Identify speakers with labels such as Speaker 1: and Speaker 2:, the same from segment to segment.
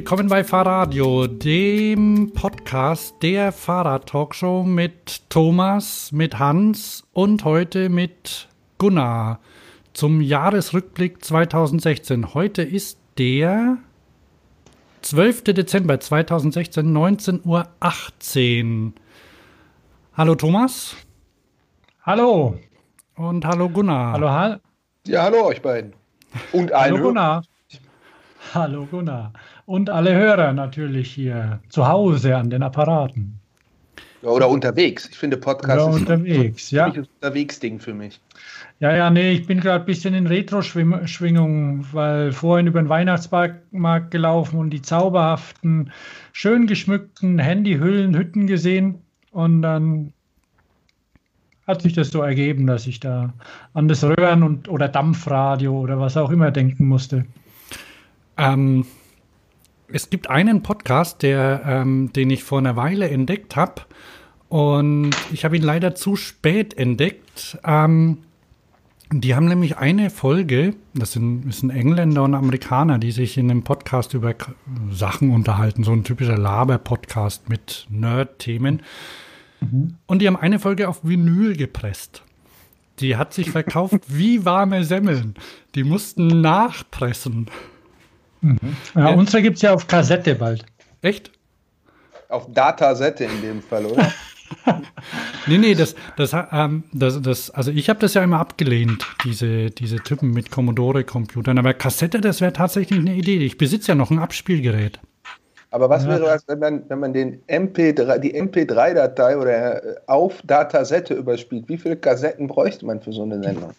Speaker 1: Willkommen bei Fahrradio, dem Podcast der Fahrrad-Talkshow mit Thomas, mit Hans und heute mit Gunnar zum Jahresrückblick 2016. Heute ist der 12. Dezember 2016, 19.18 Uhr. Hallo Thomas.
Speaker 2: Hallo.
Speaker 1: Und hallo Gunnar.
Speaker 2: Hallo, ha
Speaker 3: ja, hallo euch beiden.
Speaker 2: Und. Hallo Gunnar. Hallo Gunnar. Und alle Hörer natürlich hier zu Hause an den Apparaten.
Speaker 3: Ja, oder unterwegs. Ich finde Podcast
Speaker 2: oder ist unterwegs, ja.
Speaker 3: ein Unterwegsding für mich.
Speaker 2: Ja, ja, nee, ich bin gerade ein bisschen in Retro-Schwingung, weil vorhin über den Weihnachtsmarkt gelaufen und die zauberhaften, schön geschmückten Handyhüllen, Hütten gesehen. Und dann hat sich das so ergeben, dass ich da an das Röhren und oder Dampfradio oder was auch immer denken musste.
Speaker 1: Ähm, es gibt einen Podcast, der, ähm, den ich vor einer Weile entdeckt habe. Und ich habe ihn leider zu spät entdeckt. Ähm, die haben nämlich eine Folge, das sind, das sind Engländer und Amerikaner, die sich in einem Podcast über Sachen unterhalten, so ein typischer Laber-Podcast mit Nerd-Themen. Mhm. Und die haben eine Folge auf Vinyl gepresst. Die hat sich verkauft wie warme Semmeln. Die mussten nachpressen.
Speaker 2: Mhm. Ja, ja. unsere gibt es ja auf Kassette bald.
Speaker 1: Echt?
Speaker 3: Auf Datasette in dem Fall, oder?
Speaker 1: nee, nee, das, das, ähm, das, das, also ich habe das ja immer abgelehnt, diese, diese Typen mit Commodore-Computern. Aber Kassette, das wäre tatsächlich eine Idee. Ich besitze ja noch ein Abspielgerät.
Speaker 3: Aber was ja. wäre das, wenn man, wenn man den MP3, die MP3-Datei oder äh, auf Datasette überspielt? Wie viele Kassetten bräuchte man für so eine Sendung?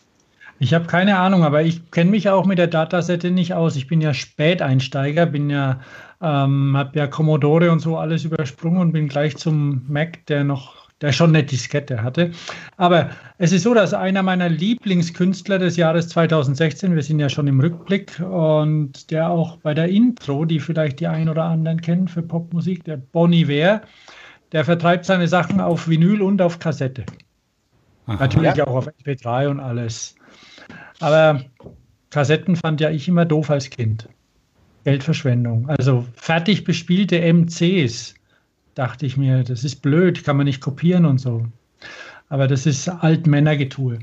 Speaker 2: Ich habe keine Ahnung, aber ich kenne mich auch mit der Datasette nicht aus. Ich bin ja Späteinsteiger, bin ja, ähm, habe ja Commodore und so alles übersprungen und bin gleich zum Mac, der noch der schon eine Diskette hatte. Aber es ist so, dass einer meiner Lieblingskünstler des Jahres 2016, wir sind ja schon im Rückblick, und der auch bei der Intro, die vielleicht die einen oder anderen kennen für Popmusik, der Bonnie Ware, der vertreibt seine Sachen auf Vinyl und auf Kassette. Aha, Natürlich ja. auch auf MP3 und alles. Aber Kassetten fand ja ich immer doof als Kind. Geldverschwendung. Also fertig bespielte MCs dachte ich mir, das ist blöd, kann man nicht kopieren und so. Aber das ist Altmännergetue.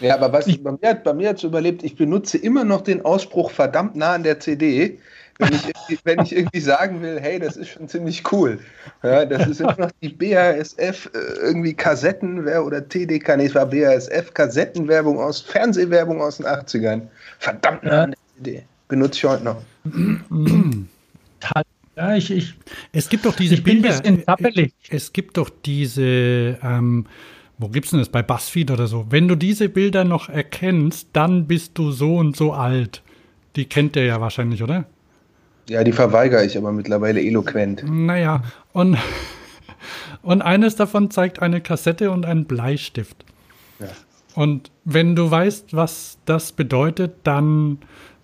Speaker 3: Ja, aber was ich, bei, mir, bei mir hat es überlebt, ich benutze immer noch den Ausspruch verdammt nah an der CD, wenn ich, wenn ich irgendwie sagen will, hey, das ist schon ziemlich cool. Ja, das ist immer noch die BASF äh, irgendwie Kassetten oder TDK, nee, es war BASF Kassettenwerbung aus Fernsehwerbung aus den 80ern. Verdammt der CD. Benutze ich heute noch.
Speaker 1: Ja, ich, ich. Es gibt doch diese ich Bilder. Es gibt doch diese, ähm, wo gibt's denn das? Bei BuzzFeed oder so. Wenn du diese Bilder noch erkennst, dann bist du so und so alt. Die kennt der ja wahrscheinlich, oder?
Speaker 3: Ja, die verweigere ich aber mittlerweile eloquent.
Speaker 1: Naja, und, und eines davon zeigt eine Kassette und einen Bleistift. Ja. Und wenn du weißt, was das bedeutet, dann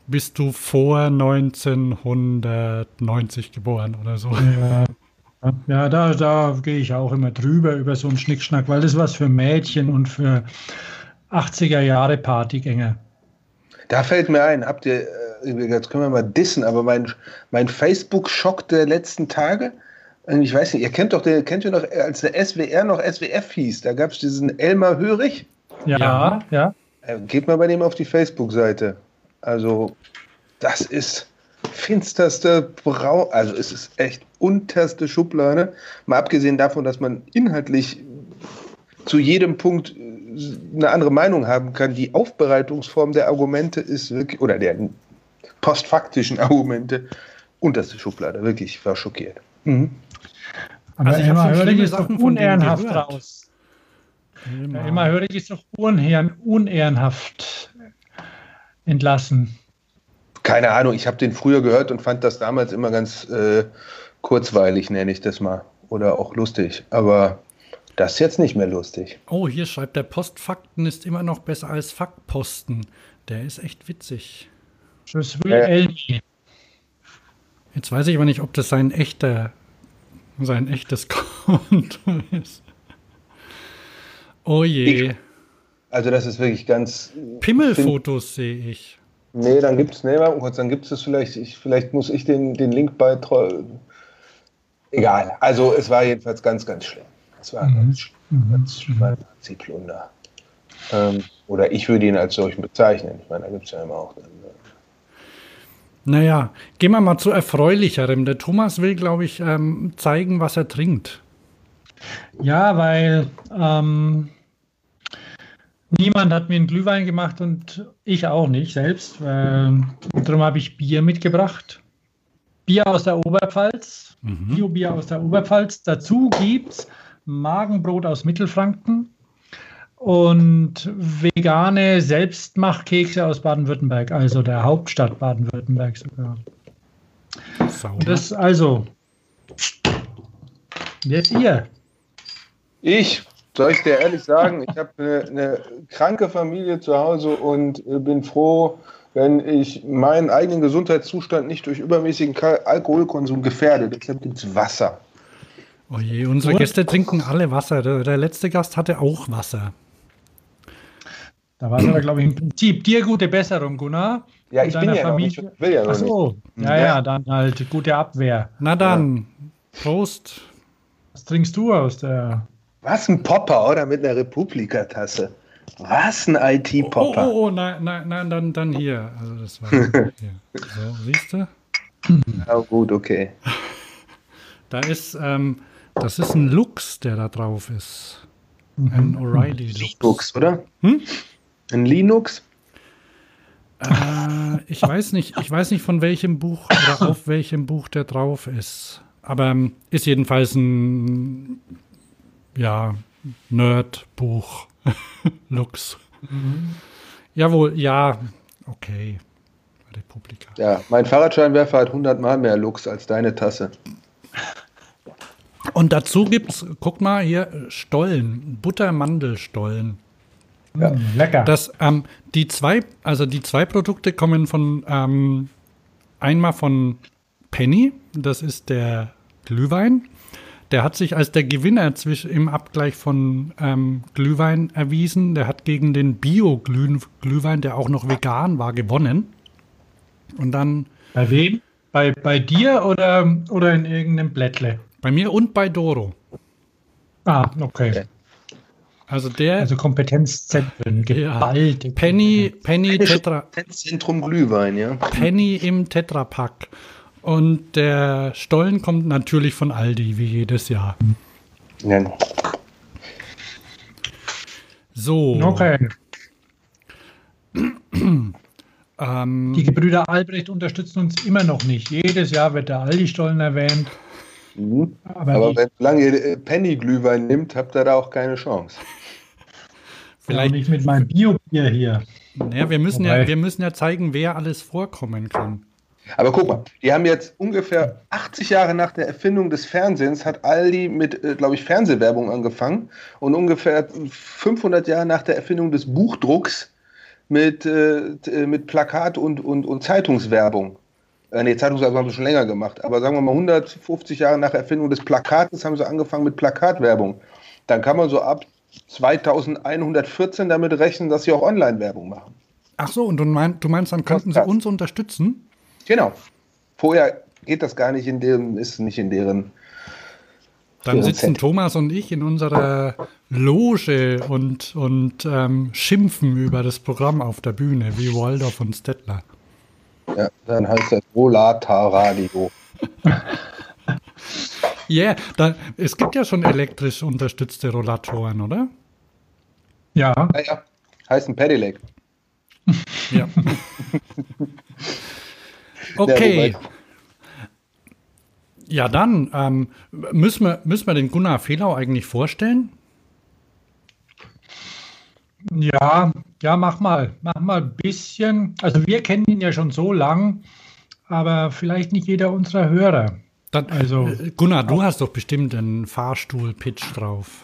Speaker 1: bist du vor 1990 geboren oder so.
Speaker 2: Ja, ja da, da gehe ich auch immer drüber über so einen Schnickschnack, weil das ist was für Mädchen und für 80er Jahre Partygänger.
Speaker 3: Da fällt mir ein, habt ihr, äh, jetzt können wir mal dissen, aber mein, mein Facebook-Schock der letzten Tage, ich weiß nicht, ihr kennt doch den, kennt ihr noch, als der SWR noch SWF hieß, da gab es diesen Elmar Hörig.
Speaker 2: Ja, ja. ja.
Speaker 3: Äh, geht mal bei dem auf die Facebook-Seite. Also, das ist finsterste Brau, also es ist echt unterste Schublade. Mal abgesehen davon, dass man inhaltlich zu jedem Punkt äh, eine andere Meinung haben kann. Die Aufbereitungsform der Argumente ist wirklich, oder der postfaktischen Argumente, unterste Schublade. Wirklich, ich war schockiert. Mhm.
Speaker 2: Aber also immer höre ich es doch unehrenhaft raus. Immer. immer höre ich es doch unehrenhaft entlassen?
Speaker 3: Keine Ahnung, ich habe den früher gehört und fand das damals immer ganz äh, kurzweilig, nenne ich das mal. Oder auch lustig. Aber das ist jetzt nicht mehr lustig.
Speaker 1: Oh, hier schreibt der Postfakten ist immer noch besser als Faktposten. Der ist echt witzig.
Speaker 2: Das will äh,
Speaker 1: Jetzt weiß ich aber nicht, ob das sein echter, sein echtes Konto ist. Oh je.
Speaker 3: Ich, also das ist wirklich ganz.
Speaker 1: Pimmelfotos sehe ich.
Speaker 3: Nee, dann gibt es, nee, kurz, dann gibt es vielleicht, ich, vielleicht muss ich den, den Link bei. Egal, also es war jedenfalls ganz, ganz schlimm. Es war mhm. ganz schlimm. Das mhm. war Nazi-Plunder. Ähm, oder ich würde ihn als solchen bezeichnen. Ich meine, da gibt es ja immer auch. Dann, äh
Speaker 1: naja, gehen wir mal zu erfreulicherem. Der Thomas will, glaube ich, ähm, zeigen, was er trinkt.
Speaker 2: Ja, weil ähm, niemand hat mir einen Glühwein gemacht und ich auch nicht selbst. Äh, darum habe ich Bier mitgebracht. Bier aus der Oberpfalz, mhm. Bio-Bier aus der Oberpfalz. Dazu gibt es Magenbrot aus Mittelfranken und vegane Selbstmachkekse aus Baden-Württemberg, also der Hauptstadt Baden-Württemberg sogar. Sauber. Das also. Wer ist ihr?
Speaker 3: Ich, soll ich dir ehrlich sagen, ich habe eine, eine, kranke Familie zu Hause und äh, bin froh, wenn ich meinen eigenen Gesundheitszustand nicht durch übermäßigen Alkoholkonsum gefährde. Deshalb gibt es Wasser.
Speaker 1: Oh je, unsere Gäste trinken alle Wasser. Der letzte Gast hatte auch Wasser.
Speaker 2: Da war es aber, glaube ich, im Prinzip dir gute Besserung, Gunnar.
Speaker 3: Ja, ich bin ja Familie. Noch nicht, will ja noch Ach so,
Speaker 2: nicht. ja, ja, dann halt gute Abwehr.
Speaker 1: Na dann, Prost.
Speaker 2: Was trinkst du aus der...
Speaker 3: Was, ein Popper, oder? Mit einer Republika-Tasse. Was, ein IT-Popper?
Speaker 1: Oh, oh, oh, nein, nein, nein, dann, dann hier. Also das war hier. So, siehst du?
Speaker 3: Ja, gut, okay.
Speaker 1: Da ist, ähm, das ist ein Lux, der da drauf ist. Ein mhm. O'Reilly Lux.
Speaker 3: Lux, oder? Hm? Ein Linux?
Speaker 1: Äh, ich weiß nicht, ich weiß nicht von welchem Buch oder auf welchem Buch der drauf ist. Aber ähm, ist jedenfalls ein ja, Nerd-Buch. Lux. Mhm. Jawohl, ja, okay.
Speaker 3: Republika. Ja, mein Fahrradscheinwerfer hat 100 Mal mehr Lux als deine Tasse.
Speaker 1: Und dazu gibt es, guck mal hier, Stollen, Buttermandelstollen.
Speaker 2: Ja, lecker.
Speaker 1: Das, ähm, die zwei, also die zwei Produkte kommen von ähm, einmal von Penny, das ist der Glühwein. Der hat sich als der Gewinner zwischen, im Abgleich von ähm, Glühwein erwiesen. Der hat gegen den Bio-Glühwein, der auch noch vegan war, gewonnen. Und dann.
Speaker 2: Bei wem? Bei, bei dir oder, oder in irgendeinem Blättle?
Speaker 1: Bei mir und bei Doro.
Speaker 2: Ah, okay.
Speaker 1: Also der.
Speaker 2: Also Kompetenzzentren,
Speaker 1: geballte. Ja, Penny, Penny Tetra.
Speaker 3: Kompetenzzentrum Glühwein, ja.
Speaker 1: Penny im Tetrapack. Und der Stollen kommt natürlich von Aldi, wie jedes Jahr. Ja. So.
Speaker 2: Okay. ähm, die Gebrüder Albrecht unterstützen uns immer noch nicht. Jedes Jahr wird der Aldi-Stollen erwähnt.
Speaker 3: Mhm. Aber, Aber wenn solange ihr Penny-Glühwein nimmt, habt ihr da auch keine Chance.
Speaker 2: Vielleicht nicht mit meinem Bio-Bier hier.
Speaker 1: Naja, wir müssen, ja, wir müssen ja zeigen, wer alles vorkommen kann.
Speaker 3: Aber guck mal, die haben jetzt ungefähr 80 Jahre nach der Erfindung des Fernsehens, hat Aldi mit, äh, glaube ich, Fernsehwerbung angefangen und ungefähr 500 Jahre nach der Erfindung des Buchdrucks mit, äh, äh, mit Plakat- und, und, und Zeitungswerbung. Äh, nee, Zeitungswerbung haben sie schon länger gemacht, aber sagen wir mal 150 Jahre nach Erfindung des Plakates haben sie angefangen mit Plakatwerbung. Dann kann man so ab 2114 damit rechnen, dass sie auch Online-Werbung machen.
Speaker 1: Ach so, und du, mein, du meinst, dann könnten sie uns unterstützen?
Speaker 3: Genau. Vorher geht das gar nicht in deren, ist nicht in deren.
Speaker 1: Dann sitzen Set. Thomas und ich in unserer Loge und, und ähm, schimpfen über das Programm auf der Bühne, wie Waldorf und Stettler.
Speaker 3: Ja, dann heißt das Volata Radio.
Speaker 1: Ja, yeah, es gibt ja schon elektrisch unterstützte Rollatoren, oder?
Speaker 2: Ja.
Speaker 3: Ja, ja. Heißt ein Pedelec.
Speaker 1: Ja. Okay. Ja, dann ähm, müssen, wir, müssen wir den Gunnar Fehlau eigentlich vorstellen?
Speaker 2: Ja, ja, mach mal. Mach mal ein bisschen. Also wir kennen ihn ja schon so lang, aber vielleicht nicht jeder unserer Hörer.
Speaker 1: Dann, also, äh, Gunnar, du hast doch bestimmt einen Fahrstuhl-Pitch drauf.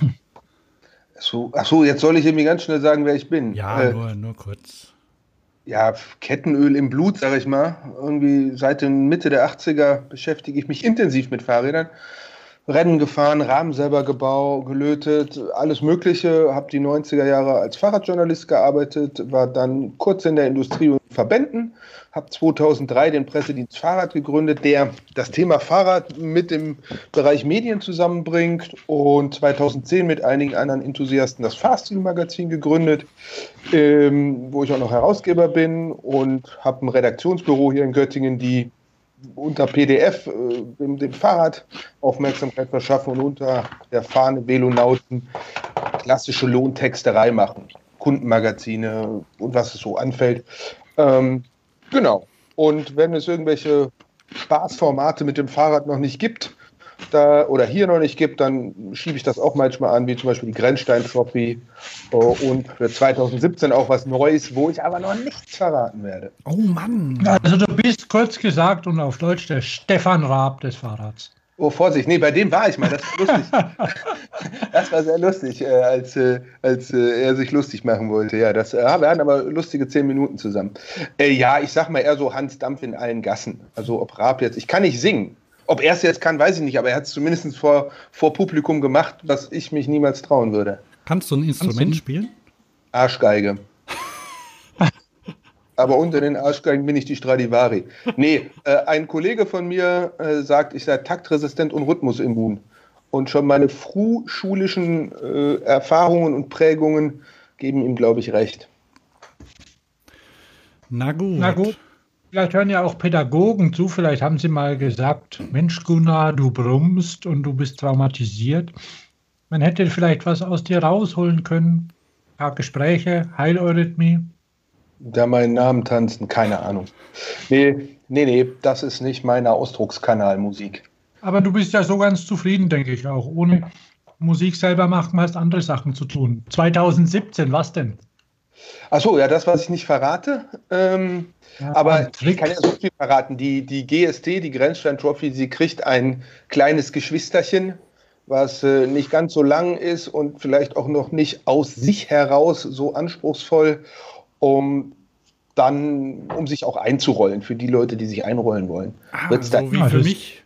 Speaker 3: So, ach so, jetzt soll ich irgendwie ganz schnell sagen, wer ich bin.
Speaker 1: Ja, äh, nur, nur kurz
Speaker 3: ja, Kettenöl im Blut, sage ich mal. Irgendwie seit der Mitte der 80er beschäftige ich mich intensiv mit Fahrrädern. Rennen gefahren, Rahmen selber gebaut, gelötet, alles Mögliche. Habe die 90er Jahre als Fahrradjournalist gearbeitet, war dann kurz in der Industrie und Verbänden, habe 2003 den Pressedienst Fahrrad gegründet, der das Thema Fahrrad mit dem Bereich Medien zusammenbringt und 2010 mit einigen anderen Enthusiasten das Fahrstil-Magazin gegründet, ähm, wo ich auch noch Herausgeber bin und habe ein Redaktionsbüro hier in Göttingen, die unter PDF äh, dem, dem, Fahrrad Aufmerksamkeit verschaffen und unter der Fahne Velonauten klassische Lohntexterei machen. Kundenmagazine und was es so anfällt. Ähm, genau. Und wenn es irgendwelche Spaßformate mit dem Fahrrad noch nicht gibt, da, oder hier noch nicht gibt, dann schiebe ich das auch manchmal an, wie zum Beispiel die Grenzstein Trophy oh, und für 2017 auch was Neues, wo ich aber noch nichts verraten werde.
Speaker 2: Oh Mann. Also du bist kurz gesagt und auf Deutsch der Stefan Raab des Fahrrads.
Speaker 3: Oh, Vorsicht, nee, bei dem war ich mal, das war lustig. das war sehr lustig, äh, als, äh, als äh, er sich lustig machen wollte. Ja, das, äh, wir hatten aber lustige zehn Minuten zusammen. Äh, ja, ich sag mal eher so Hans Dampf in allen Gassen. Also ob Raab jetzt, ich kann nicht singen, ob er es jetzt kann, weiß ich nicht, aber er hat es zumindest vor, vor Publikum gemacht, was ich mich niemals trauen würde.
Speaker 1: Kannst du ein Instrument du? spielen?
Speaker 3: Arschgeige. Aber unter den Arschgeigen bin ich die Stradivari. Nee, äh, ein Kollege von mir äh, sagt, ich sei taktresistent und rhythmusimmun. Und schon meine frühschulischen äh, Erfahrungen und Prägungen geben ihm, glaube ich, recht.
Speaker 2: Na gut. Na gut. Vielleicht hören ja auch Pädagogen zu. Vielleicht haben sie mal gesagt, Mensch Gunnar, du brummst und du bist traumatisiert. Man hätte vielleicht was aus dir rausholen können. Ein paar Gespräche, Heileurythmie.
Speaker 3: Da meinen Namen tanzen, keine Ahnung. Nee, nee, nee, das ist nicht meine Ausdruckskanalmusik.
Speaker 2: Aber du bist ja so ganz zufrieden, denke ich auch. Ohne Musik selber machen, hast andere Sachen zu tun. 2017, was denn?
Speaker 3: Achso, ja, das, was ich nicht verrate. Ähm, ja, aber ich kann ja so viel verraten. Die, die GST, die Grenzstein Trophy, sie kriegt ein kleines Geschwisterchen, was äh, nicht ganz so lang ist und vielleicht auch noch nicht aus sich heraus so anspruchsvoll, um dann, um sich auch einzurollen für die Leute, die sich einrollen wollen.
Speaker 1: Ah, so wie für mich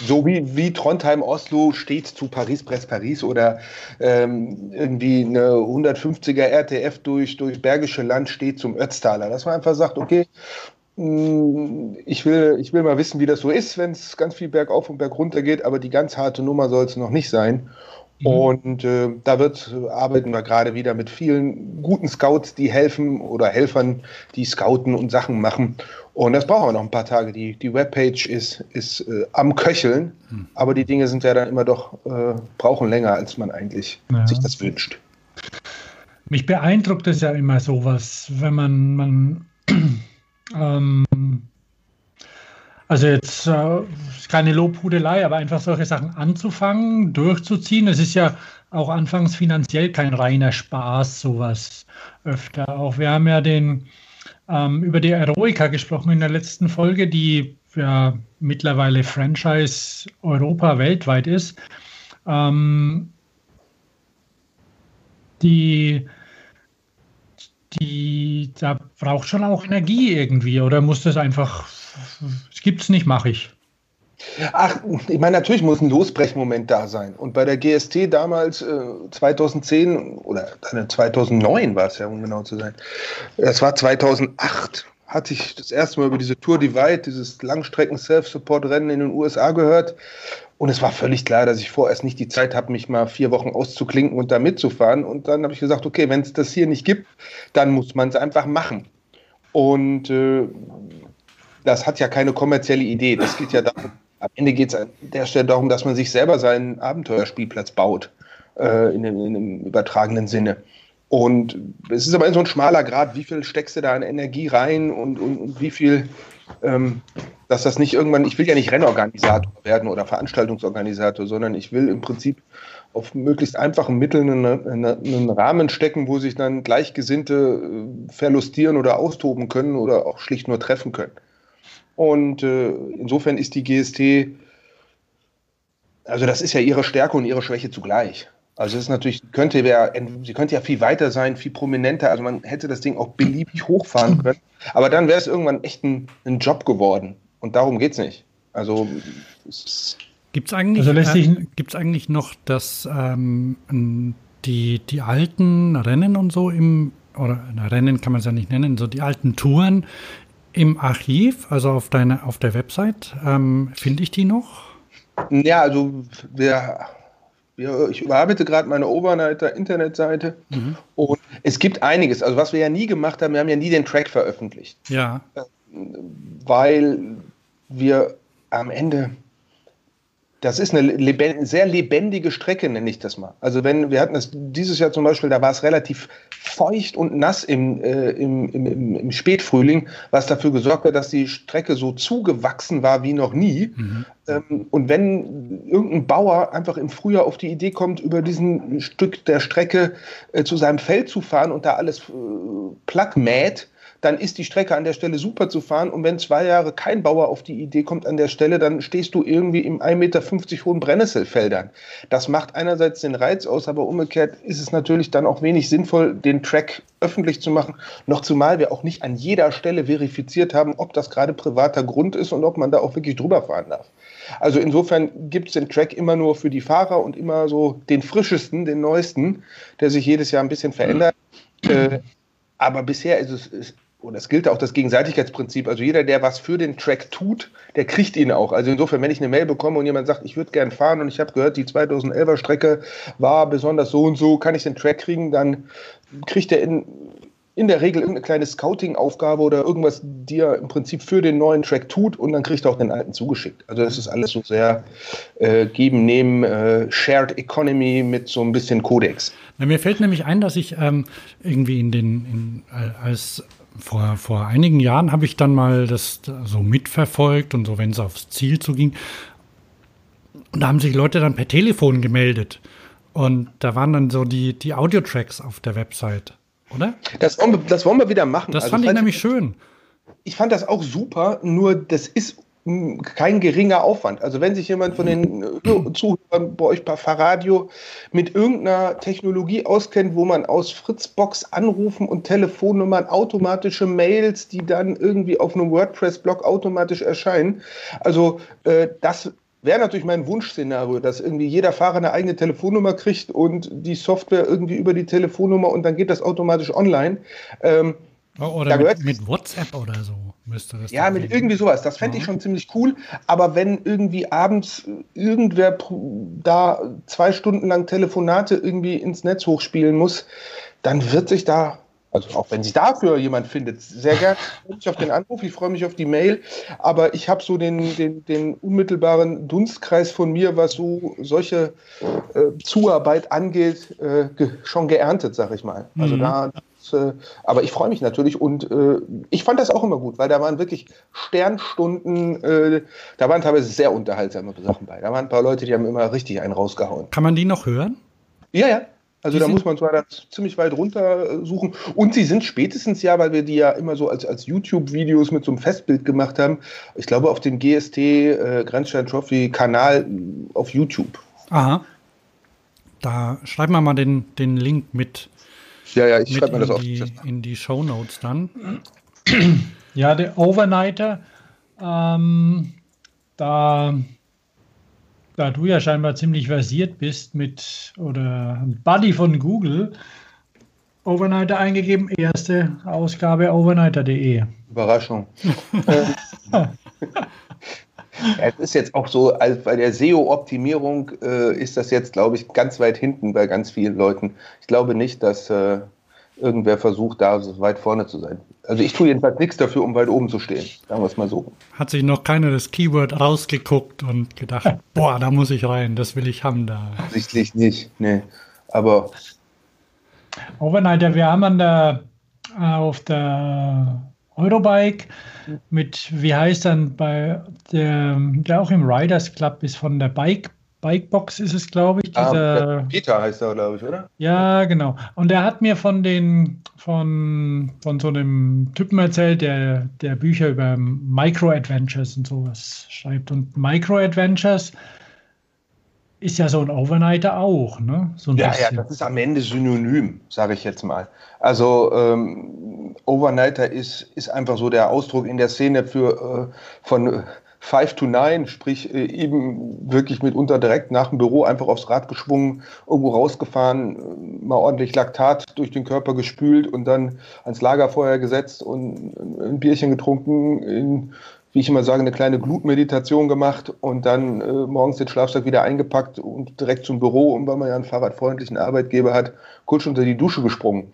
Speaker 3: so wie, wie Trondheim Oslo steht zu Paris Presse Paris oder ähm, irgendwie eine 150er RTF durch, durch Bergische Land steht zum Ötztaler. Dass man einfach sagt, okay, mm, ich will, ich will mal wissen, wie das so ist, wenn es ganz viel bergauf und bergunter geht, aber die ganz harte Nummer soll es noch nicht sein. Mhm. Und äh, da wird, arbeiten wir gerade wieder mit vielen guten Scouts, die helfen oder Helfern, die scouten und Sachen machen. Und das brauchen wir noch ein paar Tage. Die, die Webpage ist, ist äh, am Köcheln, hm. aber die Dinge sind ja dann immer doch, äh, brauchen länger, als man eigentlich ja. sich das wünscht.
Speaker 2: Mich beeindruckt es ja immer sowas, wenn man, man ähm, also jetzt äh, keine Lobhudelei, aber einfach solche Sachen anzufangen, durchzuziehen. Es ist ja auch anfangs finanziell kein reiner Spaß, sowas öfter. Auch wir haben ja den ähm, über die Eroica gesprochen in der letzten Folge, die ja mittlerweile Franchise Europa weltweit ist. Ähm, die, die, da braucht schon auch Energie irgendwie oder muss das einfach, gibt es nicht, mache ich.
Speaker 3: Ach, ich meine, natürlich muss ein Losbrechmoment da sein. Und bei der GST damals, äh, 2010 oder 2009 war es ja, um genau zu sein, das war 2008, hatte ich das erste Mal über diese Tour Divide, dieses Langstrecken-Self-Support-Rennen in den USA gehört. Und es war völlig klar, dass ich vorerst nicht die Zeit habe, mich mal vier Wochen auszuklinken und da mitzufahren. Und dann habe ich gesagt, okay, wenn es das hier nicht gibt, dann muss man es einfach machen. Und äh, das hat ja keine kommerzielle Idee. Das geht ja darum, am Ende geht es an der Stelle darum, dass man sich selber seinen Abenteuerspielplatz baut, äh, in, in, dem, übertragenen Sinne. Und es ist aber so ein schmaler Grad, wie viel steckst du da an Energie rein und, und, und wie viel, ähm, dass das nicht irgendwann, ich will ja nicht Rennorganisator werden oder Veranstaltungsorganisator, sondern ich will im Prinzip auf möglichst einfachen Mitteln einen, einen Rahmen stecken, wo sich dann Gleichgesinnte äh, verlustieren oder austoben können oder auch schlicht nur treffen können. Und äh, insofern ist die GST, also das ist ja ihre Stärke und ihre Schwäche zugleich. Also es ist natürlich, könnte ja, sie könnte ja viel weiter sein, viel prominenter. Also man hätte das Ding auch beliebig hochfahren können. Aber dann wäre es irgendwann echt ein, ein Job geworden. Und darum geht es nicht. Also es
Speaker 1: Gibt es eigentlich,
Speaker 2: Also
Speaker 1: äh, gibt's eigentlich noch das, ähm, die, die alten Rennen und so im, oder Rennen kann man es ja nicht nennen, so die alten Touren im Archiv, also auf, deine, auf der Website? Ähm, Finde ich die noch?
Speaker 3: Ja, also wir, ich überarbeite gerade meine Overnighter Internetseite mhm. und es gibt einiges. Also was wir ja nie gemacht haben, wir haben ja nie den Track veröffentlicht.
Speaker 1: Ja.
Speaker 3: Weil wir am Ende das ist eine lebend sehr lebendige Strecke, nenne ich das mal. Also wenn wir hatten das dieses Jahr zum Beispiel, da war es relativ feucht und nass im, äh, im, im, im, Spätfrühling, was dafür gesorgt hat, dass die Strecke so zugewachsen war wie noch nie. Mhm. Ähm, und wenn irgendein Bauer einfach im Frühjahr auf die Idee kommt, über diesen Stück der Strecke äh, zu seinem Feld zu fahren und da alles äh, platt mäht, dann ist die Strecke an der Stelle super zu fahren. Und wenn zwei Jahre kein Bauer auf die Idee kommt an der Stelle, dann stehst du irgendwie im 1,50 Meter hohen Brennnesselfeldern. Das macht einerseits den Reiz aus, aber umgekehrt ist es natürlich dann auch wenig sinnvoll, den Track öffentlich zu machen. Noch zumal wir auch nicht an jeder Stelle verifiziert haben, ob das gerade privater Grund ist und ob man da auch wirklich drüber fahren darf. Also insofern gibt es den Track immer nur für die Fahrer und immer so den frischesten, den neuesten, der sich jedes Jahr ein bisschen verändert. Äh, aber bisher ist es, und es gilt auch das Gegenseitigkeitsprinzip. Also jeder, der was für den Track tut, der kriegt ihn auch. Also insofern, wenn ich eine Mail bekomme und jemand sagt, ich würde gern fahren und ich habe gehört, die 2011er Strecke war besonders so und so, kann ich den Track kriegen, dann kriegt er in, in der Regel irgendeine kleine Scouting-Aufgabe oder irgendwas, die er im Prinzip für den neuen Track tut und dann kriegt er auch den alten zugeschickt. Also das ist alles so sehr äh, geben, nehmen, äh, Shared Economy mit so ein bisschen Kodex.
Speaker 1: Na, mir fällt nämlich ein, dass ich ähm, irgendwie in den, in, als vor, vor einigen Jahren habe ich dann mal das so mitverfolgt und so, wenn es aufs Ziel zuging. Und da haben sich Leute dann per Telefon gemeldet. Und da waren dann so die, die Audio-Tracks auf der Website, oder?
Speaker 3: Das wollen wir, das wollen wir wieder machen.
Speaker 1: Das also fand ich nämlich schön.
Speaker 3: Ich fand das auch super, nur das ist kein geringer Aufwand. Also wenn sich jemand von den äh, Zuhörern bei euch bei Fahrradio mit irgendeiner Technologie auskennt, wo man aus Fritzbox anrufen und Telefonnummern, automatische Mails, die dann irgendwie auf einem WordPress-Blog automatisch erscheinen. Also äh, das wäre natürlich mein Wunschszenario, dass irgendwie jeder Fahrer eine eigene Telefonnummer kriegt und die Software irgendwie über die Telefonnummer und dann geht das automatisch online. Ähm,
Speaker 1: oh, oder mit, mit WhatsApp oder so. Müsste das
Speaker 3: ja, mit irgendwie sowas. Das fände ich schon ziemlich cool. Aber wenn irgendwie abends irgendwer da zwei Stunden lang Telefonate irgendwie ins Netz hochspielen muss, dann wird sich da, also auch wenn sich dafür jemand findet, sehr gerne. Ich freue mich auf den Anruf, ich freue mich auf die Mail. Aber ich habe so den, den, den unmittelbaren Dunstkreis von mir, was so solche äh, Zuarbeit angeht, äh, ge schon geerntet, sag ich mal. Also mhm. da äh, aber ich freue mich natürlich und äh, ich fand das auch immer gut, weil da waren wirklich Sternstunden, äh, da waren teilweise sehr unterhaltsame Sachen bei. Da waren ein paar Leute, die haben immer richtig einen rausgehauen.
Speaker 1: Kann man die noch hören?
Speaker 3: Ja, ja. Also die da muss man zwar da ziemlich weit runter äh, suchen. Und sie sind spätestens ja, weil wir die ja immer so als, als YouTube-Videos mit so einem Festbild gemacht haben, ich glaube auf dem GST äh, Grenzstein Trophy Kanal auf YouTube.
Speaker 1: Aha. Da schreiben wir mal den, den Link mit
Speaker 3: ja, ja, ich schreibe mir das
Speaker 1: auf. Die, in die Show Notes dann.
Speaker 2: Ja, der Overnighter, ähm, da, da du ja scheinbar ziemlich versiert bist mit, oder Buddy von Google, Overnighter eingegeben, erste Ausgabe overnighter.de.
Speaker 3: Überraschung. es ist jetzt auch so, als bei der SEO-Optimierung äh, ist das jetzt, glaube ich, ganz weit hinten bei ganz vielen Leuten. Ich glaube nicht, dass äh, irgendwer versucht, da so weit vorne zu sein. Also ich tue jedenfalls nichts dafür, um weit oben zu stehen. Sagen wir es mal so.
Speaker 1: Hat sich noch keiner das Keyword rausgeguckt und gedacht, boah, da muss ich rein, das will ich haben da.
Speaker 3: Sichtlich nicht, nee. Aber.
Speaker 2: Overnighter, wir haben an der, äh, auf der Eurobike mit, wie heißt dann bei der, der auch im Riders Club ist von der Bike Bikebox ist es, glaube ich.
Speaker 3: Ah, dieser, ah, Peter heißt er, glaube ich, oder?
Speaker 2: Ja, genau. Und er hat mir von den von, von so einem Typen erzählt, der, der Bücher über Micro-Adventures und sowas schreibt. Und Micro-Adventures ist ja so ein Overnighter auch, ne? So
Speaker 3: ja, bisschen. ja, das ist am Ende synonym, sage ich jetzt mal. Also ähm, Overnighter ist, ist einfach so der Ausdruck in der Szene für äh, von 5 to 9, sprich äh, eben wirklich mitunter direkt nach dem Büro einfach aufs Rad geschwungen, irgendwo rausgefahren, äh, mal ordentlich Laktat durch den Körper gespült und dann ans Lagerfeuer gesetzt und ein Bierchen getrunken, in, wie ich immer sage, eine kleine Glutmeditation gemacht und dann äh, morgens den Schlafsack wieder eingepackt und direkt zum Büro und weil man ja einen fahrradfreundlichen Arbeitgeber hat, kurz unter die Dusche gesprungen.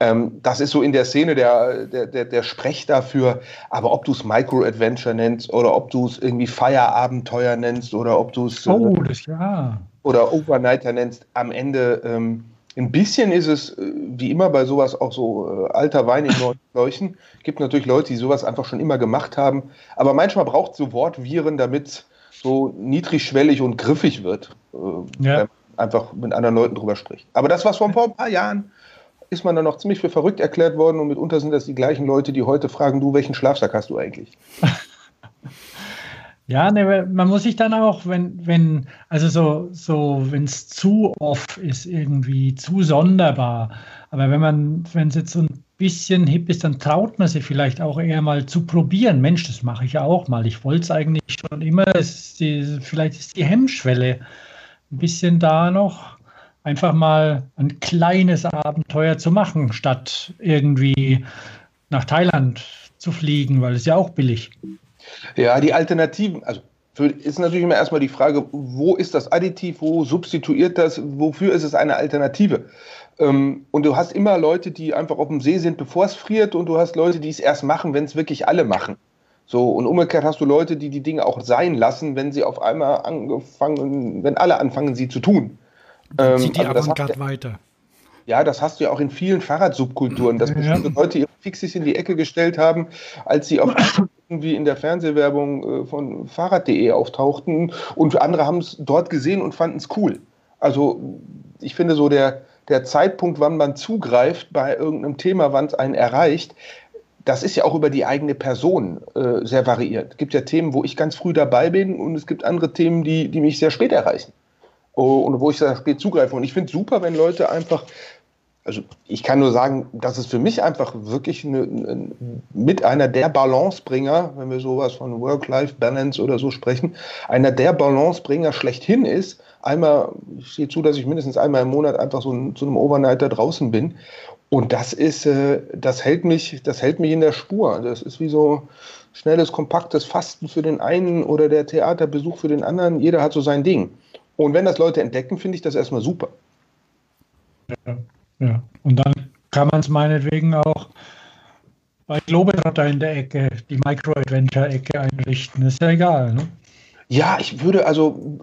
Speaker 3: Ähm, das ist so in der Szene der, der, der, der Sprech dafür. Aber ob du es Micro-Adventure nennst oder ob du es irgendwie Feierabenteuer nennst oder ob du es äh,
Speaker 2: oh, das, ja.
Speaker 3: oder Overnighter nennst, am Ende ähm, ein bisschen ist es, äh, wie immer bei sowas, auch so äh, alter Wein in neuen Schläuchen. Gibt natürlich Leute, die sowas einfach schon immer gemacht haben. Aber manchmal braucht es so Wortviren, damit es so niedrigschwellig und griffig wird. Äh, ja. Einfach mit anderen Leuten drüber spricht. Aber das, was vor ein paar Jahren ist man dann noch ziemlich für verrückt erklärt worden und mitunter sind das die gleichen Leute, die heute fragen, du, welchen Schlafsack hast du eigentlich?
Speaker 2: Ja, ne, man muss sich dann auch, wenn, wenn, also so, so, wenn es zu off ist, irgendwie zu sonderbar. Aber wenn man, wenn es jetzt so ein bisschen hip ist, dann traut man sich vielleicht auch eher mal zu probieren. Mensch, das mache ich ja auch mal. Ich wollte es eigentlich schon immer. Ist die, vielleicht ist die Hemmschwelle ein bisschen da noch einfach mal ein kleines Abenteuer zu machen, statt irgendwie nach Thailand zu fliegen, weil es ja auch billig.
Speaker 3: Ja, die Alternativen, also ist natürlich immer erstmal die Frage, wo ist das Additiv, wo substituiert das, wofür ist es eine Alternative? Ähm, und du hast immer Leute, die einfach auf dem See sind, bevor es friert, und du hast Leute, die es erst machen, wenn es wirklich alle machen. So, und umgekehrt hast du Leute, die die Dinge auch sein lassen, wenn sie auf einmal angefangen, wenn alle anfangen, sie zu tun.
Speaker 1: Ähm, Zieht die also Avantgarde weiter.
Speaker 3: Ja, das hast du ja auch in vielen Fahrradsubkulturen, dass bestimmte ja. Leute ihre Fixis in die Ecke gestellt haben, als sie auf irgendwie in der Fernsehwerbung äh, von Fahrrad.de auftauchten und andere haben es dort gesehen und fanden es cool. Also ich finde so der, der Zeitpunkt, wann man zugreift bei irgendeinem Thema, wann es einen erreicht, das ist ja auch über die eigene Person äh, sehr variiert. Es gibt ja Themen, wo ich ganz früh dabei bin und es gibt andere Themen, die, die mich sehr spät erreichen. Oh, und wo ich da spät zugreife. Und ich finde es super, wenn Leute einfach, also ich kann nur sagen, das ist für mich einfach wirklich eine, eine, mit einer der Balancebringer, wenn wir sowas von Work-Life-Balance oder so sprechen, einer der Balancebringer schlechthin ist. Einmal, ich sehe zu, dass ich mindestens einmal im Monat einfach so zu einem Overnighter draußen bin. Und das ist, äh, das hält mich, das hält mich in der Spur. Das ist wie so schnelles, kompaktes Fasten für den einen oder der Theaterbesuch für den anderen. Jeder hat so sein Ding. Und wenn das Leute entdecken, finde ich das erstmal super.
Speaker 2: Ja, ja. Und dann kann man es meinetwegen auch bei Globetrotter in der Ecke, die Micro-Adventure-Ecke einrichten. Ist ja egal, ne?
Speaker 3: Ja, ich würde also,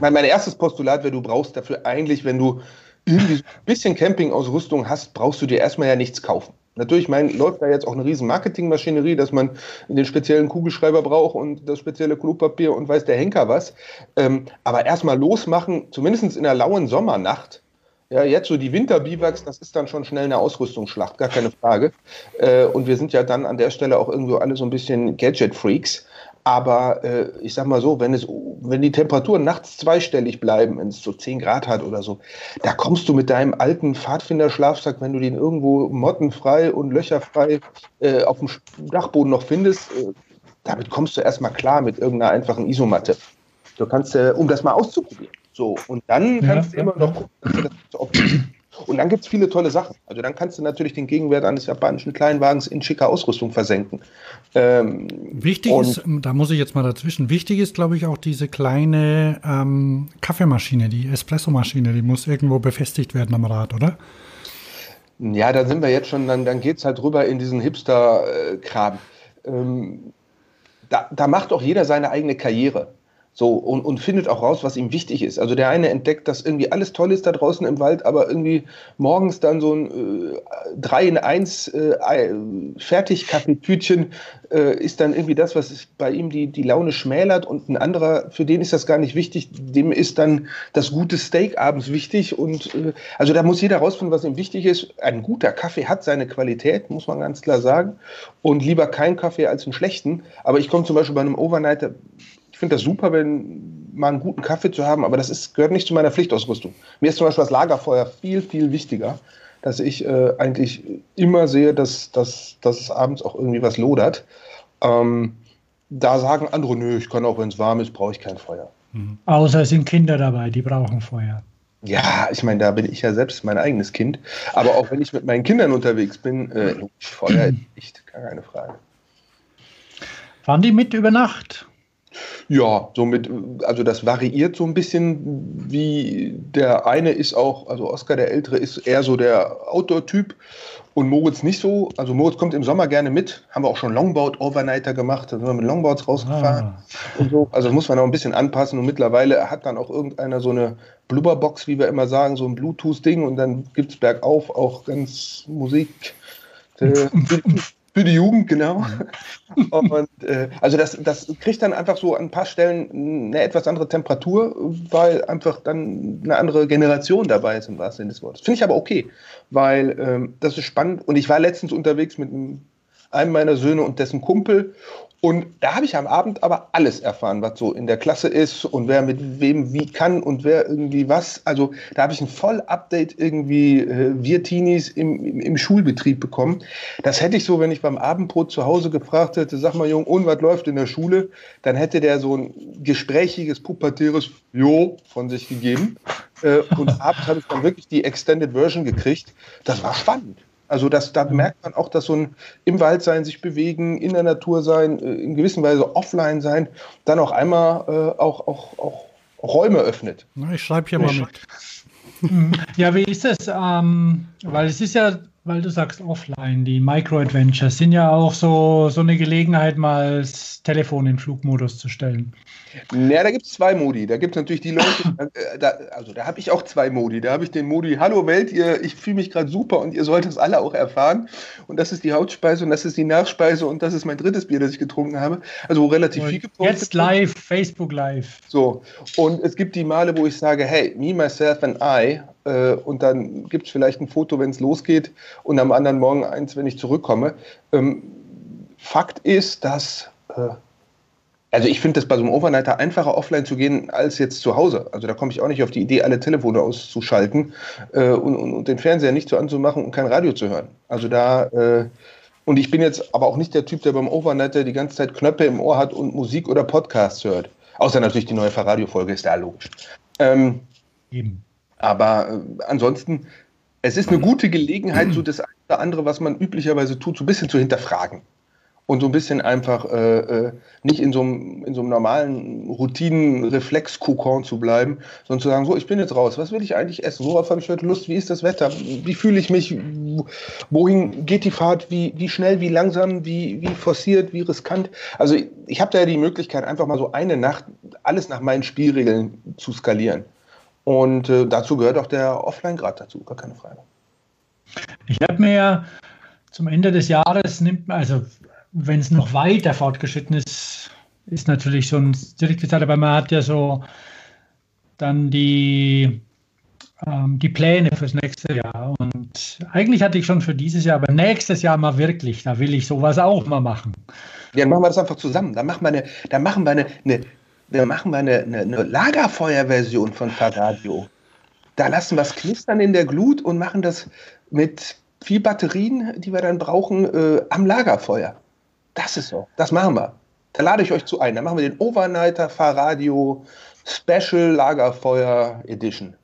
Speaker 3: mein, mein erstes Postulat wäre, du brauchst dafür eigentlich, wenn du irgendwie ein bisschen Campingausrüstung hast, brauchst du dir erstmal ja nichts kaufen. Natürlich mein, läuft da jetzt auch eine riesen Marketingmaschinerie, dass man den speziellen Kugelschreiber braucht und das spezielle Klopapier und weiß der Henker was. Ähm, aber erstmal losmachen, zumindest in der lauen Sommernacht. Ja, jetzt so die Winterbiwaks, das ist dann schon schnell eine Ausrüstungsschlacht, gar keine Frage. Äh, und wir sind ja dann an der Stelle auch irgendwo alle so ein bisschen Gadget-Freaks. Aber äh, ich sag mal so, wenn, es, wenn die Temperaturen nachts zweistellig bleiben, wenn es so 10 Grad hat oder so, da kommst du mit deinem alten Pfadfinderschlafsack, wenn du den irgendwo mottenfrei und löcherfrei äh, auf dem Dachboden noch findest, äh, damit kommst du erstmal klar mit irgendeiner einfachen Isomatte. Du kannst, äh, um das mal auszuprobieren. So, und dann kannst ja, du immer noch gucken, dass du das optimierst. Und dann gibt es viele tolle Sachen. Also dann kannst du natürlich den Gegenwert eines japanischen Kleinwagens in schicker Ausrüstung versenken.
Speaker 1: Ähm, wichtig ist, da muss ich jetzt mal dazwischen, wichtig ist, glaube ich, auch diese kleine ähm, Kaffeemaschine, die Espressomaschine, die muss irgendwo befestigt werden am Rad, oder?
Speaker 3: Ja, da sind wir jetzt schon, dann, dann geht es halt rüber in diesen Hipster-Kram. Ähm, da, da macht auch jeder seine eigene Karriere. So, und, und findet auch raus, was ihm wichtig ist. Also der eine entdeckt, dass irgendwie alles toll ist da draußen im Wald, aber irgendwie morgens dann so ein äh, 3 in 1 äh, Fertigkaffeetütchen äh, ist dann irgendwie das, was bei ihm die, die Laune schmälert. Und ein anderer, für den ist das gar nicht wichtig, dem ist dann das gute Steak abends wichtig. Und äh, also da muss jeder rausfinden, was ihm wichtig ist. Ein guter Kaffee hat seine Qualität, muss man ganz klar sagen. Und lieber kein Kaffee als einen schlechten, aber ich komme zum Beispiel bei einem Overnighter ich finde das super, wenn mal einen guten Kaffee zu haben, aber das ist, gehört nicht zu meiner Pflichtausrüstung. Mir ist zum Beispiel das Lagerfeuer viel, viel wichtiger, dass ich äh, eigentlich immer sehe, dass, dass, dass es abends auch irgendwie was lodert. Ähm, da sagen andere, nö, ich kann auch, wenn es warm ist, brauche ich kein Feuer.
Speaker 2: Mhm. Außer es sind Kinder dabei, die brauchen Feuer.
Speaker 3: Ja, ich meine, da bin ich ja selbst mein eigenes Kind. Aber auch wenn ich mit meinen Kindern unterwegs bin, äh, Feuer ist nicht, keine Frage.
Speaker 2: Fahren die mit über Nacht?
Speaker 3: Ja, somit, also das variiert so ein bisschen, wie der eine ist auch, also Oskar der Ältere ist eher so der Outdoor-Typ und Moritz nicht so. Also Moritz kommt im Sommer gerne mit. Haben wir auch schon Longboard-Overnighter gemacht, da sind wir mit Longboards rausgefahren ah. und so. Also das muss man auch ein bisschen anpassen und mittlerweile hat dann auch irgendeiner so eine Blubberbox, wie wir immer sagen, so ein Bluetooth-Ding und dann gibt es bergauf auch ganz Musik. Äh, für die Jugend, genau. Und, äh, also das, das kriegt dann einfach so an ein paar Stellen eine etwas andere Temperatur, weil einfach dann eine andere Generation dabei ist, im wahrsten Sinne des Wortes. Finde ich aber okay, weil ähm, das ist spannend. Und ich war letztens unterwegs mit einem meiner Söhne und dessen Kumpel und da habe ich am Abend aber alles erfahren, was so in der Klasse ist und wer mit wem wie kann und wer irgendwie was. Also da habe ich ein Voll-Update irgendwie, äh, wir Teenies im, im, im, Schulbetrieb bekommen. Das hätte ich so, wenn ich beim Abendbrot zu Hause gefragt hätte, sag mal Jung, und was läuft in der Schule? Dann hätte der so ein gesprächiges, pubertäres Jo von sich gegeben. Äh, und abends habe ich dann wirklich die Extended Version gekriegt. Das war spannend. Also das, da merkt man auch, dass so ein im Wald sein, sich bewegen, in der Natur sein, äh, in gewisser Weise offline sein, dann auch einmal äh, auch, auch, auch Räume öffnet.
Speaker 1: Na, ich schreibe hier mal mit.
Speaker 2: Ja, wie ist es? Ähm, weil es ist ja, weil du sagst offline, die Micro-Adventures sind ja auch so, so eine Gelegenheit, mal das Telefon in Flugmodus zu stellen.
Speaker 3: Ja, da gibt es zwei Modi. Da gibt es natürlich die Leute, äh, da, also da habe ich auch zwei Modi. Da habe ich den Modi, hallo Welt, ihr, ich fühle mich gerade super und ihr sollt das alle auch erfahren. Und das ist die Hauptspeise und das ist die Nachspeise und das ist mein drittes Bier, das ich getrunken habe. Also wo relativ und viel
Speaker 2: gepostet Jetzt live, Facebook live.
Speaker 3: So, und es gibt die Male, wo ich sage, hey, me, myself and I. Äh, und dann gibt es vielleicht ein Foto, wenn es losgeht und am anderen Morgen eins, wenn ich zurückkomme. Ähm, Fakt ist, dass... Äh, also ich finde das bei so einem Overnighter einfacher offline zu gehen als jetzt zu Hause. Also da komme ich auch nicht auf die Idee, alle Telefone auszuschalten äh, und, und, und, den Fernseher nicht so anzumachen und kein Radio zu hören. Also da äh, und ich bin jetzt aber auch nicht der Typ, der beim Overnighter die ganze Zeit Knöpfe im Ohr hat und Musik oder Podcasts hört. Außer natürlich die neue Fahrradio-Folge ist da logisch. Ähm, Eben. Aber äh, ansonsten, es ist eine gute Gelegenheit, so das eine oder andere, was man üblicherweise tut, so ein bisschen zu hinterfragen. Und so ein bisschen einfach äh, äh, nicht in so einem, in so einem normalen Routinen-Reflex-Kokon zu bleiben, sondern zu sagen, so, ich bin jetzt raus, was will ich eigentlich essen, worauf habe ich heute Lust, wie ist das Wetter, wie fühle ich mich, wohin geht die Fahrt, wie, wie schnell, wie langsam, wie, wie forciert, wie riskant. Also ich, ich habe da ja die Möglichkeit, einfach mal so eine Nacht alles nach meinen Spielregeln zu skalieren. Und äh, dazu gehört auch der Offline-Grad dazu, gar keine Frage.
Speaker 2: Ich habe mir ja zum Ende des Jahres nimmt man, also wenn es noch weiter fortgeschritten ist, ist natürlich schon direkte Zeit, aber man hat ja so dann die, ähm, die Pläne fürs nächste Jahr. Und eigentlich hatte ich schon für dieses Jahr, aber nächstes Jahr mal wirklich, da will ich sowas auch mal machen.
Speaker 3: Ja, dann machen wir das einfach zusammen. Dann machen wir eine, dann machen wir eine, eine dann machen wir eine, eine, eine Lagerfeuerversion von Fahrradio. Da lassen wir es knistern in der Glut und machen das mit viel Batterien, die wir dann brauchen, äh, am Lagerfeuer. Das ist so. Das machen wir. Da lade ich euch zu ein. Dann machen wir den Overnighter Fahrradio Special Lagerfeuer Edition.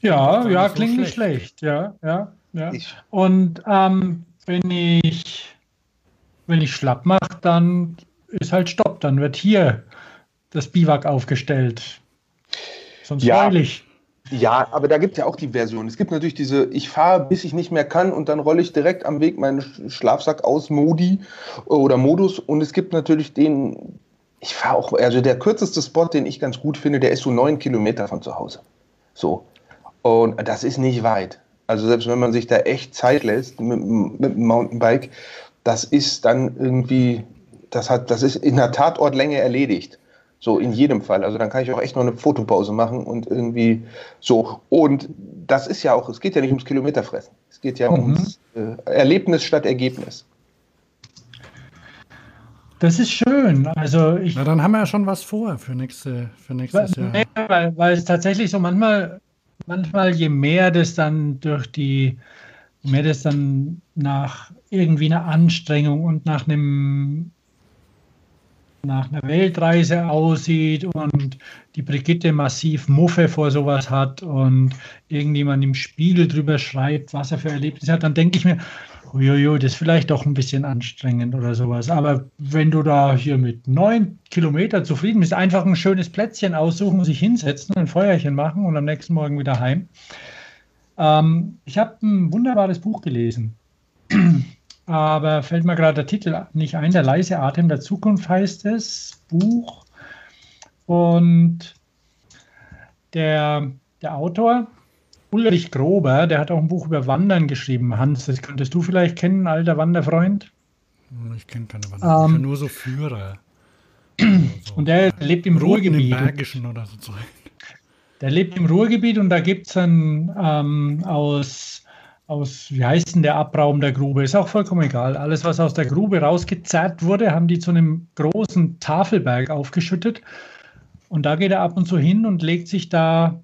Speaker 2: Ja, ja, ja klingt so nicht schlecht. Ja, ja, ja. Ich. Und ähm, wenn ich wenn ich schlapp mache, dann ist halt Stopp. Dann wird hier das Biwak aufgestellt. Sonst ja. heul ich.
Speaker 3: Ja, aber da gibt es ja auch die Version. Es gibt natürlich diese, ich fahre, bis ich nicht mehr kann und dann rolle ich direkt am Weg meinen Schlafsack aus, Modi oder Modus. Und es gibt natürlich den, ich fahre auch, also der kürzeste Spot, den ich ganz gut finde, der ist so neun Kilometer von zu Hause. So. Und das ist nicht weit. Also selbst wenn man sich da echt Zeit lässt mit, mit dem Mountainbike, das ist dann irgendwie, das hat, das ist in der Tatortlänge erledigt. So in jedem Fall. Also dann kann ich auch echt noch eine Fotopause machen und irgendwie so. Und das ist ja auch, es geht ja nicht ums Kilometerfressen. Es geht ja mhm. ums äh, Erlebnis statt Ergebnis.
Speaker 2: Das ist schön. Also ich,
Speaker 1: Na, dann haben wir ja schon was vor für, nächste, für nächstes
Speaker 2: weil, Jahr. Weil, weil es tatsächlich so manchmal, manchmal, je mehr das dann durch die, je mehr das dann nach irgendwie einer Anstrengung und nach einem nach einer Weltreise aussieht und die Brigitte massiv Muffe vor sowas hat und irgendjemand im Spiegel drüber schreibt, was er für Erlebnisse hat, dann denke ich mir, uiuiui, das ist vielleicht doch ein bisschen anstrengend oder sowas. Aber wenn du da hier mit neun Kilometern zufrieden bist, einfach ein schönes Plätzchen aussuchen, sich hinsetzen, ein Feuerchen machen und am nächsten Morgen wieder heim. Ähm, ich habe ein wunderbares Buch gelesen. Aber fällt mir gerade der Titel nicht ein. Der leise Atem der Zukunft heißt es, Buch. Und der, der Autor, Ulrich Grober, der hat auch ein Buch über Wandern geschrieben. Hans, das könntest du vielleicht kennen, alter Wanderfreund.
Speaker 1: Ich kenne keine Wanderer, ähm, nur so Führer.
Speaker 2: so. Und der lebt im Roten Ruhrgebiet.
Speaker 1: Im Bergischen oder so.
Speaker 2: Der lebt im Ruhrgebiet und da gibt es dann ähm, aus, aus, wie heißt denn der Abraum der Grube? Ist auch vollkommen egal. Alles, was aus der Grube rausgezerrt wurde, haben die zu einem großen Tafelberg aufgeschüttet. Und da geht er ab und zu hin und legt sich da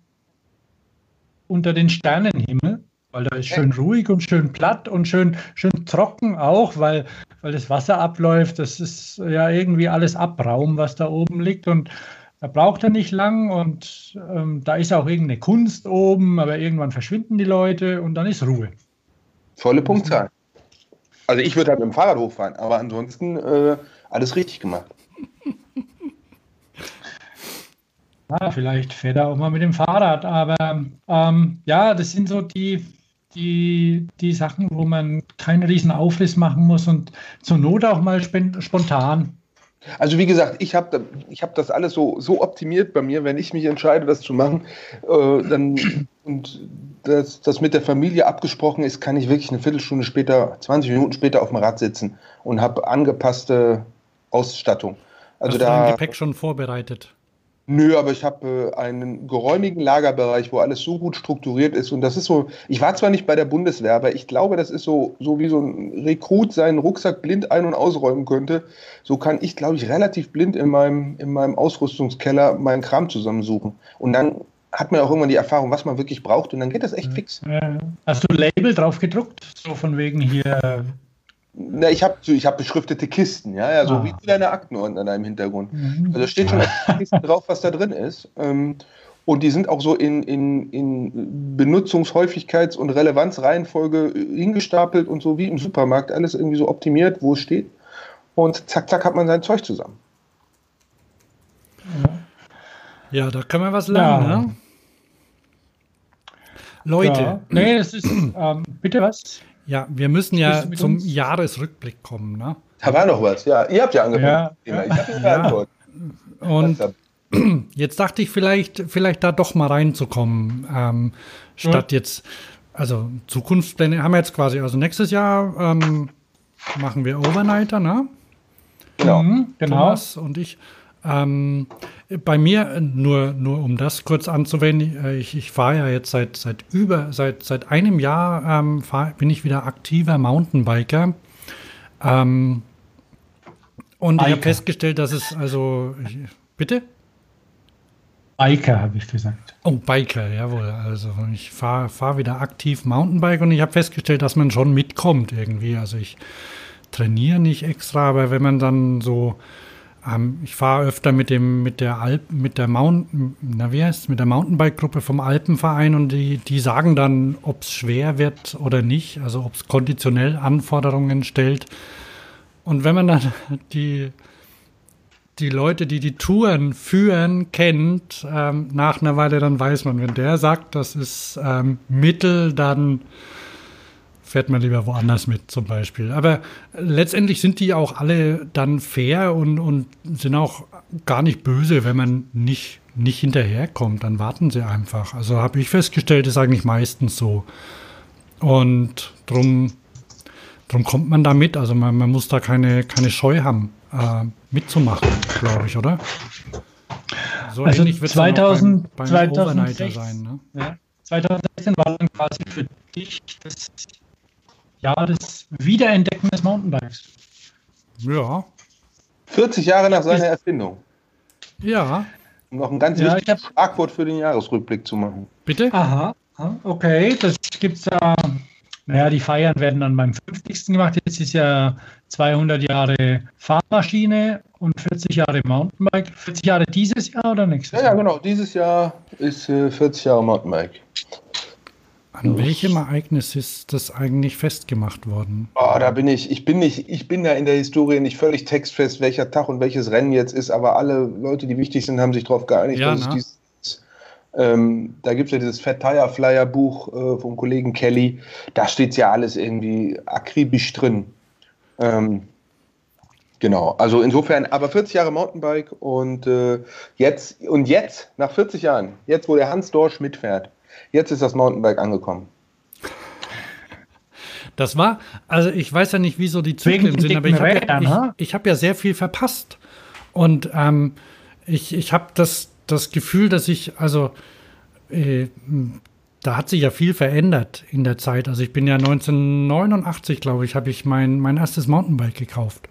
Speaker 2: unter den Sternenhimmel, weil da ist schön ruhig und schön platt und schön, schön trocken auch, weil, weil das Wasser abläuft. Das ist ja irgendwie alles Abraum, was da oben liegt. Und da braucht er nicht lang und ähm, da ist auch irgendeine Kunst oben, aber irgendwann verschwinden die Leute und dann ist Ruhe.
Speaker 3: Volle Punktzahl. Also ich würde halt mit dem Fahrrad hochfahren, aber ansonsten äh, alles richtig gemacht.
Speaker 2: Ja, vielleicht fährt er auch mal mit dem Fahrrad, aber ähm, ja, das sind so die, die, die Sachen, wo man keinen riesen Aufriss machen muss und zur Not auch mal spontan.
Speaker 3: Also wie gesagt, ich habe ich hab das alles so, so optimiert bei mir, wenn ich mich entscheide, das zu machen, äh, dann und das, das mit der Familie abgesprochen ist, kann ich wirklich eine Viertelstunde später, 20 Minuten später auf dem Rad sitzen und habe angepasste Ausstattung.
Speaker 1: Also Hast da, du dein Gepäck schon vorbereitet?
Speaker 3: Nö, aber ich habe äh, einen geräumigen Lagerbereich, wo alles so gut strukturiert ist. Und das ist so, ich war zwar nicht bei der Bundeswehr, aber ich glaube, das ist so, so wie so ein Rekrut seinen Rucksack blind ein- und ausräumen könnte. So kann ich, glaube ich, relativ blind in meinem, in meinem Ausrüstungskeller meinen Kram zusammensuchen. Und dann hat man auch irgendwann die Erfahrung, was man wirklich braucht. Und dann geht das echt fix.
Speaker 2: Hast du ein Label drauf gedruckt? So von wegen hier
Speaker 3: na, ich habe ich hab beschriftete Kisten, ja, ja so ah. wie deine Aktenordner in deinem Hintergrund. Mhm. Also steht schon Kisten drauf, was da drin ist. Ähm, und die sind auch so in, in, in Benutzungshäufigkeits- und Relevanzreihenfolge hingestapelt und so wie im Supermarkt, alles irgendwie so optimiert, wo es steht. Und zack, zack hat man sein Zeug zusammen.
Speaker 1: Ja, da kann man was lernen, ja. ne? Leute. Ja.
Speaker 2: Nee, das ist, ähm, bitte was?
Speaker 1: Ja, wir müssen ja zum uns? Jahresrückblick kommen. Ne?
Speaker 3: Da war noch was, ja. Ihr habt ja angefangen. Ja. Ich habe
Speaker 1: ja. Und jetzt dachte ich, vielleicht, vielleicht da doch mal reinzukommen, ähm, statt ja. jetzt, also Zukunftspläne haben wir jetzt quasi, also nächstes Jahr ähm, machen wir Overnighter, ne?
Speaker 2: Genau. Mhm, genau.
Speaker 1: Thomas und ich. Ähm, bei mir, nur, nur um das kurz anzuwenden, äh, ich, ich fahre ja jetzt seit, seit über, seit, seit einem Jahr ähm, fahr, bin ich wieder aktiver Mountainbiker. Ähm, und Biker. ich habe festgestellt, dass es also, ich, bitte?
Speaker 2: Biker, habe ich gesagt.
Speaker 1: Oh, Biker, jawohl. Also ich fahre fahr wieder aktiv Mountainbike und ich habe festgestellt, dass man schon mitkommt irgendwie. Also ich trainiere nicht extra, aber wenn man dann so ähm, ich fahre öfter mit dem, mit der Alp, mit der Mount, na wie heißt mit der Mountainbike-Gruppe vom Alpenverein und die, die sagen dann, ob es schwer wird oder nicht, also ob es konditionell Anforderungen stellt. Und wenn man dann die, die Leute, die die Touren führen, kennt, ähm, nach einer Weile, dann weiß man, wenn der sagt, das ist ähm, Mittel, dann fährt man lieber woanders mit zum Beispiel. Aber letztendlich sind die auch alle dann fair und, und sind auch gar nicht böse, wenn man nicht, nicht hinterherkommt. Dann warten sie einfach. Also habe ich festgestellt, ist eigentlich meistens so. Und drum, drum kommt man da mit. Also man, man muss da keine, keine Scheu haben, äh, mitzumachen, glaube ich, oder?
Speaker 2: So also ähnlich wird 2000, beim, beim 2016, sein. Ne? Ja, 2016 war dann quasi für dich das Jahr des Wiederentdecken des Mountainbikes.
Speaker 1: Ja.
Speaker 3: 40 Jahre nach seiner Erfindung.
Speaker 1: Ja.
Speaker 3: Um noch ein ganz ja, wichtiges Schlagwort für den Jahresrückblick zu machen.
Speaker 1: Bitte?
Speaker 2: Aha, okay. Das gibt es ja Naja, die Feiern werden dann beim 50. gemacht. Jetzt ist ja 200 Jahre Fahrmaschine und 40 Jahre Mountainbike. 40 Jahre dieses Jahr oder nächstes
Speaker 3: Jahr? Ja, genau. Dieses Jahr ist äh, 40 Jahre Mountainbike.
Speaker 1: An welchem Ereignis ist das eigentlich festgemacht worden?
Speaker 3: Oh, da bin ich, ich bin nicht, ich bin da in der Historie nicht völlig textfest, welcher Tag und welches Rennen jetzt ist, aber alle Leute, die wichtig sind, haben sich darauf geeinigt, ja, dass es dies, ähm, da gibt es ja dieses Fat Tire Flyer Buch äh, vom Kollegen Kelly. Da steht ja alles irgendwie akribisch drin. Ähm, genau, also insofern, aber 40 Jahre Mountainbike und äh, jetzt, und jetzt, nach 40 Jahren, jetzt wo der Hans Dorsch mitfährt, Jetzt ist das Mountainbike angekommen.
Speaker 1: Das war, also ich weiß ja nicht, wieso die Zyklen sind, aber ich habe ja, ne? ich, ich hab ja sehr viel verpasst. Und ähm, ich, ich habe das, das Gefühl, dass ich, also äh, da hat sich ja viel verändert in der Zeit. Also ich bin ja 1989, glaube ich, habe ich mein, mein erstes Mountainbike gekauft.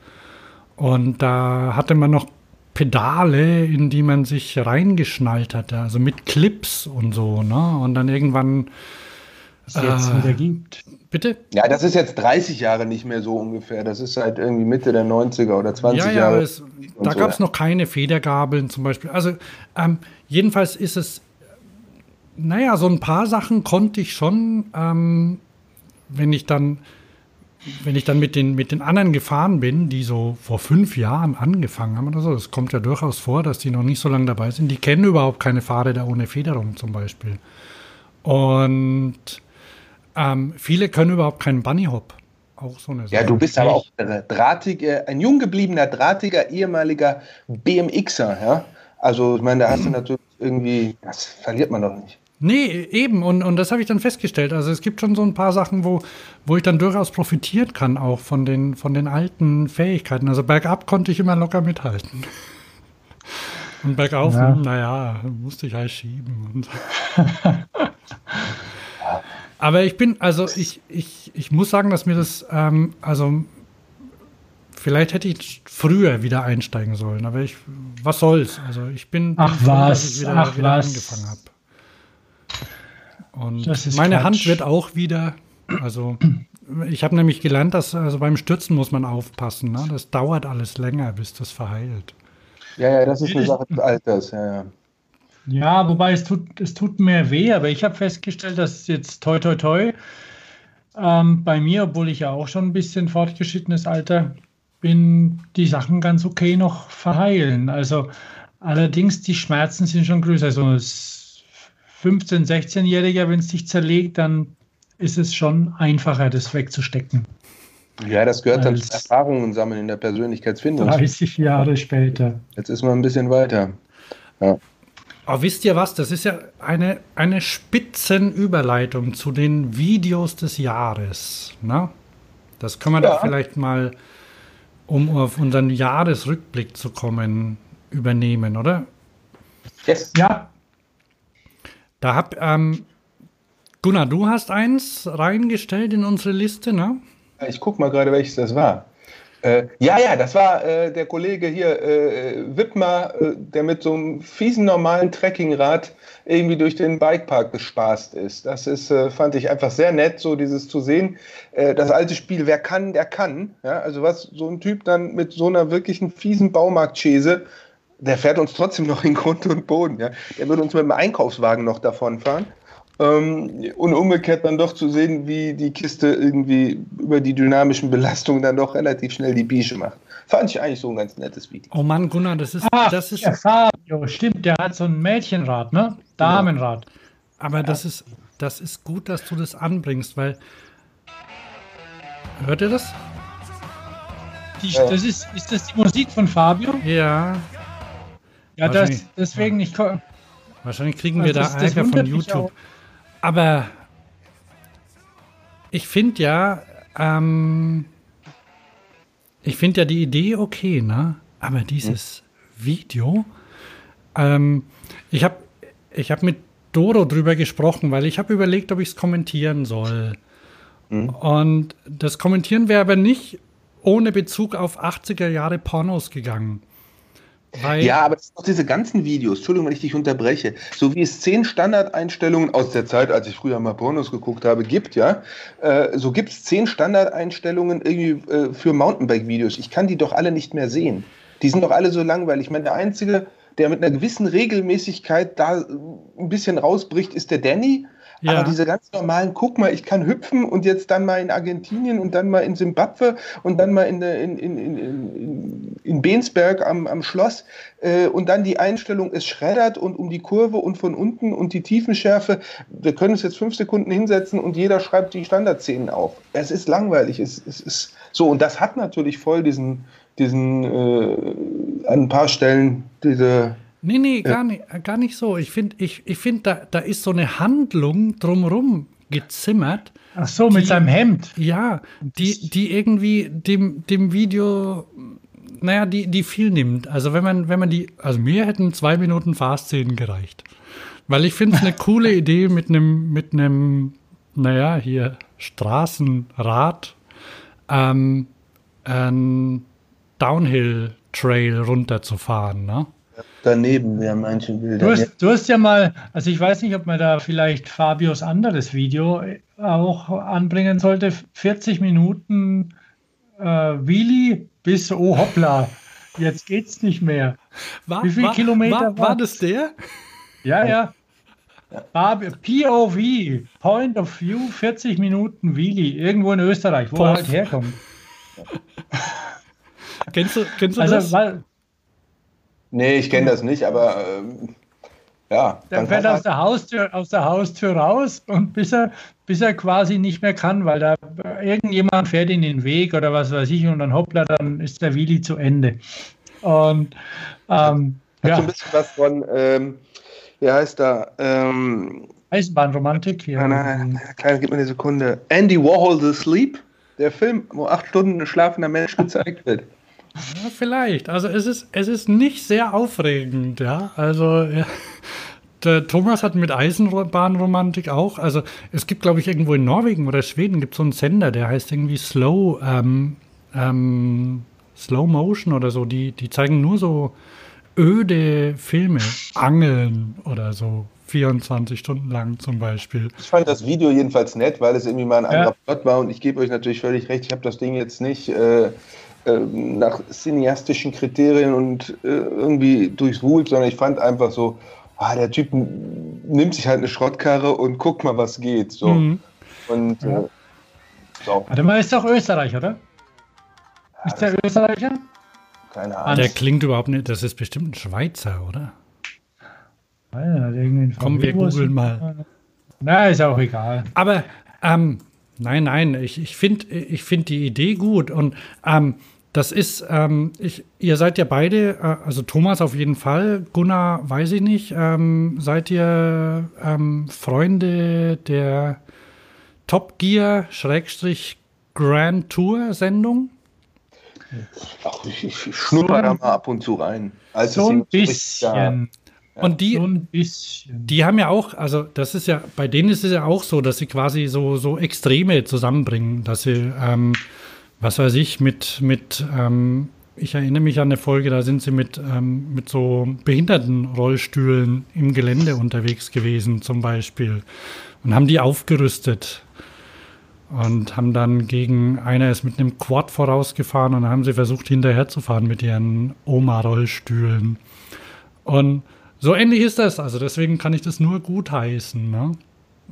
Speaker 1: Und da hatte man noch Pedale, in die man sich reingeschnallt hatte, also mit Clips und so, ne? Und dann irgendwann
Speaker 2: es jetzt äh, wieder gibt.
Speaker 1: Bitte?
Speaker 3: Ja, das ist jetzt 30 Jahre nicht mehr so ungefähr. Das ist halt irgendwie Mitte der 90er oder 20 ja, ja, Jahre.
Speaker 1: Es, da so. gab es noch keine Federgabeln zum Beispiel. Also ähm, jedenfalls ist es, naja, so ein paar Sachen konnte ich schon, ähm, wenn ich dann wenn ich dann mit den, mit den anderen gefahren bin, die so vor fünf Jahren angefangen haben oder so, das kommt ja durchaus vor, dass die noch nicht so lange dabei sind, die kennen überhaupt keine Fahrräder ohne Federung zum Beispiel. Und ähm, viele können überhaupt keinen Bunny Hop.
Speaker 3: Auch so eine Sache. Ja, du bist aber auch drahtig, ein jung gebliebener, drahtiger, ehemaliger BMXer, ja. Also, ich meine, da hast du natürlich irgendwie, das verliert man doch nicht.
Speaker 1: Nee, eben. Und, und das habe ich dann festgestellt. Also es gibt schon so ein paar Sachen, wo, wo ich dann durchaus profitieren kann, auch von den, von den alten Fähigkeiten. Also bergab konnte ich immer locker mithalten. Und bergauf, ja. naja, musste ich halt schieben. Aber ich bin, also ich, ich, ich muss sagen, dass mir das, ähm, also vielleicht hätte ich früher wieder einsteigen sollen, aber ich, was soll's? Also ich bin,
Speaker 2: Ach
Speaker 1: froh,
Speaker 2: was, dass ich
Speaker 1: wieder,
Speaker 2: Ach
Speaker 1: wieder
Speaker 2: was.
Speaker 1: angefangen habe. Und meine Quatsch. Hand wird auch wieder, also ich habe nämlich gelernt, dass also beim Stürzen muss man aufpassen. Ne? Das dauert alles länger, bis das verheilt.
Speaker 3: Ja, ja, das ist eine Sache des Alters, ja, ja.
Speaker 2: Ja, wobei es tut, es tut mehr weh, aber ich habe festgestellt, dass jetzt toi toi toi ähm, bei mir, obwohl ich ja auch schon ein bisschen fortgeschrittenes Alter bin, die Sachen ganz okay noch verheilen. Also allerdings die Schmerzen sind schon größer. Also es 15-, 16-Jähriger, wenn es dich zerlegt, dann ist es schon einfacher, das wegzustecken.
Speaker 3: Ja, das gehört dann zu Erfahrungen sammeln in der Persönlichkeitsfindung.
Speaker 2: 30 Jahre später.
Speaker 3: Jetzt ist man ein bisschen weiter. Ja.
Speaker 1: Aber wisst ihr was? Das ist ja eine, eine Spitzenüberleitung zu den Videos des Jahres. Ne? Das können wir ja. doch vielleicht mal, um auf unseren Jahresrückblick zu kommen, übernehmen, oder?
Speaker 2: Yes. Ja,
Speaker 1: da hab, ähm, Gunnar, du hast eins reingestellt in unsere Liste, ne?
Speaker 3: Ich guck mal gerade, welches das war. Äh, ja, ja, das war äh, der Kollege hier, äh, Wittmer, äh, der mit so einem fiesen normalen Trekkingrad irgendwie durch den Bikepark gespaßt ist. Das ist, äh, fand ich einfach sehr nett, so dieses zu sehen. Äh, das alte Spiel, wer kann, der kann. Ja, also was so ein Typ dann mit so einer wirklichen fiesen Baumarktschäse der fährt uns trotzdem noch in Grund und Boden. Ja? Der würde uns mit dem Einkaufswagen noch davonfahren. Ähm, und umgekehrt dann doch zu sehen, wie die Kiste irgendwie über die dynamischen Belastungen dann doch relativ schnell die Bische macht. Fand ich eigentlich so ein ganz nettes Video.
Speaker 1: Oh Mann, Gunnar, das ist.
Speaker 2: Ach,
Speaker 1: das ist
Speaker 2: ja, Fabio, stimmt, der hat so ein Mädchenrad, ne? Damenrad.
Speaker 1: Aber ja. das, ist, das ist gut, dass du das anbringst, weil. Hört ihr das?
Speaker 2: Die, ja. das ist, ist das die Musik von Fabio?
Speaker 1: Ja.
Speaker 2: Ja, das, deswegen nicht.
Speaker 1: Wahrscheinlich kriegen wir das, da Ärger von YouTube. Aber ich finde ja, ähm, ich finde ja die Idee okay, ne? Aber dieses hm. Video, ähm, ich habe ich hab mit Doro drüber gesprochen, weil ich habe überlegt, ob ich es kommentieren soll. Hm. Und das Kommentieren wäre aber nicht ohne Bezug auf 80er Jahre Pornos gegangen.
Speaker 3: Weil ja, aber das sind doch diese ganzen Videos, Entschuldigung, wenn ich dich unterbreche, so wie es zehn Standardeinstellungen aus der Zeit, als ich früher mal Pornos geguckt habe, gibt, ja, äh, so gibt es zehn Standardeinstellungen irgendwie äh, für Mountainbike-Videos. Ich kann die doch alle nicht mehr sehen. Die sind doch alle so langweilig. Ich meine, der einzige, der mit einer gewissen Regelmäßigkeit da ein bisschen rausbricht, ist der Danny. Ja. Aber diese ganz normalen, guck mal, ich kann hüpfen und jetzt dann mal in Argentinien und dann mal in Simbabwe und dann mal in, in, in, in, in Bensberg am, am Schloss äh, und dann die Einstellung, es schreddert und um die Kurve und von unten und die Tiefenschärfe. Wir können uns jetzt fünf Sekunden hinsetzen und jeder schreibt die Standardszenen auf. Es ist langweilig, es, es ist so und das hat natürlich voll diesen, diesen äh, an ein paar Stellen diese
Speaker 1: Nee, nee, gar, ja. nicht, gar nicht so. Ich finde, ich, ich find, da, da ist so eine Handlung drumherum gezimmert.
Speaker 2: Ach so, die, mit seinem Hemd.
Speaker 1: Ja, die, die irgendwie dem, dem Video, naja, die, die viel nimmt. Also wenn man, wenn man die, also mir hätten zwei Minuten Fahrszenen gereicht. Weil ich finde es eine coole Idee mit einem, mit einem, naja, hier Straßenrad, ähm, ein Downhill-Trail runterzufahren, ne?
Speaker 3: Daneben wären manche Bilder.
Speaker 2: Du hast, du hast, ja mal, also ich weiß nicht, ob man da vielleicht Fabios anderes Video auch anbringen sollte. 40 Minuten äh, Wheelie bis oh hoppla, jetzt geht's nicht mehr.
Speaker 1: War, Wie viele war, Kilometer war, war das der?
Speaker 2: Ja, ja. Fabio, POV, Point of View, 40 Minuten Wheelie, irgendwo in Österreich, wo Pof. er halt herkommt.
Speaker 1: kennst du, kennst du also, das? Weil,
Speaker 3: Nee, ich kenne das nicht, aber ähm, ja.
Speaker 2: Dann fährt er aus der, Haustür, aus der Haustür raus und bis er, bis er quasi nicht mehr kann, weil da irgendjemand fährt in den Weg oder was weiß ich und dann hoppla, dann ist der Willi zu Ende. Und ähm,
Speaker 3: Hat ja. so ein bisschen was von, ähm, wie heißt da? Ähm,
Speaker 2: Eisenbahnromantik.
Speaker 3: Ja. Nein, nein, kleine, gib mir eine Sekunde. Andy Warhol The Sleep, der Film, wo acht Stunden ein schlafender Mensch gezeigt wird.
Speaker 1: Ja, vielleicht. Also es ist, es ist nicht sehr aufregend, ja. Also ja. der Thomas hat mit Eisenbahnromantik auch. Also es gibt, glaube ich, irgendwo in Norwegen oder Schweden gibt es so einen Sender, der heißt irgendwie Slow, ähm, ähm, Slow Motion oder so. Die, die zeigen nur so öde Filme, Angeln oder so. 24 Stunden lang zum Beispiel.
Speaker 3: Ich fand das Video jedenfalls nett, weil es irgendwie mal ein anderer ja. Plot war und ich gebe euch natürlich völlig recht, ich habe das Ding jetzt nicht äh, ähm, nach cineastischen Kriterien und äh, irgendwie durchwühlt, sondern ich fand einfach so, ah, der Typ nimmt sich halt eine Schrottkarre und guckt mal, was geht. So. Mhm. Und
Speaker 2: ja. äh, so. Warte mal, ist doch Österreich, oder? Ja, ist der Österreicher?
Speaker 1: Keine Ahnung. Der klingt überhaupt nicht, das ist bestimmt ein Schweizer, oder?
Speaker 2: Ja,
Speaker 1: Komm, wir googeln mal.
Speaker 2: Na, ist auch egal.
Speaker 1: Aber, ähm, nein, nein, ich, ich finde ich find die Idee gut und ähm, das ist, ähm, ich, ihr seid ja beide, äh, also Thomas auf jeden Fall, Gunnar weiß ich nicht. Ähm, seid ihr ähm, Freunde der Top Gear Schrägstrich Grand Tour Sendung?
Speaker 3: Ach, ich, ich schnupper da mal ab und zu rein.
Speaker 2: Also so ein bisschen.
Speaker 1: Und die, so die haben ja auch, also das ist ja, bei denen ist es ja auch so, dass sie quasi so, so Extreme zusammenbringen, dass sie ähm, was weiß ich, mit, mit ähm, ich erinnere mich an eine Folge, da sind sie mit, ähm, mit so Behindertenrollstühlen im Gelände unterwegs gewesen, zum Beispiel. Und haben die aufgerüstet. Und haben dann gegen, einer ist mit einem Quad vorausgefahren und haben sie versucht, hinterherzufahren mit ihren Oma-Rollstühlen. Und so ähnlich ist das. Also deswegen kann ich das nur gutheißen. Ne?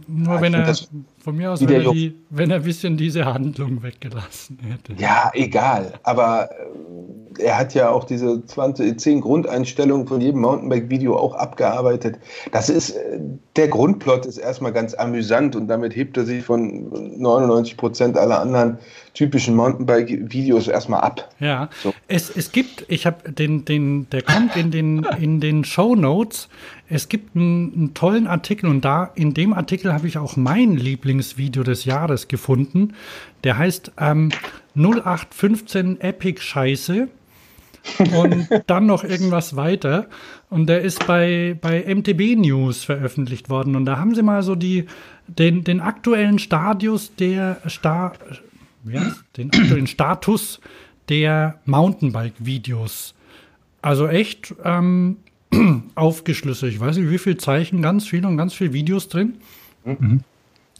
Speaker 1: Nur ja, wenn er, von mir aus, wenn er, die, wenn er ein bisschen diese Handlung weggelassen hätte.
Speaker 3: Ja, egal. Aber äh, er hat ja auch diese 20, 10 Grundeinstellungen von jedem Mountainbike-Video auch abgearbeitet. Das ist, äh, der Grundplot ist erstmal ganz amüsant und damit hebt er sich von 99 Prozent aller anderen typischen Mountainbike-Videos erstmal ab.
Speaker 1: Ja, so. es, es gibt, ich habe den, den, der kommt in den, in den Show Notes. Es gibt einen, einen tollen Artikel und da in dem Artikel habe ich auch mein Lieblingsvideo des Jahres gefunden. Der heißt ähm, 0815 Epic Scheiße und dann noch irgendwas weiter. Und der ist bei, bei MTB News veröffentlicht worden. Und da haben sie mal so die, den, den aktuellen Stadius der Star, ja, den aktuellen Status der Mountainbike-Videos Also echt ähm, aufgeschlüsselt. Ich weiß nicht, wie viele Zeichen, ganz viel und ganz viele Videos drin. Mhm.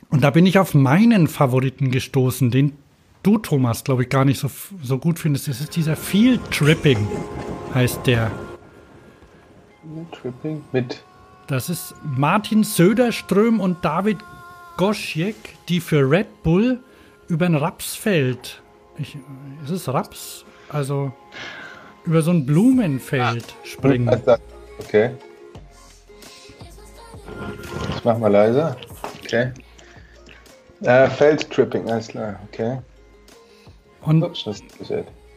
Speaker 1: Und da bin ich auf meinen Favoriten gestoßen, den du, Thomas, glaube ich, gar nicht so, so gut findest. Das ist dieser Field Tripping, heißt der.
Speaker 3: Tripping mit.
Speaker 1: Das ist Martin Söderström und David Goschek, die für Red Bull über ein Rapsfeld. Ich, ist es Raps? Also über so ein Blumenfeld springen.
Speaker 3: Okay. Ich mach mal leiser. Okay. Äh, Feldtripping, alles klar, okay.
Speaker 1: Und Ups,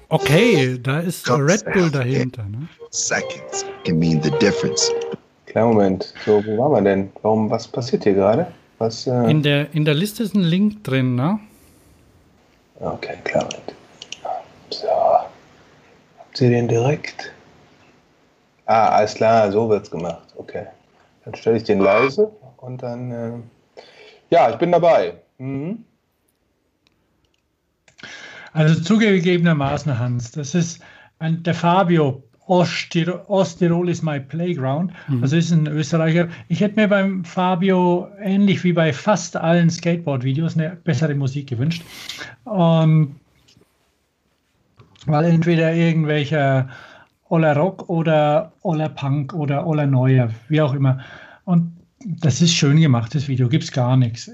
Speaker 1: okay, da ist Red Bull dahinter. Ne?
Speaker 4: Seconds can mean the difference.
Speaker 3: Klar, Moment. So, wo waren wir denn? Warum, was passiert hier gerade? Was,
Speaker 1: äh in, der, in der Liste ist ein Link drin, ne?
Speaker 3: Okay, klar. So. Habt ihr den direkt? Ah, alles klar, so wird's gemacht. Okay. Dann stelle ich den leise und dann. Äh ja, ich bin dabei. Mhm.
Speaker 2: Also zugegebenermaßen, Hans, das ist ein, der Fabio Osttirol, Osttirol ist my playground. Mhm. Also ist ein Österreicher. Ich hätte mir beim Fabio ähnlich wie bei fast allen Skateboard-Videos eine bessere Musik gewünscht. Um, weil entweder irgendwelcher Oller Rock oder Oller Punk oder Oller Neuer, wie auch immer. Und das ist schön gemacht, das Video, gibt es gar nichts.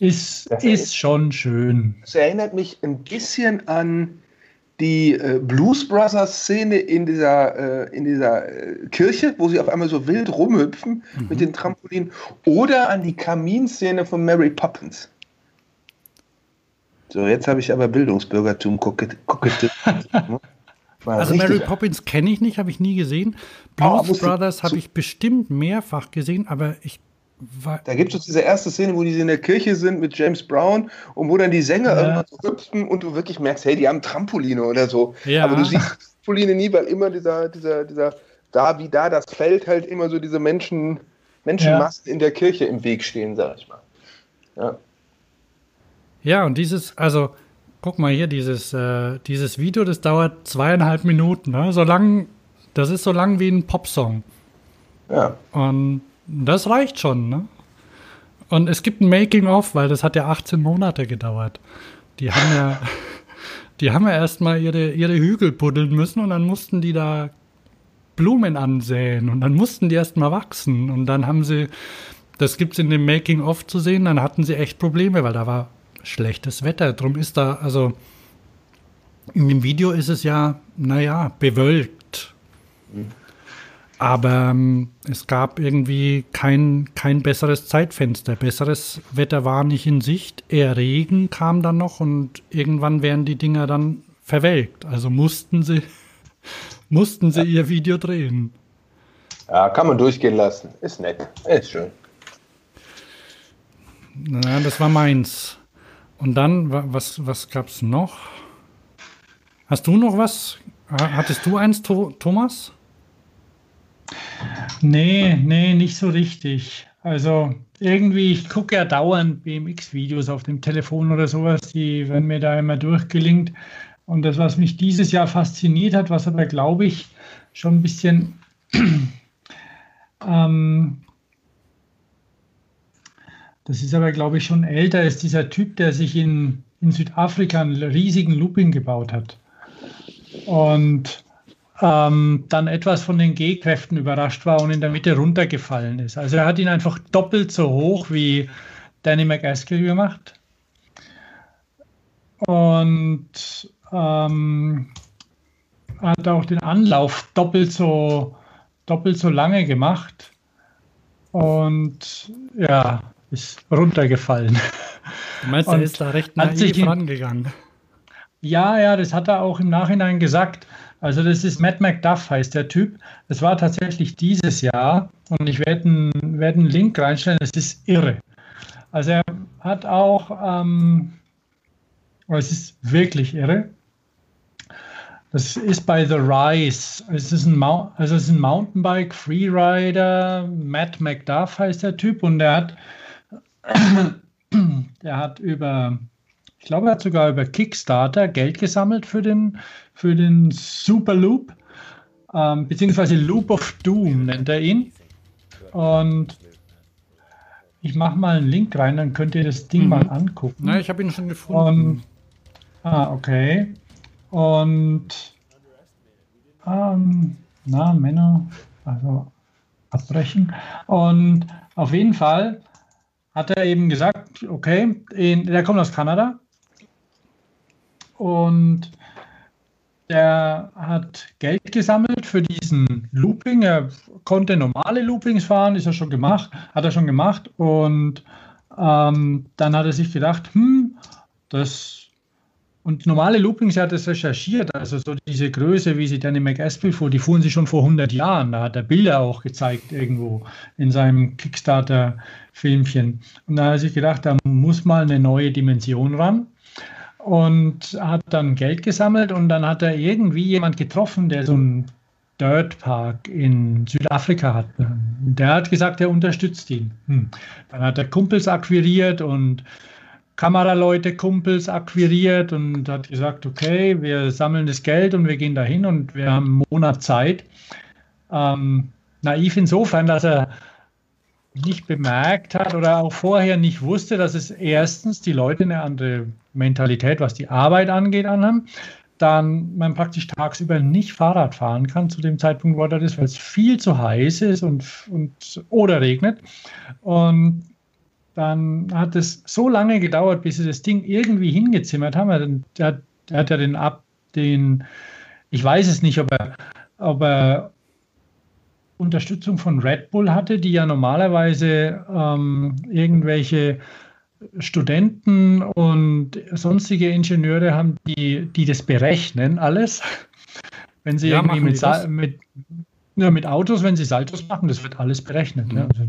Speaker 2: Ist, ist schon schön.
Speaker 3: Es erinnert mich ein bisschen an die äh, Blues Brothers Szene in dieser, äh, in dieser äh, Kirche, wo sie auf einmal so wild rumhüpfen mhm. mit den Trampolinen, oder an die Kaminszene von Mary Poppins. So, jetzt habe ich aber Bildungsbürgertum gucket.
Speaker 1: also Mary Poppins kenne ich nicht, habe ich nie gesehen. Blues oh, Brothers habe ich bestimmt mehrfach gesehen, aber ich
Speaker 3: da gibt es diese erste Szene, wo die in der Kirche sind mit James Brown und wo dann die Sänger ja. irgendwann so hüpfen und du wirklich merkst, hey, die haben Trampoline oder so. Ja. Aber du siehst Trampoline nie, weil immer dieser, dieser, dieser, da wie da das Feld halt immer so diese Menschen, Menschenmassen ja. in der Kirche im Weg stehen, sag ich mal. Ja.
Speaker 1: Ja, und dieses, also, guck mal hier, dieses, äh, dieses Video, das dauert zweieinhalb Minuten, ne? So lang, das ist so lang wie ein Popsong.
Speaker 3: Ja.
Speaker 1: Und das reicht schon, ne? Und es gibt ein Making-of, weil das hat ja 18 Monate gedauert. Die haben ja, die haben ja erstmal ihre, ihre Hügel buddeln müssen und dann mussten die da Blumen ansäen und dann mussten die erstmal wachsen und dann haben sie, das gibt es in dem Making-of zu sehen, dann hatten sie echt Probleme, weil da war schlechtes Wetter. Drum ist da, also in dem Video ist es ja, naja, bewölkt. Mhm. Aber ähm, es gab irgendwie kein, kein besseres Zeitfenster. Besseres Wetter war nicht in Sicht. Eher Regen kam dann noch und irgendwann wären die Dinger dann verwelkt. Also mussten sie, mussten sie ihr Video drehen.
Speaker 3: Ja, kann man durchgehen lassen. Ist nett. Ist schön.
Speaker 1: Na, das war meins. Und dann, was, was gab es noch? Hast du noch was? Hattest du eins, Thomas?
Speaker 2: Nee, nee, nicht so richtig. Also irgendwie, ich gucke ja dauernd BMX-Videos auf dem Telefon oder sowas, die werden mir da immer durchgelingt. Und das, was mich dieses Jahr fasziniert hat, was aber, glaube ich, schon ein bisschen ähm, das ist aber, glaube ich, schon älter, ist dieser Typ, der sich in, in Südafrika einen riesigen Looping gebaut hat. Und ähm, dann etwas von den G-Kräften überrascht war und in der Mitte runtergefallen ist. Also er hat ihn einfach doppelt so hoch wie Danny McAskill gemacht. Und ähm, hat auch den Anlauf doppelt so, doppelt so lange gemacht. Und ja, ist runtergefallen.
Speaker 1: Du meinst, er ist da recht naiv rangegangen?
Speaker 2: Ja, ja, das hat er auch im Nachhinein gesagt. Also das ist Matt McDuff heißt der Typ. Das war tatsächlich dieses Jahr und ich werde einen, werd einen Link reinstellen. Es ist irre. Also er hat auch, ähm, es ist wirklich irre. Das ist bei The Rise. Es ist ein, also es ist ein Mountainbike Freerider. Matt McDuff heißt der Typ und der hat, der hat über ich glaube, er hat sogar über Kickstarter Geld gesammelt für den, für den Super Loop. ähm, beziehungsweise Loop of Doom nennt er ihn. Und ich mache mal einen Link rein, dann könnt ihr das Ding mhm. mal angucken.
Speaker 1: Na, ich habe ihn schon gefunden.
Speaker 2: Und, ah, okay. Und ähm, na, Männer, also abbrechen. Und auf jeden Fall hat er eben gesagt, okay, in, der kommt aus Kanada und der hat Geld gesammelt für diesen Looping. Er konnte normale Loopings fahren, ist er schon gemacht, hat er schon gemacht. Und ähm, dann hat er sich gedacht, hm, das und normale Loopings, hat das recherchiert, also so diese Größe, wie sie Danny McAskill fuhr, die fuhren sie schon vor 100 Jahren. Da hat er Bilder auch gezeigt irgendwo in seinem Kickstarter-Filmchen. Und da hat er sich gedacht, da muss mal eine neue Dimension ran. Und hat dann Geld gesammelt und dann hat er irgendwie jemand getroffen, der so einen Dirt Park in Südafrika hat. Der hat gesagt, er unterstützt ihn. Hm. Dann hat er Kumpels akquiriert und Kameraleute, Kumpels akquiriert und hat gesagt, okay, wir sammeln das Geld und wir gehen dahin und wir haben einen Monat Zeit. Ähm, naiv insofern, dass er nicht bemerkt hat oder auch vorher nicht wusste, dass es erstens die Leute eine andere Mentalität, was die Arbeit angeht, anhaben. Dann man praktisch tagsüber nicht Fahrrad fahren kann zu dem Zeitpunkt, wo das ist, weil es viel zu heiß ist und, und oder regnet. Und dann hat es so lange gedauert, bis sie das Ding irgendwie hingezimmert haben. Der, der hat ja den ab, den, ich weiß es nicht, ob er, ob er Unterstützung von Red Bull hatte, die ja normalerweise ähm, irgendwelche Studenten und sonstige Ingenieure haben, die, die das berechnen, alles. Wenn sie ja, irgendwie mit, mit, ja, mit Autos, wenn sie Saltos machen, das wird alles berechnet. Mhm. Ne? Also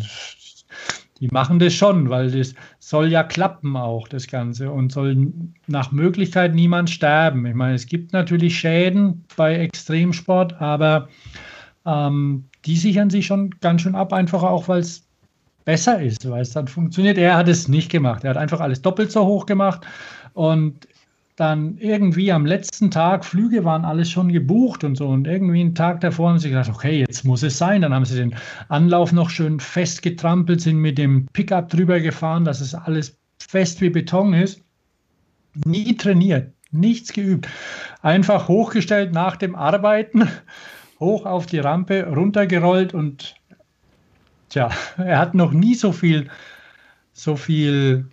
Speaker 2: die machen das schon, weil das soll ja klappen auch, das Ganze, und soll nach Möglichkeit niemand sterben. Ich meine, es gibt natürlich Schäden bei Extremsport, aber ähm, die sichern sich schon ganz schön ab, einfach auch, weil es besser ist, weil es dann funktioniert. Er hat es nicht gemacht. Er hat einfach alles doppelt so hoch gemacht und dann irgendwie am letzten Tag, Flüge waren alles schon gebucht und so. Und irgendwie einen Tag davor haben sie gedacht, okay, jetzt muss es sein. Dann haben sie den Anlauf noch schön festgetrampelt, sind mit dem Pickup drüber gefahren, dass es alles fest wie Beton ist. Nie trainiert, nichts geübt. Einfach hochgestellt nach dem Arbeiten, hoch auf die Rampe, runtergerollt und tja, er hat noch nie so viel, so viel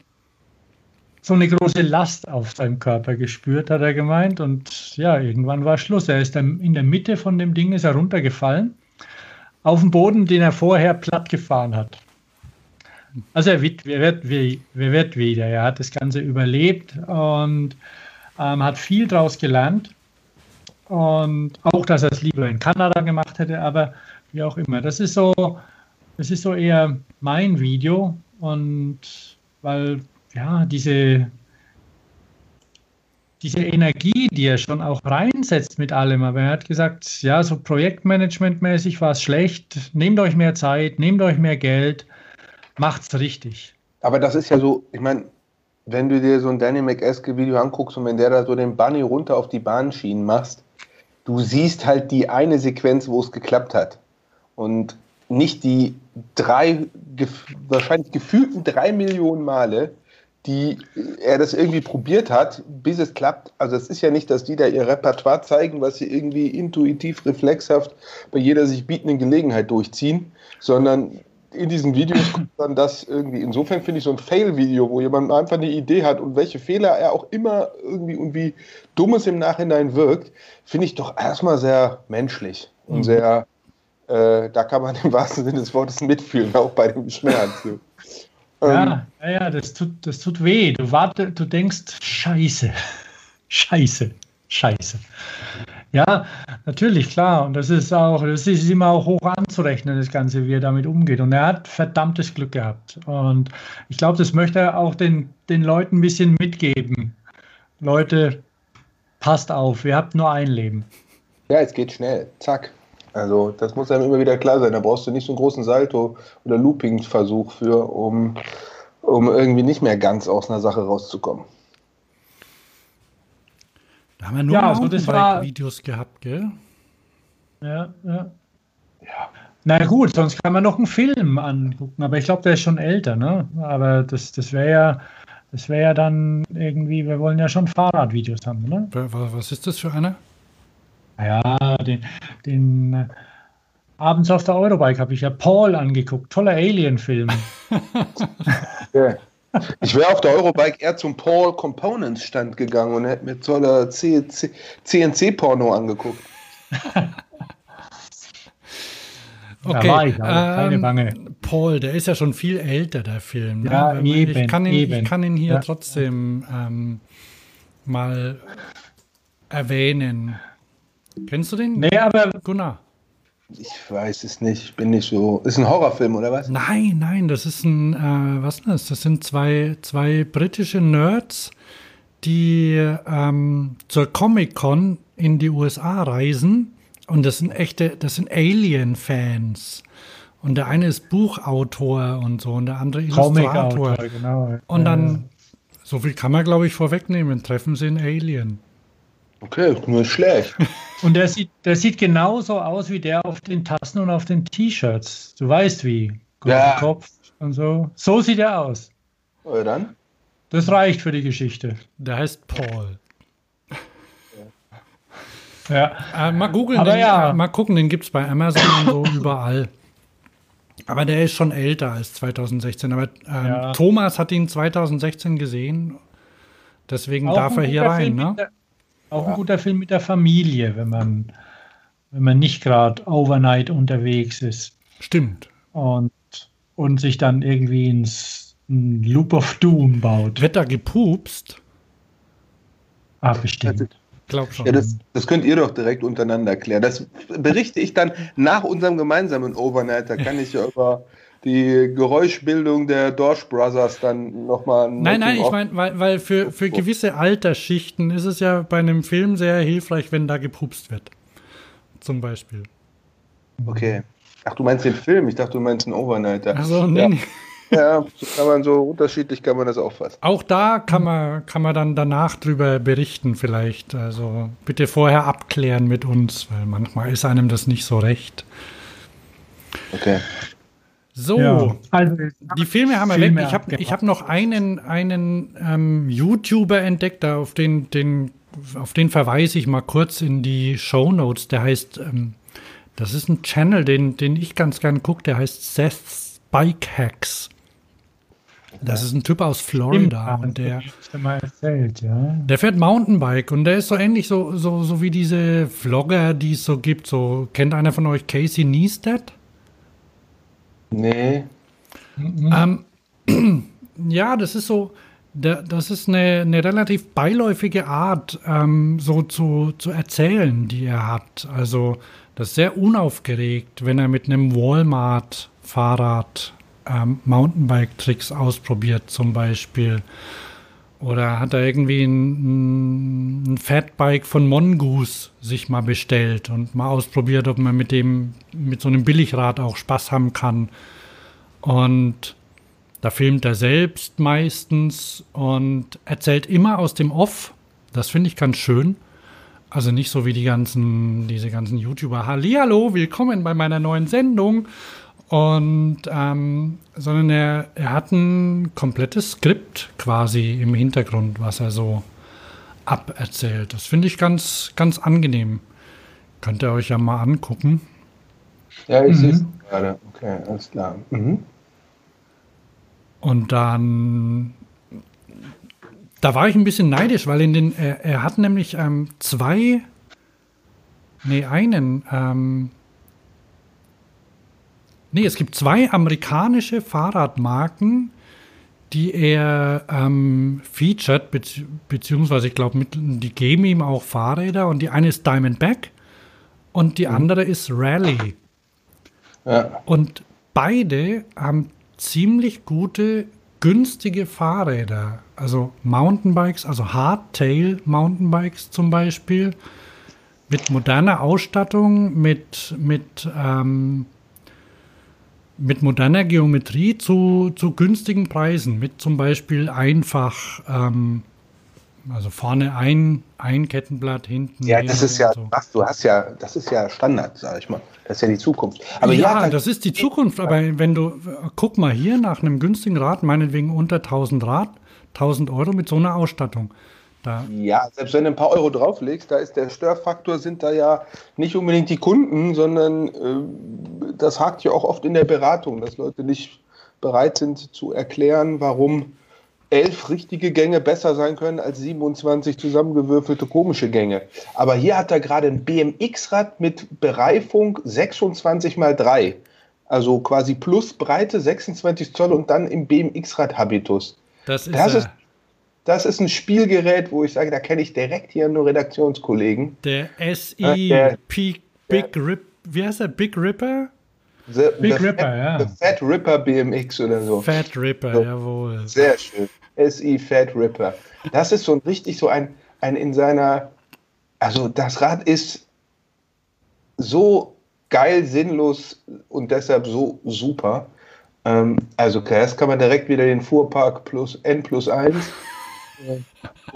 Speaker 2: so eine große Last auf seinem Körper gespürt, hat er gemeint. Und ja, irgendwann war Schluss. Er ist dann in der Mitte von dem Ding ist er runtergefallen, auf den Boden, den er vorher platt gefahren hat. Also er wird, er wird, er wird wieder. Er hat das Ganze überlebt und ähm, hat viel daraus gelernt. Und auch, dass er es lieber in Kanada gemacht hätte, aber wie auch immer. Das ist so, das ist so eher mein Video. Und weil ja, diese, diese Energie, die er schon auch reinsetzt mit allem. Aber er hat gesagt, ja, so Projektmanagement-mäßig war es schlecht. Nehmt euch mehr Zeit, nehmt euch mehr Geld, macht's richtig.
Speaker 3: Aber das ist ja so, ich meine, wenn du dir so ein Danny McEske Video anguckst und wenn der da so den Bunny runter auf die Bahnschienen machst, du siehst halt die eine Sequenz, wo es geklappt hat. Und nicht die drei, wahrscheinlich gefühlten drei Millionen Male, die er das irgendwie probiert hat, bis es klappt. Also es ist ja nicht, dass die da ihr Repertoire zeigen, was sie irgendwie intuitiv, reflexhaft bei jeder sich bietenden Gelegenheit durchziehen, sondern in diesen Videos kommt dann das irgendwie. Insofern finde ich so ein Fail-Video, wo jemand einfach eine Idee hat und welche Fehler er auch immer irgendwie und wie dummes im Nachhinein wirkt, finde ich doch erstmal sehr menschlich und mhm. sehr, äh, da kann man im wahrsten Sinne des Wortes mitfühlen, auch bei dem Schmerz.
Speaker 2: Ja, ähm, ja, das tut, das tut weh. Du warte, du denkst, Scheiße, Scheiße, Scheiße. Ja, natürlich, klar. Und das ist auch, das ist immer auch hoch anzurechnen, das Ganze, wie er damit umgeht. Und er hat verdammtes Glück gehabt. Und ich glaube, das möchte er auch den, den Leuten ein bisschen mitgeben. Leute, passt auf, ihr habt nur ein Leben.
Speaker 3: Ja, es geht schnell. Zack. Also das muss einem immer wieder klar sein. Da brauchst du nicht so einen großen Salto oder Looping-Versuch für, um, um irgendwie nicht mehr ganz aus einer Sache rauszukommen.
Speaker 1: Da haben wir nur ja, also das war Videos gehabt, gell?
Speaker 2: Ja, ja. Ja. Na gut, sonst kann man noch einen Film angucken, aber ich glaube, der ist schon älter, ne? Aber das, das wäre ja, das wäre ja dann irgendwie, wir wollen ja schon Fahrradvideos haben, ne?
Speaker 1: Was ist das für einer?
Speaker 2: Ja, den, den äh, abends auf der Eurobike habe ich ja Paul angeguckt. Toller Alien-Film.
Speaker 3: okay. Ich wäre auf der Eurobike eher zum Paul Components Stand gegangen und hätte mir toller CNC-Porno angegucht.
Speaker 1: Okay, ich, keine ähm, Bange. Paul, der ist ja schon viel älter, der Film.
Speaker 2: Ne? Ja, eben,
Speaker 1: ich, kann ihn,
Speaker 2: eben.
Speaker 1: ich kann ihn hier ja. trotzdem ähm, mal erwähnen. Kennst du den?
Speaker 2: Nee, aber
Speaker 1: Gunnar.
Speaker 3: Ich weiß es nicht, ich bin nicht so. Ist ein Horrorfilm oder was?
Speaker 1: Nein, nein, das ist ein, äh, was ist das? Das sind zwei, zwei britische Nerds, die ähm, zur Comic-Con in die USA reisen. Und das sind echte, das sind Alien-Fans. Und der eine ist Buchautor und so und der andere Illustrator. Genau. Und dann, so viel kann man, glaube ich, vorwegnehmen, treffen sie einen Alien.
Speaker 3: Okay, nur schlecht.
Speaker 2: Und der sieht, der sieht genauso aus wie der auf den Tassen und auf den T-Shirts. Du weißt wie.
Speaker 3: Ja.
Speaker 2: Kopf und so. So sieht er aus.
Speaker 3: Oder dann?
Speaker 2: Das reicht für die Geschichte.
Speaker 1: Der heißt Paul.
Speaker 2: Ja.
Speaker 1: Äh, mal googeln,
Speaker 2: ja.
Speaker 1: mal gucken, den gibt es bei Amazon und so überall. Aber der ist schon älter als 2016. Aber ähm,
Speaker 2: Ja.
Speaker 1: Thomas hat ihn 2016 gesehen. Deswegen
Speaker 2: Auch
Speaker 1: darf er hier rein,
Speaker 2: Film
Speaker 1: ne?
Speaker 2: Auch ein guter Film mit der Familie, wenn man, wenn man nicht gerade overnight unterwegs ist
Speaker 1: Stimmt.
Speaker 2: und, und sich dann irgendwie ins ein Loop of Doom baut.
Speaker 1: Wird da gepupst?
Speaker 2: Ah, bestimmt.
Speaker 1: Glaub schon.
Speaker 3: Ja, das, das könnt ihr doch direkt untereinander klären. Das berichte ich dann nach unserem gemeinsamen Overnight. Da kann ich ja über die Geräuschbildung der Dorsch Brothers dann nochmal.
Speaker 1: Nein, nein, ich meine, weil, weil für, für gewisse Altersschichten ist es ja bei einem Film sehr hilfreich, wenn da gepupst wird. Zum Beispiel.
Speaker 3: Okay. Ach, du meinst den Film? Ich dachte, du meinst einen Overnighter.
Speaker 1: Also, nee,
Speaker 3: ja.
Speaker 1: nee.
Speaker 3: ja, so kann man so unterschiedlich kann man das auffassen.
Speaker 1: Auch da kann man, kann man dann danach drüber berichten, vielleicht. Also bitte vorher abklären mit uns, weil manchmal ist einem das nicht so recht.
Speaker 3: Okay.
Speaker 1: So,
Speaker 2: Ja. Also,
Speaker 1: die Filme haben wir
Speaker 2: Filme
Speaker 1: weg. Ich habe ich hab noch einen, einen ähm, YouTuber entdeckt, da auf den, den, auf den verweise ich mal kurz in die Show Notes. Der heißt, ähm, das ist ein Channel, den, den ich ganz gern gucke, der heißt Seth's Bike Hacks. Das ist ein Typ aus Florida und der,
Speaker 2: erzählt, ja.
Speaker 1: der fährt Mountainbike und der ist so ähnlich so, so, so wie diese Vlogger, die es so gibt. So, kennt einer von euch Casey Neistat?
Speaker 3: Nee.
Speaker 1: Ähm, ja, das ist so, da- das ist eine, eine relativ beiläufige Art, ähm, so zu, zu erzählen, die er hat. Also, das ist sehr unaufgeregt, wenn er mit einem Walmart-Fahrrad ähm, Mountainbike-Tricks ausprobiert, zum Beispiel. Oder hat er irgendwie ein, ein Fatbike von Mongoose sich mal bestellt und mal ausprobiert, ob man mit dem, mit so einem Billigrad auch Spaß haben kann. Und da filmt er selbst meistens und erzählt immer aus dem Off. Das finde ich ganz schön. Also nicht so wie die ganzen, diese ganzen YouTuber. Hallihallo, willkommen bei meiner neuen Sendung. Und, ähm, sondern er, er hat ein komplettes Skript quasi im Hintergrund, was er so aberzählt. Das finde ich ganz, ganz angenehm. Könnt ihr euch ja mal angucken.
Speaker 3: Ja, ich
Speaker 2: Mhm.
Speaker 3: sehe es gerade. Okay, alles klar. Mhm.
Speaker 1: Und dann, da war ich ein bisschen neidisch, weil in den, er, er hat nämlich ähm, zwei, nee, einen, ähm, nee, es gibt zwei amerikanische Fahrradmarken, die er ähm, featured, bezieh beziehungsweise ich glaube, die geben ihm auch Fahrräder und die eine ist Diamondback und die andere ist Rally.
Speaker 3: Ja.
Speaker 1: Und beide haben ziemlich gute, günstige Fahrräder. Also Mountainbikes, also Hardtail Mountainbikes zum Beispiel. Mit moderner Ausstattung, mit, mit, ähm, mit moderner Geometrie zu, zu günstigen Preisen. Mit zum Beispiel einfach ähm, Also vorne ein, ein Kettenblatt, hinten.
Speaker 3: Ja, das ist ja,
Speaker 1: so.
Speaker 3: was, du hast ja, das ist ja Standard, sag ich mal. Das ist ja die Zukunft.
Speaker 1: Aber
Speaker 3: ja,
Speaker 1: ja, das ist die Zukunft. Aber wenn du, guck mal hier nach einem günstigen Rad, meinetwegen unter 1000 Rad, 1000 Euro mit so einer Ausstattung. Da,
Speaker 3: Ja, selbst wenn du ein paar Euro drauflegst, da ist der Störfaktor, sind da ja nicht unbedingt die Kunden, sondern äh, das hakt ja auch oft in der Beratung, dass Leute nicht bereit sind zu erklären, warum elf richtige Gänge besser sein können als 27 zusammengewürfelte komische Gänge. Aber hier hat er gerade ein BMX-Rad mit Bereifung 26 mal 3. Also quasi plus Breite 26 Zoll und dann im BMX-Rad-Habitus.
Speaker 1: das ist,
Speaker 3: Das ist- Das ist ein Spielgerät, wo ich sage, da kenne ich direkt hier nur Redaktionskollegen.
Speaker 1: der SI
Speaker 3: Äh, der-
Speaker 1: Peak Big Rip. Wie heißt der? Big Ripper?
Speaker 3: The,
Speaker 2: Big
Speaker 3: the
Speaker 2: Ripper,
Speaker 3: Fat,
Speaker 2: ja.
Speaker 3: The Fat Ripper BMX oder so.
Speaker 1: Fat Ripper,
Speaker 3: So.
Speaker 1: jawohl.
Speaker 3: Sehr schön. SI Fat Ripper. Das ist so ein richtig so ein, ein in seiner, also das Rad ist so geil, sinnlos und deshalb so super. Ähm, also das kann man direkt wieder den Fuhrpark plus N plus 1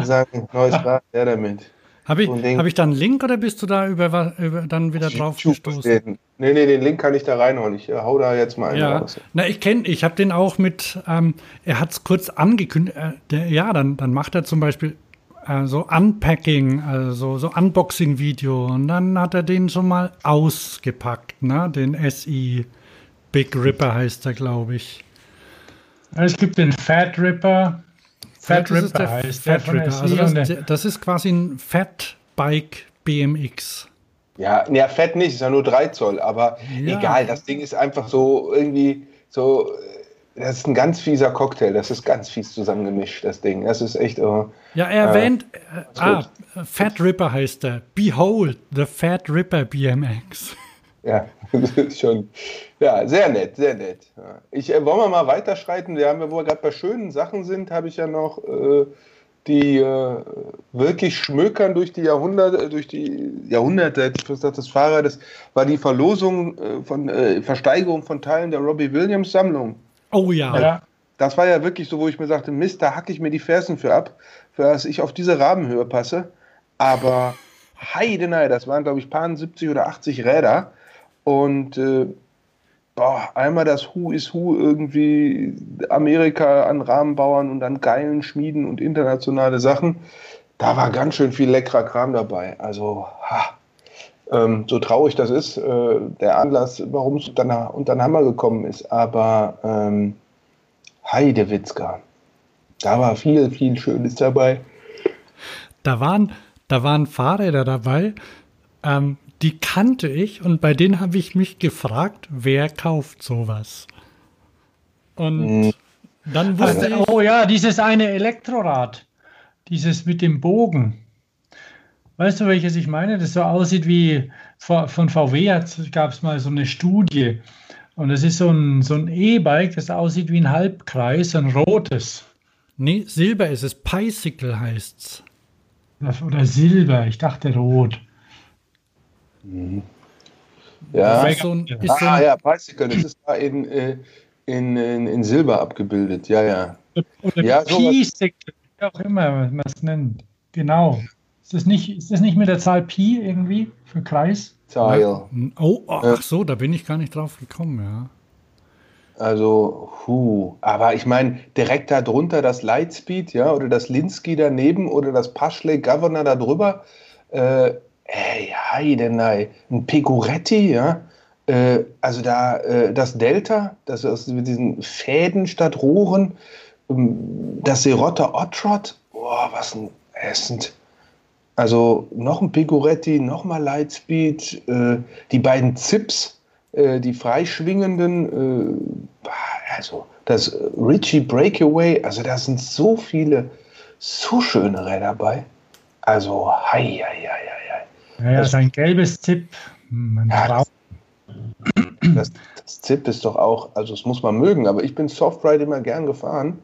Speaker 3: sagen, neues Rad, der damit.
Speaker 1: Habe ich, hab ich da einen Link oder bist du da über, über dann wieder drauf gestoßen?
Speaker 3: den, nee, nee, den Link kann ich da reinhauen. Ich äh, hau da jetzt mal einen
Speaker 1: Ja,
Speaker 3: raus.
Speaker 1: na ich kenne, ich habe den auch mit, ähm, er hat es kurz angekündigt, äh, der, ja, dann, dann macht er zum Beispiel äh, so Unpacking, also so Unboxing-Video und dann hat er den schon mal ausgepackt, ne, den SI Big Ripper heißt er, glaube ich.
Speaker 2: Es gibt den Fat Ripper. Fat
Speaker 1: das ist
Speaker 2: Ripper heißt
Speaker 1: Fat Ripper.
Speaker 2: SI
Speaker 1: Also das, das ist quasi ein Fat Bike BMX.
Speaker 3: Ja, ja, fett nicht, ist ja nur 3 Zoll, aber
Speaker 1: Ja.
Speaker 3: egal, das Ding ist einfach so irgendwie so, äh, das ist ein ganz fieser Cocktail, das ist ganz fies zusammengemischt, das Ding. Das ist echt, äh,
Speaker 1: Ja, er erwähnt, äh, ah, Fat Ripper heißt er. Behold, the Fat Ripper BMX.
Speaker 3: Ja, das ist schon, ja, sehr nett, sehr nett. Ich, äh, wollen wir mal weiterschreiten? Wir haben, ja, wo wir gerade bei schönen Sachen sind, habe ich ja noch äh, die äh, wirklich schmökern durch die Jahrhunderte, durch die Jahrhunderte, hätte ich fast gesagt, das Fahrrad, das war die Verlosung äh, von äh, Versteigerung von Teilen der Robbie Williams Sammlung.
Speaker 1: Oh ja.
Speaker 2: ja,
Speaker 3: Das war ja wirklich so, wo ich mir sagte, Mist, da hacke ich mir die Fersen für ab, für dass ich auf diese Rabenhöhe passe. Aber Heidenei, das waren, glaube ich, paar 70 oder 80 Räder. Und äh, boah, einmal das Who is Who irgendwie Amerika an Rahmenbauern und an geilen Schmieden und internationale Sachen. Da war ganz schön viel leckerer Kram dabei. Also, ha, ähm, so traurig das ist, äh, der Anlass, warum es unter den Hammer gekommen ist. Aber ähm, Heidewitzka, da war viel, viel Schönes dabei.
Speaker 1: Da waren, da waren Fahrräder dabei, ähm, die kannte ich und bei denen habe ich mich gefragt, wer kauft sowas? Und
Speaker 3: Hm.
Speaker 1: dann wusste ich,
Speaker 2: Oh ja, dieses eine Elektrorad. Dieses mit dem Bogen. Weißt du, welches ich meine? Das so aussieht wie von von VW gab es mal so eine Studie. Und es ist so ein, so ein E-Bike, das aussieht wie ein Halbkreis, ein rotes.
Speaker 1: nee, Silber ist es, Bicycle heißt's.
Speaker 2: Oder Silber, ich dachte rot.
Speaker 3: Ja,
Speaker 1: Das ist so ein, ist so
Speaker 3: ah,
Speaker 1: ein,
Speaker 3: ja, Bicycle, das ist da in, äh, in, in, in Silber abgebildet. Ja, ja.
Speaker 2: Oder
Speaker 3: Ja,
Speaker 2: wie auch immer man es nennt. Genau. Ist das, nicht, ist das nicht mit der Zahl Pi irgendwie für Kreis?
Speaker 3: Teil.
Speaker 1: Oh, ach so, da bin ich gar nicht drauf gekommen, ja.
Speaker 3: Also, hu. Aber ich meine, direkt da drunter das Lightspeed, ja, oder das Linsky daneben oder das Paschle Governor da drüber. Äh, ey, Heidenei. Ein Pecoretti, ja. Äh, also da äh, das Delta, das ist mit diesen Fäden statt Rohren. Ähm, Das Serotta Otrot, boah, was ein Essend. Also noch ein Pecoretti, noch mal Lightspeed, äh, die beiden Zips, äh, die freischwingenden, äh, also das Richie Breakaway, also da sind so viele, so schöne Räder dabei. Also, hei, hei, hei,
Speaker 2: Ja, ja, sein gelbes Tipp. Hm,
Speaker 3: Ja,
Speaker 2: Braun.
Speaker 3: hei. Das, das Zip ist doch auch, also das muss man mögen, aber ich bin Softride immer gern gefahren.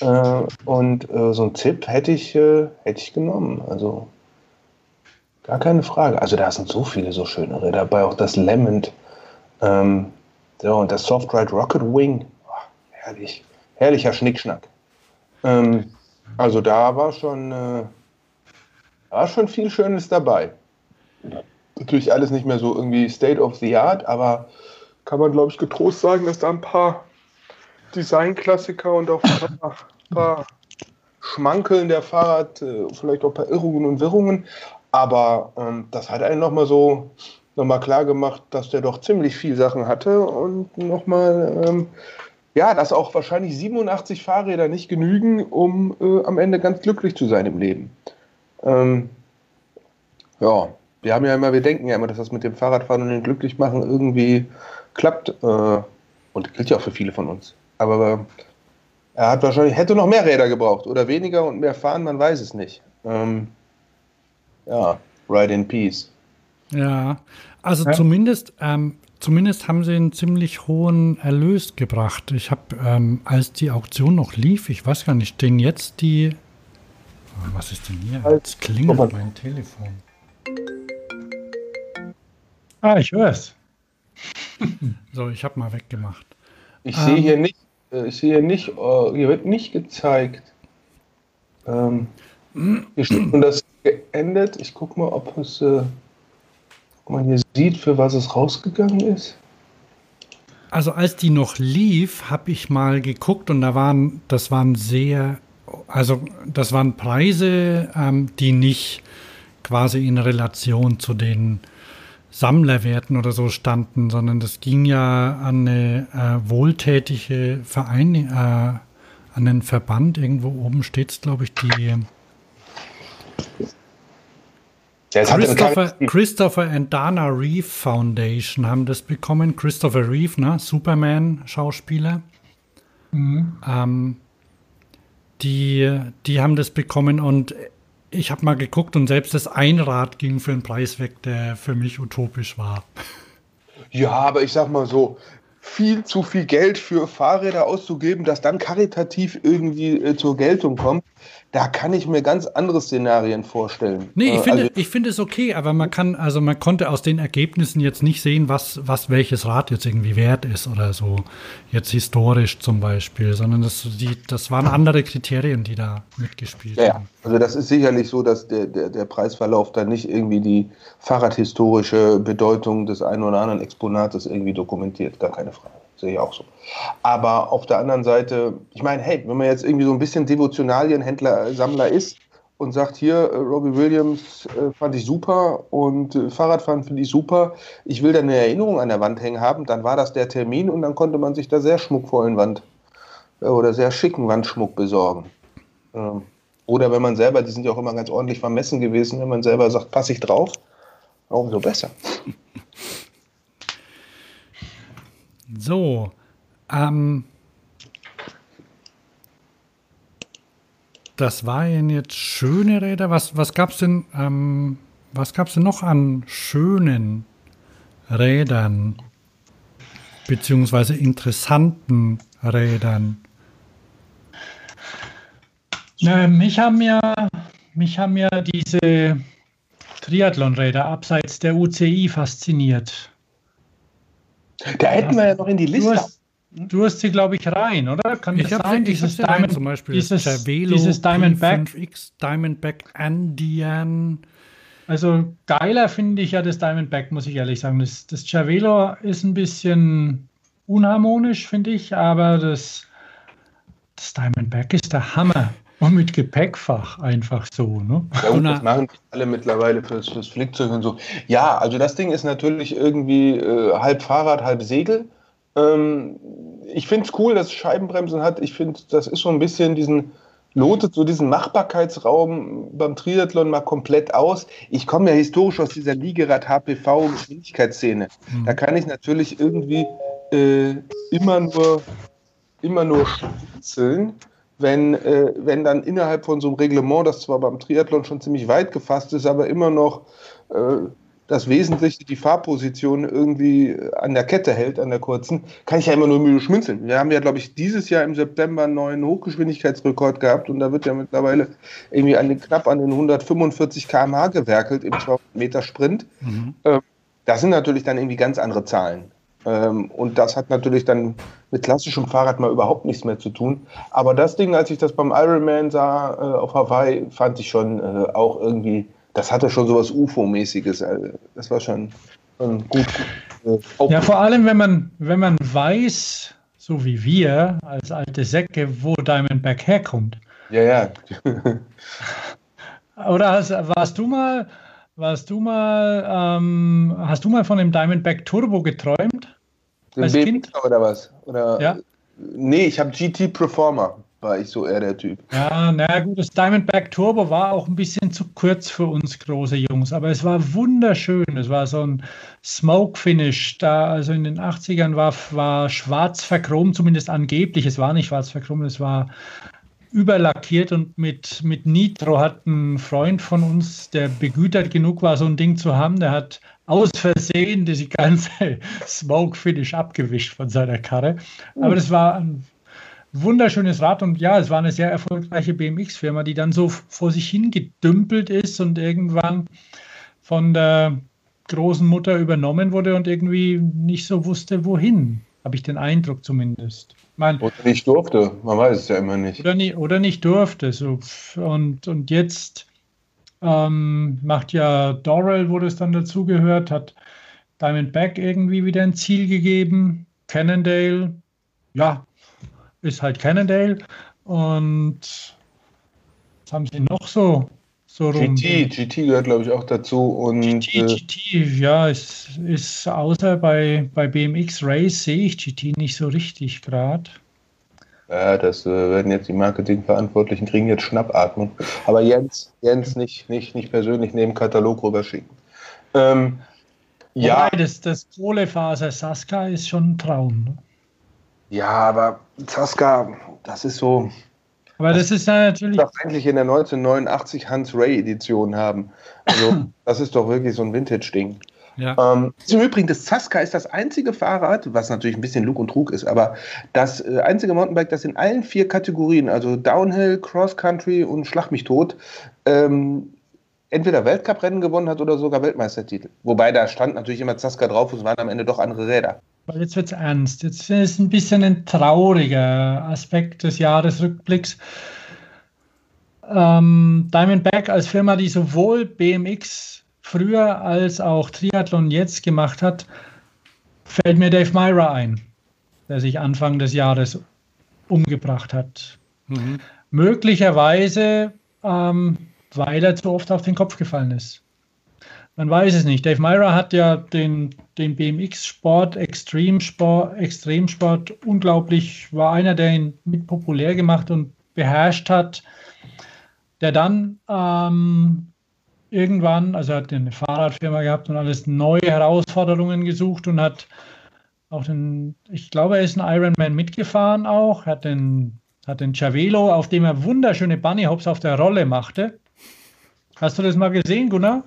Speaker 3: Äh, und äh, so ein Zip hätte ich, äh, hätte ich genommen. Also gar keine Frage. Also da sind so viele so schöne Räder dabei, auch das Lemon. Ähm, so, und das Softride Rocket Wing. Oh, herrlich. Herrlicher Schnickschnack. Ähm, also da war schon, äh, War schon viel Schönes dabei. Natürlich alles nicht mehr so irgendwie State of the Art, aber kann man, glaube ich, getrost sagen, dass da ein paar Designklassiker und auch ein paar, paar Schmankeln der Fahrrad, äh, vielleicht auch ein paar Irrungen und Wirrungen, aber ähm, das hat einen nochmal so nochmal klar gemacht, dass der doch ziemlich viel Sachen hatte und nochmal, ähm, ja, dass auch wahrscheinlich 87 Fahrräder nicht genügen, um äh, am Ende ganz glücklich zu sein im Leben. Ähm, ja, wir haben ja immer, wir denken ja immer, dass das mit dem Fahrradfahren und dem Glücklichmachen irgendwie klappt. Äh, und gilt ja auch für viele von uns. Aber äh, er hat wahrscheinlich, hätte noch mehr Räder gebraucht oder weniger und mehr fahren, man weiß es nicht. Ähm, ja, Ride in Peace.
Speaker 1: Ja, also ja. zumindest, ähm, zumindest haben sie einen ziemlich hohen Erlös gebracht. Ich habe, ähm, als die Auktion noch lief, ich weiß gar nicht, stehen jetzt die. Was ist denn hier? Jetzt klingelt mein Telefon.
Speaker 2: Ah, ich höre es.
Speaker 1: so, ich habe mal weggemacht.
Speaker 3: Ich ähm, sehe hier nicht, äh, ich sehe nicht, uh, hier wird nicht gezeigt. Ähm, hier steht das geendet. Ich gucke mal, ob es, äh, ob man hier sieht, für was es rausgegangen ist.
Speaker 1: Also als die noch lief, habe ich mal geguckt und da waren, das waren sehr, also das waren Preise, ähm, die nicht quasi in Relation zu den Sammlerwerten oder so standen, sondern das ging ja an eine äh, wohltätige Verein, äh, an einen Verband. Irgendwo oben steht es, glaube ich, die ja, Christopher, Christopher and Dana Reeve Foundation haben das bekommen. Christopher Reeve, ne? Superman-Schauspieler. Mhm. Ähm, die, die haben das bekommen und ich habe mal geguckt und selbst das Einrad ging für einen Preis weg, der für mich utopisch war.
Speaker 3: Ja, aber ich sag mal so, viel zu viel Geld für Fahrräder auszugeben, das dann karitativ irgendwie äh, zur Geltung kommt, da kann ich mir ganz andere Szenarien vorstellen.
Speaker 1: Nee, ich äh, finde, also, ich finde es okay, aber man kann, also man konnte aus den Ergebnissen jetzt nicht sehen, was, was welches Rad jetzt irgendwie wert ist oder so. Jetzt historisch zum Beispiel, sondern das, die, das waren andere Kriterien, die da mitgespielt
Speaker 3: ja, haben. Also das ist sicherlich so, dass der, der, der Preisverlauf da nicht irgendwie die fahrradhistorische Bedeutung des einen oder anderen Exponates irgendwie dokumentiert, gar keine Frage sehe ich auch so. Aber auf der anderen Seite, ich meine, hey, wenn man jetzt irgendwie so ein bisschen Devotionalienhändler, Sammler ist und sagt, hier, äh, Robbie Williams äh, fand ich super und äh, Fahrradfahren finde ich super, ich will da eine Erinnerung an der Wand hängen haben, dann war das der Termin und dann konnte man sich da sehr schmuckvollen Wand äh, oder sehr schicken Wandschmuck besorgen. Ähm, oder wenn man selber, die sind ja auch immer ganz ordentlich vermessen gewesen, wenn man selber sagt, passe ich drauf, umso besser.
Speaker 1: So, ähm, das waren jetzt schöne Räder. Was, was gab es denn, ähm, was gab's denn noch an schönen Rädern? Beziehungsweise interessanten Rädern?
Speaker 2: Na, mich haben ja, mich haben ja diese Triathlonräder abseits der UCI fasziniert.
Speaker 3: Da hätten wir ja noch in die Liste.
Speaker 2: Du hast, du hast sie, glaube ich, rein, oder?
Speaker 1: Kann ich das sein? Dieses Diamond, zum Beispiel
Speaker 2: dieses, Cervelo dieses Diamondback.
Speaker 1: X Diamondback Andean.
Speaker 2: Also geiler finde ich ja das Diamondback, muss ich ehrlich sagen. Das, das Cervelo ist ein bisschen unharmonisch, finde ich, aber das, das Diamondback ist der Hammer. Und mit Gepäckfach einfach so, ne?
Speaker 3: Ja, und das machen die alle mittlerweile fürs, fürs Flickzeug und so. Ja, also das Ding ist natürlich irgendwie äh, halb Fahrrad, halb Segel. Ähm, ich finde es cool, dass es Scheibenbremsen hat. Ich finde, das ist so ein bisschen diesen, lotet so diesen Machbarkeitsraum beim Triathlon mal komplett aus. Ich komme ja historisch aus dieser Liegerad-HPV-Geschwindigkeitsszene. Mhm. Da kann ich natürlich irgendwie äh, immer nur immer nur schmunzeln wenn, äh, wenn dann innerhalb von so einem Reglement, das zwar beim Triathlon schon ziemlich weit gefasst ist, aber immer noch äh, das Wesentliche, die Fahrposition irgendwie an der Kette hält, an der kurzen, kann ich ja immer nur müde schmunzeln. Wir haben ja, glaube ich, dieses Jahr im September einen neuen Hochgeschwindigkeitsrekord gehabt und da wird ja mittlerweile irgendwie an den, knapp an den 145 km/h gewerkelt im 200 Meter Sprint. Mhm. Äh, das sind natürlich dann irgendwie ganz andere Zahlen. Ähm, und das hat natürlich dann mit klassischem Fahrrad mal überhaupt nichts mehr zu tun. Aber das Ding, als ich das beim Ironman sah äh, auf Hawaii, fand ich schon äh, auch irgendwie das hatte schon sowas UFO-mäßiges. Also das war schon, schon gut. gut
Speaker 2: äh, ja, vor allem, wenn man, wenn man weiß, so wie wir als alte Säcke, wo Diamondback herkommt.
Speaker 3: Ja, ja.
Speaker 2: Oder hast, warst du mal, warst du mal, ähm, hast du mal von dem Diamondback Turbo geträumt?
Speaker 3: Als Kind? Oder was? Oder,
Speaker 2: ja.
Speaker 3: Nee, ich habe GT Performer war ich so eher der Typ.
Speaker 2: Ja, na gut, das Diamondback Turbo war auch ein bisschen zu kurz für uns große Jungs, aber es war wunderschön. Es war so ein Smoke Finish. Da, also in den 80ern war, war schwarz verchromt, zumindest angeblich. Es war nicht schwarz verchromt, es war überlackiert und mit, mit Nitro hat ein Freund von uns, der begütert genug war, so ein Ding zu haben, der hat aus Versehen diese ganze Smoke Finish abgewischt von seiner Karre. Aber das war ein wunderschönes Rad und ja, es war eine sehr erfolgreiche BMX-Firma, die dann so vor sich hin gedümpelt ist und irgendwann von der großen Mutter übernommen wurde und irgendwie nicht so wusste, wohin. Habe ich den Eindruck zumindest.
Speaker 3: Mein, oder nicht durfte, man weiß es ja immer nicht.
Speaker 2: Oder nicht, oder nicht durfte. So. Und, und jetzt ähm, macht ja Dorrell, wo das dann dazugehört, hat Diamondback irgendwie wieder ein Ziel gegeben. Cannondale, ja, ist halt Cannondale. Und was haben sie noch so, so
Speaker 3: rum? GT, GT gehört, glaube ich, auch dazu. Und,
Speaker 2: GT, äh, GT, ja, ist, ist außer bei, bei BMX Race sehe ich GT nicht so richtig gerade.
Speaker 3: Ja, das äh, werden jetzt die Marketingverantwortlichen kriegen jetzt Schnappatmung. Aber Jens, Jens nicht, nicht, nicht persönlich neben Katalog rüberschicken. Ähm,
Speaker 2: ja. das, das Kohlefaser Saska ist schon ein Traum. Ne?
Speaker 3: Ja, aber Zasca, das ist so.
Speaker 2: Aber das, das ist ja natürlich.
Speaker 3: Das eigentlich in der 1989 Hans Ray Edition haben. Also, das ist doch wirklich so ein Vintage-Ding. Ja. Ähm, Im Übrigen, das Zasca ist das einzige Fahrrad, was natürlich ein bisschen Lug und Trug ist, aber das äh, einzige Mountainbike, das in allen vier Kategorien, also Downhill, Cross Country und Schlag mich tot, ähm, entweder Weltcuprennen gewonnen hat oder sogar Weltmeistertitel. Wobei da stand natürlich immer Zasca drauf und es waren am Ende doch andere Räder.
Speaker 2: Weil jetzt wird es ernst. Jetzt ist es ein bisschen ein trauriger Aspekt des Jahresrückblicks. Ähm, Diamondback als Firma, die sowohl BMX früher als auch Triathlon jetzt gemacht hat, fällt mir Dave Myra ein, der sich Anfang des Jahres umgebracht hat. Mhm. Möglicherweise, ähm, weil er zu oft auf den Kopf gefallen ist. Man weiß es nicht. Dave Myra hat ja den, den BMX-Sport, Extremsport, Extremsport unglaublich, war einer, der ihn mit populär gemacht und beherrscht hat, der dann ähm, irgendwann, also er hat eine Fahrradfirma gehabt und alles neue Herausforderungen gesucht und hat auch den, ich glaube, er ist ein Ironman mitgefahren auch, hat den, hat den Chavelo, auf dem er wunderschöne Bunny Hops auf der Rolle machte. Hast du das mal gesehen, Gunnar?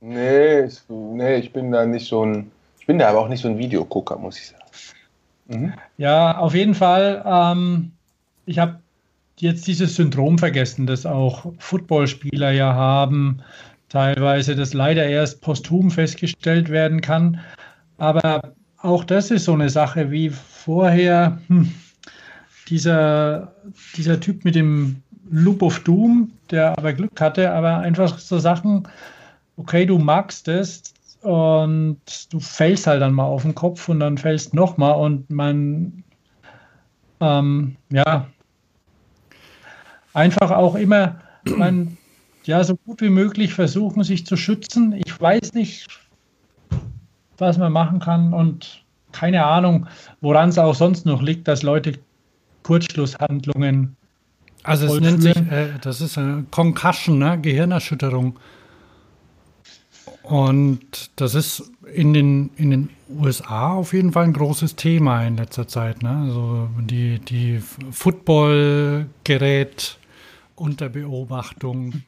Speaker 3: Nee ich, nee, ich bin da nicht so ein, ich bin da aber auch nicht so ein Videogucker, muss ich sagen.
Speaker 2: Mhm. Ja, auf jeden Fall. Ähm, ich habe jetzt dieses Syndrom vergessen, das auch Footballspieler ja haben, teilweise das leider erst posthum festgestellt werden kann. Aber auch das ist so eine Sache wie vorher hm, dieser, dieser Typ mit dem Loop of Doom, der aber Glück hatte, aber einfach so Sachen okay, du magst es und du fällst halt dann mal auf den Kopf und dann fällst nochmal und man, ähm, ja, einfach auch immer, man, ja, so gut wie möglich versuchen, sich zu schützen. Ich weiß nicht, was man machen kann und keine Ahnung, woran es auch sonst noch liegt, dass Leute Kurzschlusshandlungen.
Speaker 1: Also es nennt sich, äh, das ist eine Concussion, ne? Gehirnerschütterung. Und das ist in den, in den USA auf jeden Fall ein großes Thema in letzter Zeit. Ne? Also die, die Football-Gerät unter Beobachtung.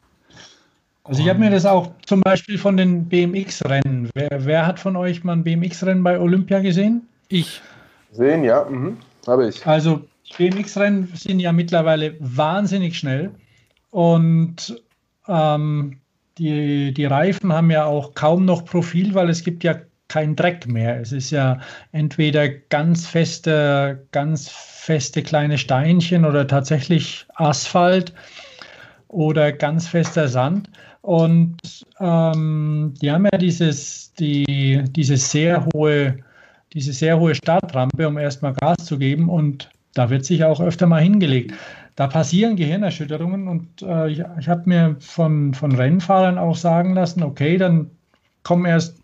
Speaker 2: Also ich habe mir das auch zum Beispiel von den BMX-Rennen. Wer, wer, hat von euch mal ein BMX-Rennen bei Olympia gesehen?
Speaker 1: Ich.
Speaker 3: Sehen, ja, mhm. habe ich.
Speaker 2: Also BMX-Rennen sind ja mittlerweile wahnsinnig schnell und ähm, die, die Reifen haben ja auch kaum noch Profil, weil es gibt ja kein Dreck mehr. Es ist ja entweder ganz feste, ganz feste kleine Steinchen oder tatsächlich Asphalt. oder ganz fester Sand. Und ähm, die haben ja dieses, die, diese sehr hohe, diese sehr hohe Startrampe, um erstmal Gas zu geben. Und da wird sich auch öfter mal hingelegt. Da passieren Gehirnerschütterungen und äh, ich, ich habe mir von, von Rennfahrern auch sagen lassen, okay, dann kommen erst,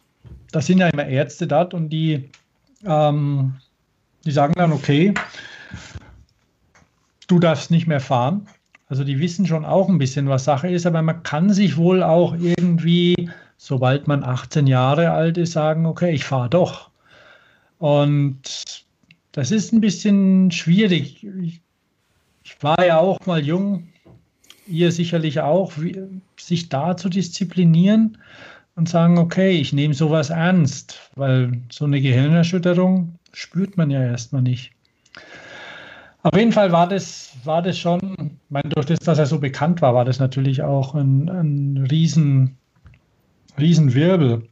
Speaker 2: da sind ja immer Ärzte dort und die, ähm, die sagen dann, okay, du darfst nicht mehr fahren. Also die wissen schon auch ein bisschen, was Sache ist, aber man kann sich wohl auch irgendwie, sobald man 18 Jahre alt ist, sagen, okay, ich fahre doch. Und das ist ein bisschen schwierig. Ich, war ja auch mal jung, ihr sicherlich auch, sich da zu disziplinieren und sagen, okay, ich nehme sowas ernst, weil so eine Gehirnerschütterung spürt man ja erstmal nicht. Auf jeden Fall war das, war das schon, ich meine, durch das, dass er so bekannt war, war das natürlich auch ein, ein riesen, riesen Wirbel.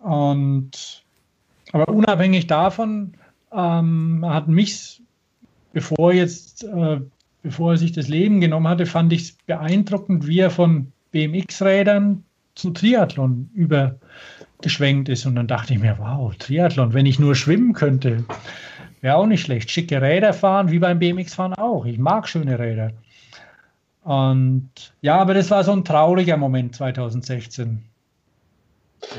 Speaker 2: Und, aber unabhängig davon ähm, hat mich, bevor jetzt, äh, bevor er sich das Leben genommen hatte, fand ich es beeindruckend, wie er von BMX-Rädern zu Triathlon übergeschwenkt ist. Und dann dachte ich mir, wow, Triathlon, wenn ich nur schwimmen könnte, Wäre auch nicht schlecht. Schicke Räder fahren, wie beim BMX-Fahren auch. Ich mag schöne Räder. Und ja, aber das war so ein trauriger Moment 2016.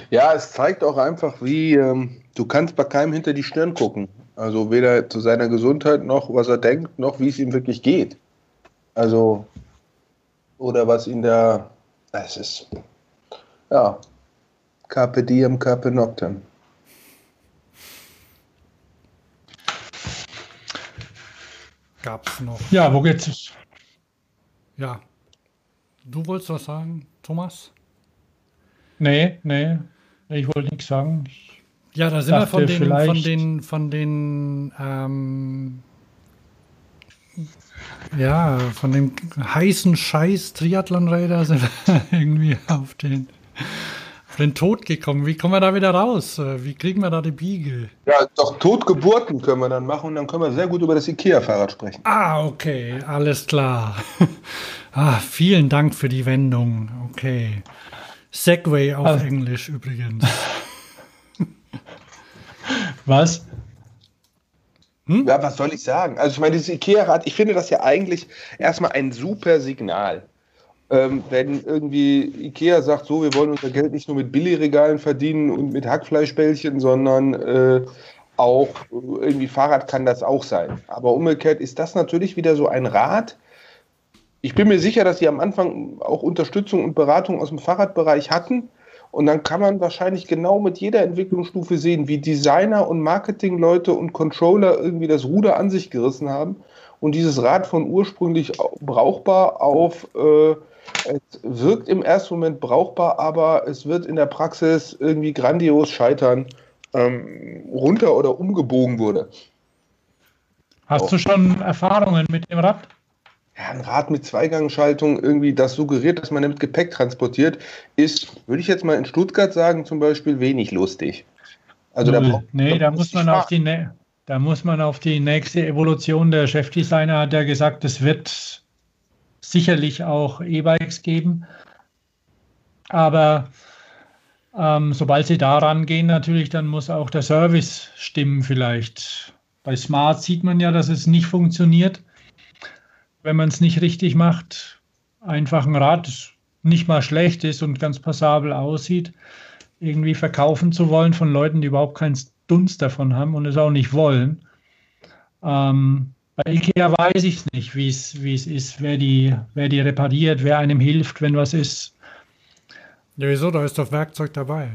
Speaker 3: Ja, es zeigt auch einfach, wie ähm, du kannst bei keinem hinter die Stirn gucken. Also weder zu seiner Gesundheit noch was er denkt, noch wie es ihm wirklich geht. Also, oder was ihn da. Es ist. Ja. Carpe diem, carpe noctem.
Speaker 1: Gab es noch.
Speaker 2: Ja, wo geht's? es?
Speaker 1: Ja. Du wolltest was sagen, Thomas?
Speaker 2: Nee, nee. Ich wollte nichts sagen. Ich
Speaker 1: ja, da sind wir von den, von den, von den, ähm, ja, von dem heißen Scheiß Triathlonräder sind wir irgendwie auf den den Tod gekommen. Wie kommen wir da wieder raus? Wie kriegen wir da die Biege?
Speaker 3: Ja, doch Totgeburten können wir dann machen und dann können wir sehr gut über das IKEA-Fahrrad sprechen.
Speaker 1: Ah, okay, alles klar. ah, vielen Dank für die Wendung. Okay. Segway auf also. Englisch übrigens.
Speaker 2: Was?
Speaker 3: Hm? Ja, was soll ich sagen? Also ich meine, dieses IKEA-Rad, ich finde das ja eigentlich erstmal ein super Signal ähm, wenn irgendwie Ikea sagt, so, wir wollen unser Geld nicht nur mit Billigregalen verdienen und mit Hackfleischbällchen, sondern äh, auch irgendwie Fahrrad kann das auch sein. Aber umgekehrt ist das natürlich wieder so ein Rat. Ich bin mir sicher, dass sie am Anfang auch Unterstützung und Beratung aus dem Fahrradbereich hatten. Und dann kann man wahrscheinlich genau mit jeder Entwicklungsstufe sehen, wie Designer und Marketingleute und Controller irgendwie das Ruder an sich gerissen haben und dieses Rad von ursprünglich brauchbar auf äh, es wirkt im ersten Moment brauchbar, aber es wird in der Praxis irgendwie grandios scheitern, ähm, runter oder umgebogen wurde.
Speaker 2: Hast Auch. du schon Erfahrungen mit dem Rad?
Speaker 3: Ja, ein Rad mit Zweigangschaltung, irgendwie das suggeriert, dass man damit Gepäck transportiert, ist, würde ich jetzt mal in Stuttgart sagen, zum Beispiel wenig lustig.
Speaker 2: Also da braucht, nee, da, da muss man auf die, da muss man auf die nächste Evolution der Chefdesigner, hat er gesagt, es wird sicherlich auch E-Bikes geben. Aber ähm, sobald sie daran gehen, natürlich, dann muss auch der Service stimmen vielleicht. Bei Smart sieht man ja, dass es nicht funktioniert, wenn man es nicht richtig macht. Einfach ein Rad nicht mal schlecht ist und ganz passabel aussieht, irgendwie verkaufen zu wollen von Leuten, die überhaupt keinen Dunst davon haben und es auch nicht wollen. Ähm, bei IKEA weiß ich es nicht, wie es ist, wer die, wer die repariert, wer einem hilft, wenn was ist.
Speaker 1: Ja, wieso? Da ist doch Werkzeug dabei.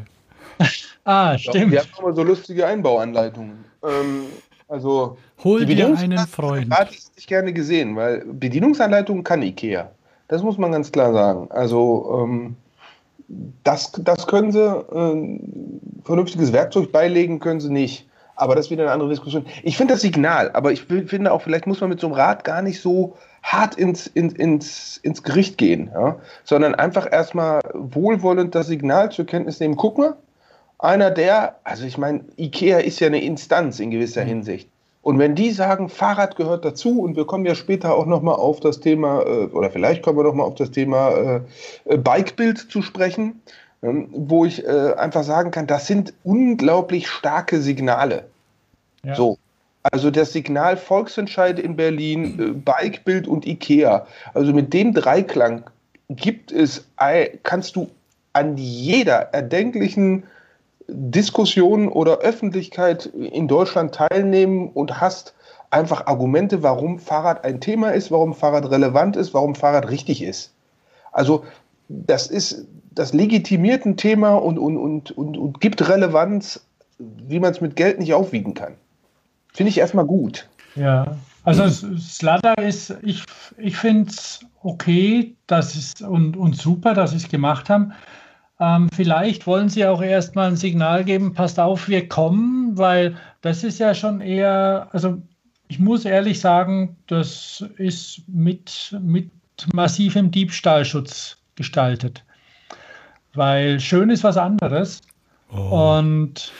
Speaker 2: ah, stimmt.
Speaker 3: Wir haben immer so lustige Einbauanleitungen. Ähm, also,
Speaker 1: Hol dir einen Freund.
Speaker 3: Hatte ich nicht gerne gesehen, weil Bedienungsanleitungen kann IKEA. Das muss man ganz klar sagen. Also, ähm, das, das können sie, äh, vernünftiges Werkzeug beilegen können sie nicht. Aber das ist wieder eine andere Diskussion. Ich finde das Signal, aber ich finde auch, vielleicht muss man mit so einem Rat gar nicht so hart ins, ins, ins, ins Gericht gehen, ja? sondern einfach erstmal wohlwollend das Signal zur Kenntnis nehmen. Guck mal, einer der, also ich meine, IKEA ist ja eine Instanz in gewisser mhm. Hinsicht. Und wenn die sagen, Fahrrad gehört dazu, und wir kommen ja später auch nochmal auf das Thema, äh, oder vielleicht kommen wir nochmal auf das Thema äh, Bikebild zu sprechen, ähm, wo ich äh, einfach sagen kann, das sind unglaublich starke Signale. Ja. So. Also das Signal Volksentscheid in Berlin, äh, Bikebild und IKEA. Also mit dem Dreiklang gibt es, kannst du an jeder erdenklichen Diskussion oder Öffentlichkeit in Deutschland teilnehmen und hast einfach Argumente, warum Fahrrad ein Thema ist, warum Fahrrad relevant ist, warum Fahrrad richtig ist. Also das ist, das legitimiert ein Thema und, und, und, und, und gibt Relevanz, wie man es mit Geld nicht aufwiegen kann. Finde ich erstmal gut.
Speaker 2: Ja, also Slada ist, ich, ich finde es okay das ist, und, und super, dass sie es gemacht haben. Ähm, vielleicht wollen sie auch erstmal ein Signal geben, passt auf, wir kommen, weil das ist ja schon eher, also ich muss ehrlich sagen, das ist mit, mit massivem Diebstahlschutz gestaltet. Weil schön ist was anderes. Oh. Und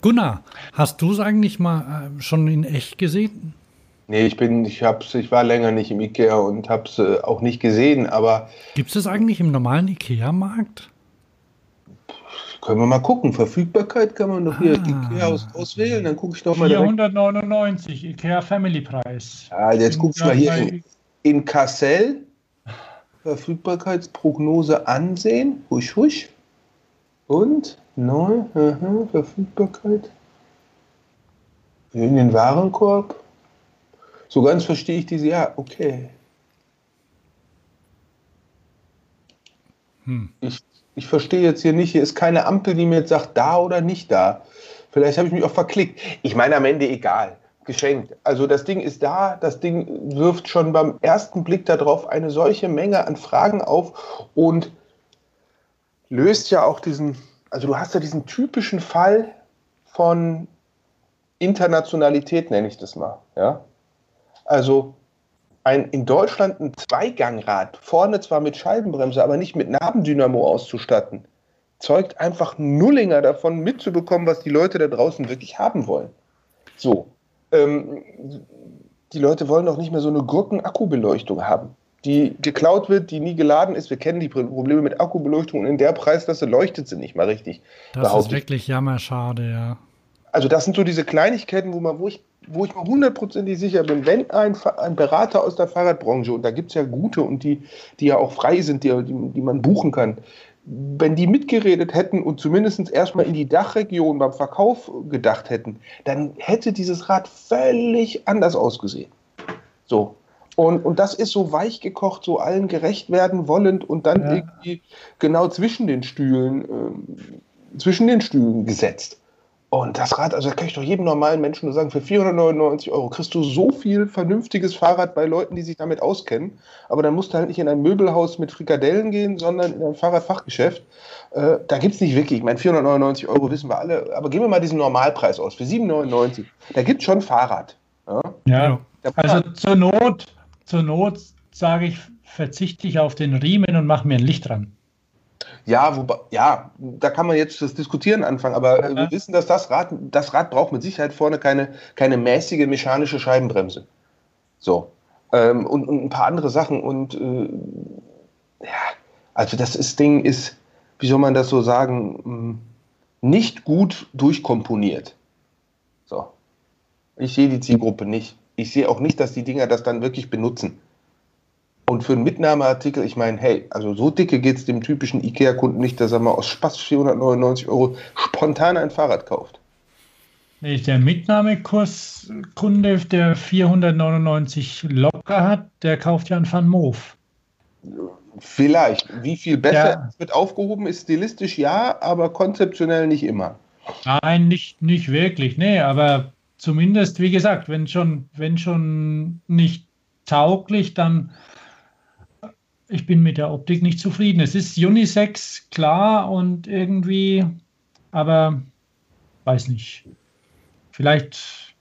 Speaker 1: Gunnar, hast du es eigentlich mal äh, schon in echt gesehen?
Speaker 3: Nee, ich bin, ich hab's, ich war länger nicht im Ikea und hab's äh, auch nicht gesehen, aber.
Speaker 1: Gibt es das eigentlich im normalen Ikea-Markt?
Speaker 3: Können wir mal gucken. Verfügbarkeit kann man doch hier ah. Ikea aus, auswählen. Dann gucke ich doch mal.
Speaker 2: 499 Ikea Family Preis.
Speaker 3: Ja, jetzt guckst du mal hier in, in Kassel. Verfügbarkeitsprognose ansehen. Husch, husch. Und neu, aha, Verfügbarkeit. In den Warenkorb. So ganz verstehe ich diese, ja, okay. Hm. Ich ich verstehe jetzt hier nicht, hier ist keine Ampel, die mir jetzt sagt, da oder nicht da. Vielleicht habe ich mich auch verklickt. Ich meine, am Ende egal. Geschenkt. Also das Ding ist da, das Ding wirft schon beim ersten Blick darauf eine solche Menge an Fragen auf und löst ja auch diesen, also du hast ja diesen typischen Fall von Internationalität, nenne ich das mal. Ja? Also ein, in Deutschland ein Zweigangrad, vorne zwar mit Scheibenbremse, aber nicht mit Nabendynamo auszustatten, zeugt einfach Nullinger davon mitzubekommen, was die Leute da draußen wirklich haben wollen. So. Ähm, die Leute wollen doch nicht mehr so eine Gurken-Akkubeleuchtung haben, die geklaut wird, die nie geladen ist. Wir kennen die Probleme mit Akkubeleuchtung und in der Preisklasse leuchtet sie nicht mal richtig.
Speaker 1: Das ist wirklich jammerschade, ja.
Speaker 3: Also das sind so diese Kleinigkeiten, wo man, wo ich wo ich mir hundertprozentig sicher bin, wenn ein, ein Berater aus der Fahrradbranche, und da gibt es ja gute und die, die ja auch frei sind, die, die, die man buchen kann, wenn die mitgeredet hätten und zumindest erstmal in die Dachregion beim Verkauf gedacht hätten, dann hätte dieses Rad völlig anders ausgesehen. So. Und, und das ist so weich gekocht, so allen gerecht werden wollend und dann ja. irgendwie genau zwischen den Stühlen, äh, zwischen den Stühlen gesetzt. Und das Rad, also da kann ich doch jedem normalen Menschen nur sagen, für 499 Euro kriegst du so viel vernünftiges Fahrrad bei Leuten, die sich damit auskennen. Aber dann musst du halt nicht in ein Möbelhaus mit Frikadellen gehen, sondern in ein Fahrradfachgeschäft. Äh, da gibt es nicht wirklich, ich meine, 499 Euro wissen wir alle, aber geben wir mal diesen Normalpreis aus, für 7,99. Da gibt es schon Fahrrad.
Speaker 2: Ja, ja. also zur Not, zur Not sage ich, verzichte ich auf den Riemen und mache mir ein Licht dran.
Speaker 3: Ja, wobei, ja, da kann man jetzt das Diskutieren anfangen, aber äh, wir wissen, dass das Rad, das Rad braucht mit Sicherheit vorne keine, keine mäßige mechanische Scheibenbremse. So. Ähm, und, und, ein paar andere Sachen. Und äh, ja, also das ist, Ding ist, wie soll man das so sagen, hm, nicht gut durchkomponiert. So. Ich sehe die Zielgruppe nicht. Ich sehe auch nicht, dass die Dinger das dann wirklich benutzen. Und für einen Mitnahmeartikel, ich meine, hey, also so dicke geht es dem typischen IKEA-Kunden nicht, dass er mal aus Spaß 499 Euro spontan ein Fahrrad kauft.
Speaker 2: Nee, der Mitnahmekurskunde, der 499 locker hat, der kauft ja einen Van Moof.
Speaker 3: Vielleicht. Wie viel besser ja. wird aufgehoben, ist stilistisch ja, aber konzeptionell nicht immer.
Speaker 2: Nein, nicht, nicht wirklich. Nee, aber zumindest, wie gesagt, wenn schon, wenn schon nicht tauglich, dann ich bin mit der Optik nicht zufrieden. Es ist Unisex, klar, und irgendwie, aber weiß nicht. Vielleicht,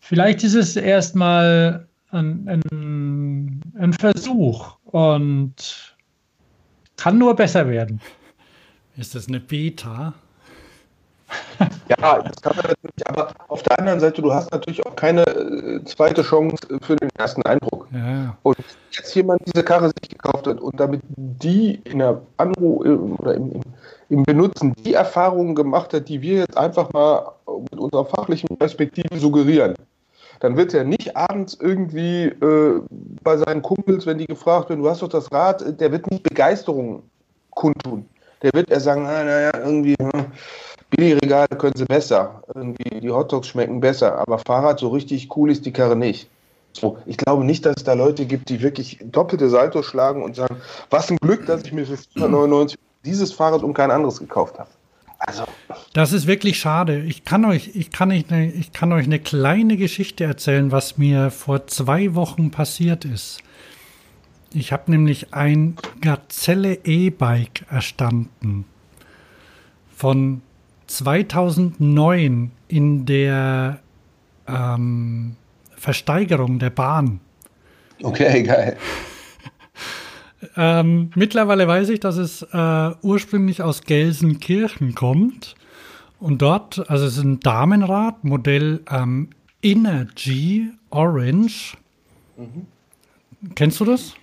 Speaker 2: vielleicht ist es erstmal ein, ein, ein Versuch und kann nur besser werden.
Speaker 1: Ist das eine Beta?
Speaker 3: Ja, das kann man natürlich, aber auf der anderen Seite, du hast natürlich auch keine äh, zweite Chance für den ersten Eindruck.
Speaker 1: Ja.
Speaker 3: Und jetzt jemand diese Karre sich gekauft hat und damit die in der Anruf oder im, im, im Benutzen die Erfahrungen gemacht hat, die wir jetzt einfach mal mit unserer fachlichen Perspektive suggerieren, dann wird er nicht abends irgendwie äh, bei seinen Kumpels, wenn die gefragt werden, du hast doch das Rad, der wird nicht Begeisterung kundtun. Der wird eher sagen, ah, naja, irgendwie, hm, Billigregale können sie besser. Irgendwie die Hotdogs schmecken besser, aber Fahrrad so richtig cool ist die Karre nicht. So, ich glaube nicht, dass es da Leute gibt, die wirklich doppelte Salto schlagen und sagen, was ein Glück, dass ich mir für 499 dieses Fahrrad und kein anderes gekauft habe. Also.
Speaker 1: Das ist wirklich schade. Ich kann euch, ich kann euch, eine, ich kann euch eine kleine Geschichte erzählen, was mir vor zwei Wochen passiert ist. Ich habe nämlich ein Gazelle E-Bike erstanden. Von 2009 in der ähm, Versteigerung der Bahn.
Speaker 3: Okay, geil.
Speaker 1: Ähm, mittlerweile weiß ich, dass es äh, ursprünglich aus Gelsenkirchen kommt. Und dort, also es ist ein Damenrad, Modell ähm, Energy Orange. Mhm. Kennst du das?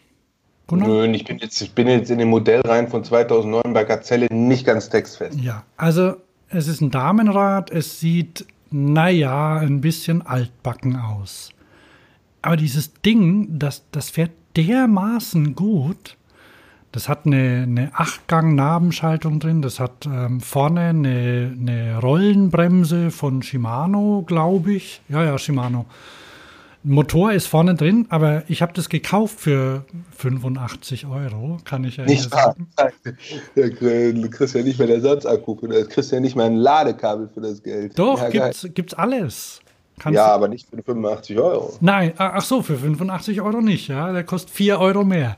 Speaker 3: Gunnar? Nö, ich bin, jetzt, ich bin jetzt in dem Modellreihen von 2009 bei Gazelle nicht ganz textfest.
Speaker 1: Ja, also es ist ein Damenrad, es sieht, naja, ein bisschen altbacken aus. Aber dieses Ding, das, das fährt dermaßen gut. Das hat eine, eine Achtgang-Nabenschaltung drin. Das hat ähm, vorne eine, eine Rollenbremse von Shimano, glaube ich. Ja, ja, Shimano. Motor ist vorne drin, aber ich habe das gekauft für 85 Euro, kann ich ja
Speaker 3: nicht sagen. Du kriegst ja nicht mehr Ersatzakku, du kriegst ja nicht mehr ein Ladekabel für das Geld.
Speaker 1: Doch,
Speaker 3: ja,
Speaker 1: gibt's, gibt's alles.
Speaker 3: Kannst ja, aber nicht für 85 Euro.
Speaker 1: Nein, ach so, für 85 Euro nicht, ja. Der kostet 4 Euro mehr.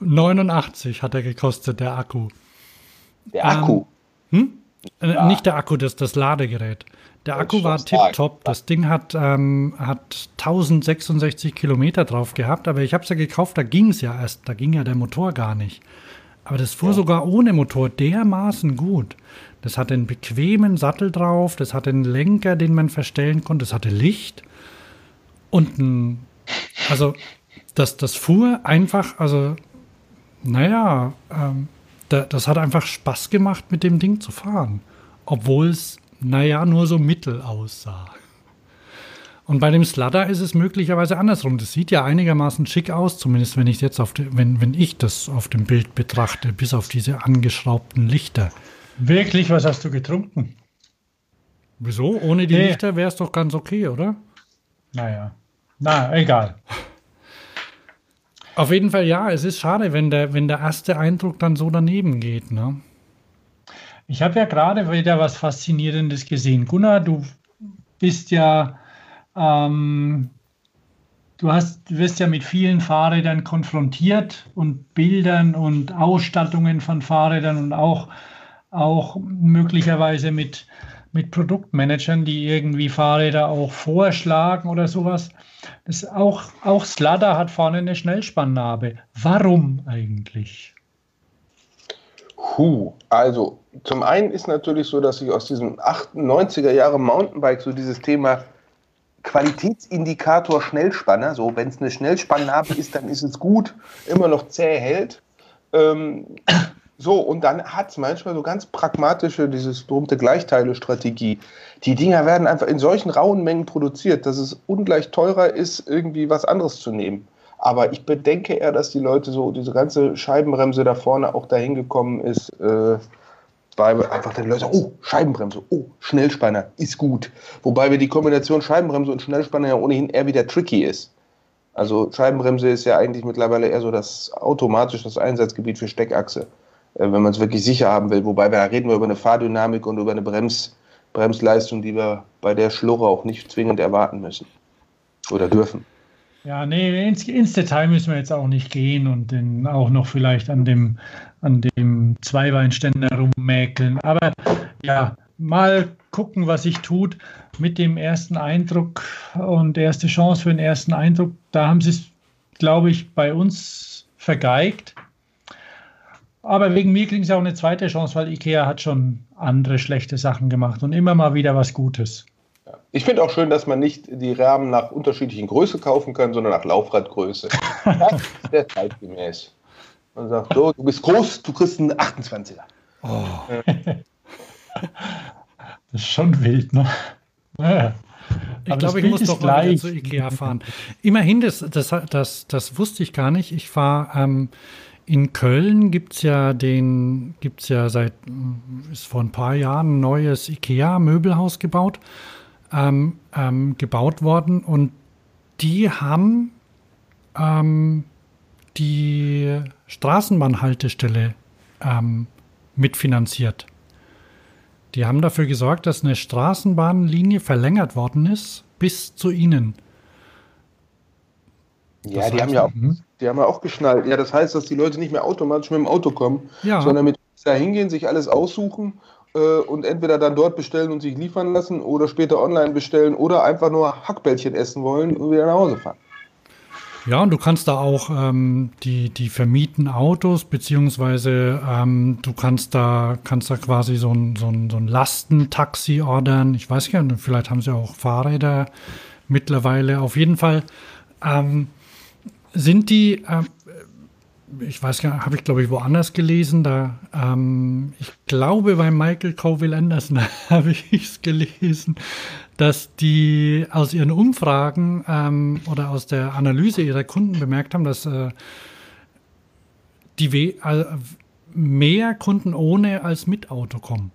Speaker 1: 89 hat er gekostet, der Akku.
Speaker 3: Der Akku?
Speaker 1: Ähm, hm? Ja. Nicht der Akku, das, das Ladegerät. Der Akku war tipptopp. Das Ding hat, ähm, hat 1066 Kilometer drauf gehabt, aber ich habe es ja gekauft, da ging es ja erst, da ging ja der Motor gar nicht. Aber das fuhr ja. sogar ohne Motor dermaßen gut. Das hatte einen bequemen Sattel drauf, das hatte einen Lenker, den man verstellen konnte, das hatte Licht und ein, also das, das fuhr einfach, also naja, ähm, da, das hat einfach Spaß gemacht, mit dem Ding zu fahren. Obwohl es naja, nur so mittel aussah. Und bei dem Sludder ist es möglicherweise andersrum. Das sieht ja einigermaßen schick aus, zumindest wenn ich jetzt auf die, wenn, wenn ich das auf dem Bild betrachte, bis auf diese angeschraubten Lichter.
Speaker 2: Wirklich, was hast du getrunken?
Speaker 1: Wieso? Ohne die nee. Lichter wäre es doch ganz okay, oder?
Speaker 2: Naja. Na, egal.
Speaker 1: Auf jeden Fall ja, es ist schade, wenn der, wenn der erste Eindruck dann so daneben geht, ne?
Speaker 2: Ich habe ja gerade wieder was Faszinierendes gesehen. Gunnar, du bist ja, ähm, du hast, wirst ja mit vielen Fahrrädern konfrontiert und Bildern und Ausstattungen von Fahrrädern und auch, auch möglicherweise mit, mit Produktmanagern, die irgendwie Fahrräder auch vorschlagen oder sowas. Das auch, auch Slada hat vorne eine Schnellspannnarbe. Warum eigentlich?
Speaker 3: Puh, also zum einen ist natürlich so, dass ich aus diesem 98er Jahre Mountainbike so dieses Thema Qualitätsindikator Schnellspanner, so wenn es eine Schnellspannnabe ist, dann ist es gut, immer noch zäh hält. Ähm, so, und dann hat es manchmal so ganz pragmatische, dieses berühmte Gleichteile-Strategie. Die Dinger werden einfach in solchen rauen Mengen produziert, dass es ungleich teurer ist, irgendwie was anderes zu nehmen. Aber ich bedenke eher, dass die Leute so, diese ganze Scheibenbremse da vorne auch dahin gekommen ist, äh, weil einfach die Leute oh, Scheibenbremse, oh, Schnellspanner ist gut. Wobei wir die Kombination Scheibenbremse und Schnellspanner ja ohnehin eher wieder tricky ist. Also Scheibenbremse ist ja eigentlich mittlerweile eher so das automatisch das Einsatzgebiet für Steckachse, äh, wenn man es wirklich sicher haben will. Wobei da reden wir über eine Fahrdynamik und über eine Brems, Bremsleistung, die wir bei der Schlurre auch nicht zwingend erwarten müssen oder dürfen.
Speaker 2: Ja, nee, ins, ins, Detail müssen wir jetzt auch nicht gehen und den auch noch vielleicht an dem, an dem Zweibeinständer rummäkeln. Aber ja, mal gucken, was sich tut mit dem ersten Eindruck und erste Chance für den ersten Eindruck. Da haben sie es, glaube ich, bei uns vergeigt. Aber wegen mir kriegen sie auch eine zweite Chance, weil Ikea hat schon andere schlechte Sachen gemacht und immer mal wieder was Gutes.
Speaker 3: Ich finde auch schön, dass man nicht die Rahmen nach unterschiedlichen Größe kaufen kann, sondern nach Laufradgröße. das ist sehr zeitgemäß. Man sagt so, du bist groß, du kriegst einen 28er. Oh.
Speaker 2: Das ist schon wild, ne?
Speaker 1: Ja. Ich glaube, ich muss doch gleich. mal zu Ikea fahren. Immerhin, das, das, das, das wusste ich gar nicht. Ich war ähm, in Köln gibt es ja den, gibt es ja seit, ist vor ein paar Jahren ein neues Ikea-Möbelhaus gebaut, ähm, ähm, gebaut worden und die haben ähm, die Straßenbahnhaltestelle ähm, mitfinanziert. Die haben dafür gesorgt, dass eine Straßenbahnlinie verlängert worden ist bis zu ihnen.
Speaker 3: Ja, das die haben ja, auch, mhm. die haben ja auch geschnallt. Ja, das heißt, dass die Leute nicht mehr automatisch mit dem Auto kommen, ja. sondern mit da hingehen, sich alles aussuchen äh, und entweder dann dort bestellen und sich liefern lassen oder später online bestellen oder einfach nur Hackbällchen essen wollen und wieder nach Hause fahren.
Speaker 1: Ja, und du kannst da auch ähm, die, die vermieten Autos, beziehungsweise ähm, du kannst da, kannst da quasi so ein, so, ein, so ein Lastentaxi ordern. Ich weiß gar nicht, vielleicht haben sie auch Fahrräder mittlerweile. Auf jeden Fall ähm, sind die, äh, ich weiß gar nicht, habe ich glaube ich woanders gelesen, da, ähm, ich glaube bei Michael Coville Anderson habe ich es gelesen, dass die aus ihren Umfragen ähm, oder aus der Analyse ihrer Kunden bemerkt haben, dass äh, die We äh, mehr Kunden ohne als mit Auto kommen.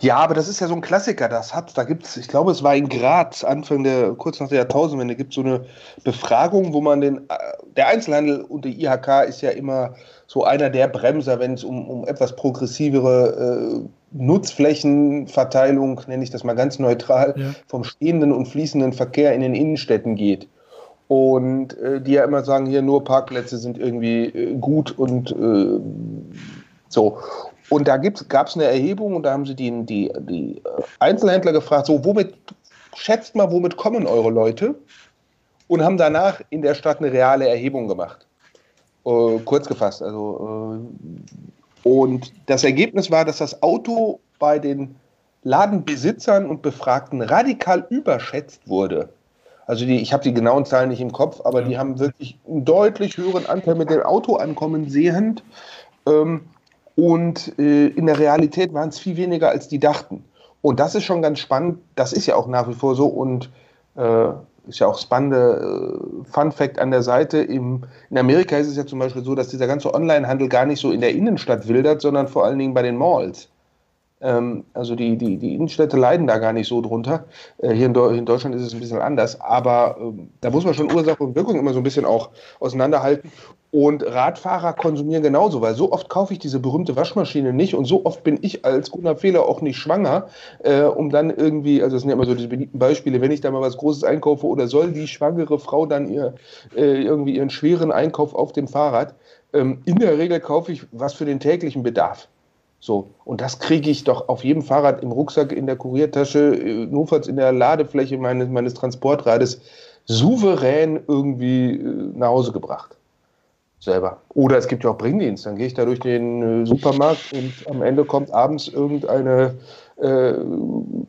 Speaker 3: Ja, aber das ist ja so ein Klassiker. Das hat, da gibt es, ich glaube, es war in Graz, Anfang der, kurz nach der Jahrtausendwende, gibt es so eine Befragung, wo man den, äh, der Einzelhandel und die IHK ist ja immer so einer der Bremser, wenn es um, um etwas progressivere äh, Nutzflächenverteilung, nenne ich das mal ganz neutral, ja. vom stehenden und fließenden Verkehr in den Innenstädten geht. Und äh, die ja immer sagen, hier nur Parkplätze sind irgendwie äh, gut und äh, so. Und da gab es eine Erhebung und da haben sie die, die, die äh, Einzelhändler gefragt, so, womit, schätzt mal, womit kommen eure Leute? Und haben danach in der Stadt eine reale Erhebung gemacht. Äh, kurz gefasst. Also, äh, und das Ergebnis war, dass das Auto bei den Ladenbesitzern und Befragten radikal überschätzt wurde. Also die, ich habe die genauen Zahlen nicht im Kopf, aber die haben wirklich einen deutlich höheren Anteil mit dem Auto ankommen sehend. Ähm, und äh, in der Realität waren es viel weniger, als die dachten. Und das ist schon ganz spannend. Das ist ja auch nach wie vor so. Und äh, ist ja auch spannende äh, Fun Fact an der Seite. Im, in Amerika ist es ja zum Beispiel so, dass dieser ganze Onlinehandel gar nicht so in der Innenstadt wildert, sondern vor allen Dingen bei den Malls. Ähm, also die, die, die Innenstädte leiden da gar nicht so drunter. Äh, hier in, in, Deutschland ist es ein bisschen anders, aber ähm, da muss man schon Ursache und Wirkung immer so ein bisschen auch auseinanderhalten. Und Radfahrer konsumieren genauso, weil so oft kaufe ich diese berühmte Waschmaschine nicht und so oft bin ich als Gunnar Fehler auch nicht schwanger, äh, um dann irgendwie, also das sind ja immer so diese beliebten Beispiele, wenn ich da mal was Großes einkaufe oder soll die schwangere Frau dann ihr, äh, irgendwie ihren schweren Einkauf auf dem Fahrrad, ähm, in der Regel kaufe ich was für den täglichen Bedarf. So, und das kriege ich doch auf jedem Fahrrad im Rucksack, in der Kuriertasche, äh, notfalls in der Ladefläche meines, meines Transportrades souverän irgendwie äh, nach Hause gebracht. Selber. Oder es gibt ja auch Bringdienst. Dann gehe ich da durch den äh, Supermarkt und am Ende kommt abends irgendeine äh,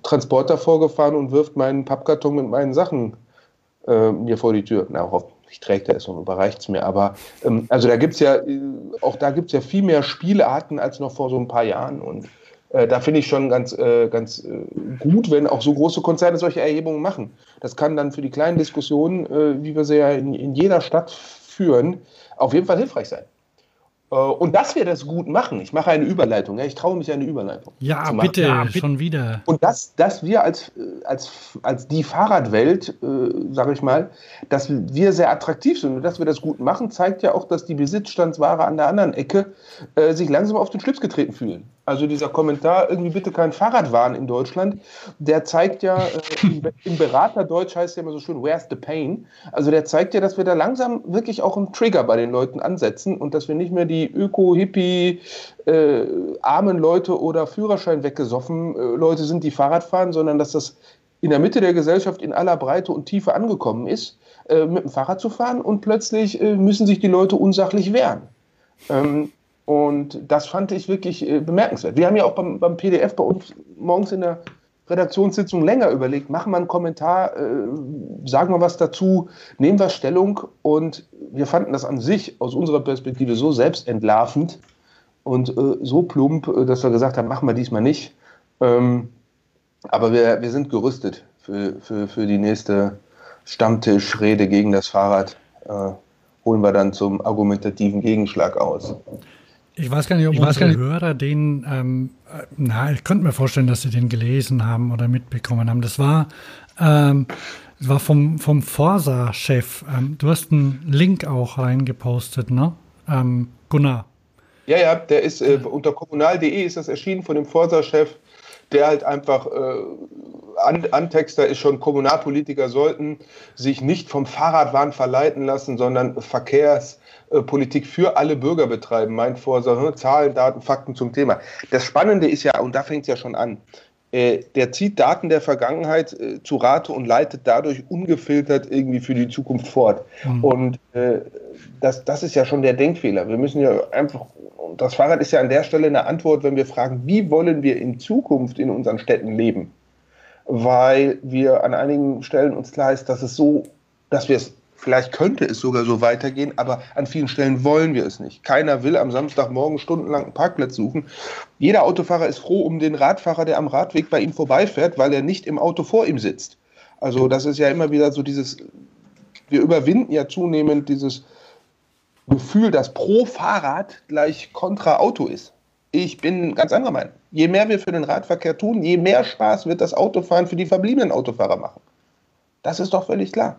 Speaker 3: Transporter vorgefahren und wirft meinen Pappkarton mit meinen Sachen äh, mir vor die Tür. Na, ich trägt er es und überreicht es mir. Aber ähm, also da gibt es ja, äh, auch da gibt es ja viel mehr Spielarten als noch vor so ein paar Jahren. Und äh, da finde ich schon ganz, äh, ganz gut, wenn auch so große Konzerne solche Erhebungen machen. Das kann dann für die kleinen Diskussionen, wie wir sie ja in, in jeder Stadt führen, auf jeden Fall hilfreich sein. Äh, und dass wir das gut machen, ich mache eine Überleitung, ja, ich traue mich eine Überleitung.
Speaker 1: Ja, bitte, ja, bitte, schon wieder.
Speaker 3: Und dass, dass wir als, als, als die Fahrradwelt, äh, sage ich mal, dass wir sehr attraktiv sind und dass wir das gut machen, zeigt ja auch, dass die Besitzstandsware an der anderen Ecke äh, sich langsam auf den Schlips getreten fühlen. Also dieser Kommentar, irgendwie bitte kein Fahrradwahn in Deutschland, der zeigt ja, äh, im, Beraterdeutsch heißt ja immer so schön, where's the pain? Also der zeigt ja, dass wir da langsam wirklich auch einen Trigger bei den Leuten ansetzen und dass wir nicht mehr die Öko-Hippie, äh, armen Leute oder Führerschein weggesoffen äh, Leute sind, die Fahrrad fahren, sondern dass das in der Mitte der Gesellschaft in aller Breite und Tiefe angekommen ist, äh, mit dem Fahrrad zu fahren und plötzlich äh, müssen sich die Leute unsachlich wehren. Ähm, Und das fand ich wirklich äh, bemerkenswert. Wir haben ja auch beim, beim PDF bei uns morgens in der Redaktionssitzung länger überlegt, machen wir einen Kommentar, äh, sagen wir was dazu, nehmen wir Stellung und wir fanden das an sich aus unserer Perspektive so selbstentlarvend und äh, so plump, äh, dass wir gesagt haben, machen wir diesmal nicht. Ähm, aber wir, wir sind gerüstet für, für, für die nächste Stammtischrede gegen das Fahrrad. Äh, holen wir dann zum argumentativen Gegenschlag aus.
Speaker 1: Ich weiß gar nicht, ob ich unsere nicht. Hörer den, ähm, äh, na, ich könnte mir vorstellen, dass sie den gelesen haben oder mitbekommen haben. Das war, ähm, das war vom, vom Forsa-Chef. Ähm, du hast einen Link auch reingepostet, ne? Ähm, Gunnar.
Speaker 3: Ja, ja, der ist äh, unter kommunal.de ist das erschienen von dem Forsa-Chef, der halt einfach äh, An Antexter ist schon, Kommunalpolitiker sollten sich nicht vom Fahrradwahn verleiten lassen, sondern Verkehrs- äh, Politik für alle Bürger betreiben, meint Forsa, hm, Zahlen, Daten, Fakten zum Thema. Das Spannende ist ja, und da fängt es ja schon an, äh, der zieht Daten der Vergangenheit äh, zu Rate und leitet dadurch ungefiltert irgendwie für die Zukunft fort. Mhm. Und äh, das, das ist ja schon der Denkfehler. Wir müssen ja einfach, das Fahrrad ist ja an der Stelle eine Antwort, wenn wir fragen, wie wollen wir in Zukunft in unseren Städten leben? Weil wir an einigen Stellen uns klar ist, dass es so, dass wir es Vielleicht könnte es sogar so weitergehen, aber an vielen Stellen wollen wir es nicht. Keiner will am Samstagmorgen stundenlang einen Parkplatz suchen. Jeder Autofahrer ist froh um den Radfahrer, der am Radweg bei ihm vorbeifährt, weil er nicht im Auto vor ihm sitzt. Also das ist ja immer wieder so dieses, wir überwinden ja zunehmend dieses Gefühl, dass pro Fahrrad gleich kontra Auto ist. Ich bin ganz anderer Meinung. Je mehr wir für den Radverkehr tun, je mehr Spaß wird das Autofahren für die verbliebenen Autofahrer machen. Das ist doch völlig klar.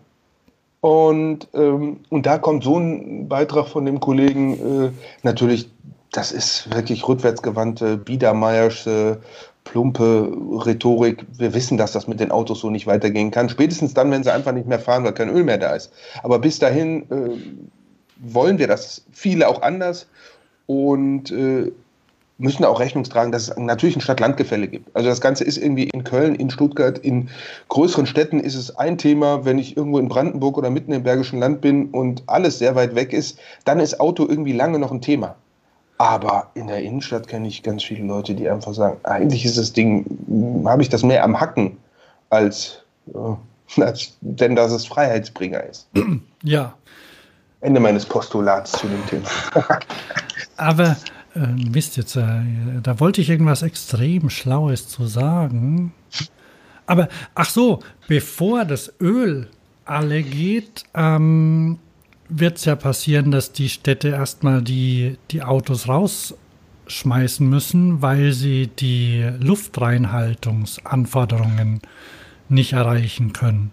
Speaker 3: Und, ähm, und da kommt so ein Beitrag von dem Kollegen, äh, natürlich, das ist wirklich rückwärtsgewandte, Biedermeiersche, plumpe Rhetorik. Wir wissen, dass das mit den Autos so nicht weitergehen kann. Spätestens dann, wenn sie einfach nicht mehr fahren, weil kein Öl mehr da ist. Aber bis dahin äh, wollen wir das viele auch anders. Und äh, müssen auch Rechnung tragen, dass es natürlich ein Stadt-Land-Gefälle gibt. Also das Ganze ist irgendwie in Köln, in Stuttgart, in größeren Städten ist es ein Thema. Wenn ich irgendwo in Brandenburg oder mitten im Bergischen Land bin und alles sehr weit weg ist, dann ist Auto irgendwie lange noch ein Thema. Aber in der Innenstadt kenne ich ganz viele Leute, die einfach sagen, eigentlich ist das Ding, habe ich das mehr am Hacken, als, äh, als denn dass es Freiheitsbringer ist.
Speaker 1: Ja.
Speaker 3: Ende meines Postulats zu dem Thema.
Speaker 1: Aber äh, Mist, jetzt, äh, da wollte ich irgendwas extrem Schlaues zu sagen. Aber, ach so, bevor das Öl alle geht, ähm, wird es ja passieren, dass die Städte erstmal die, die Autos rausschmeißen müssen, weil sie die Luftreinhaltungsanforderungen nicht erreichen können.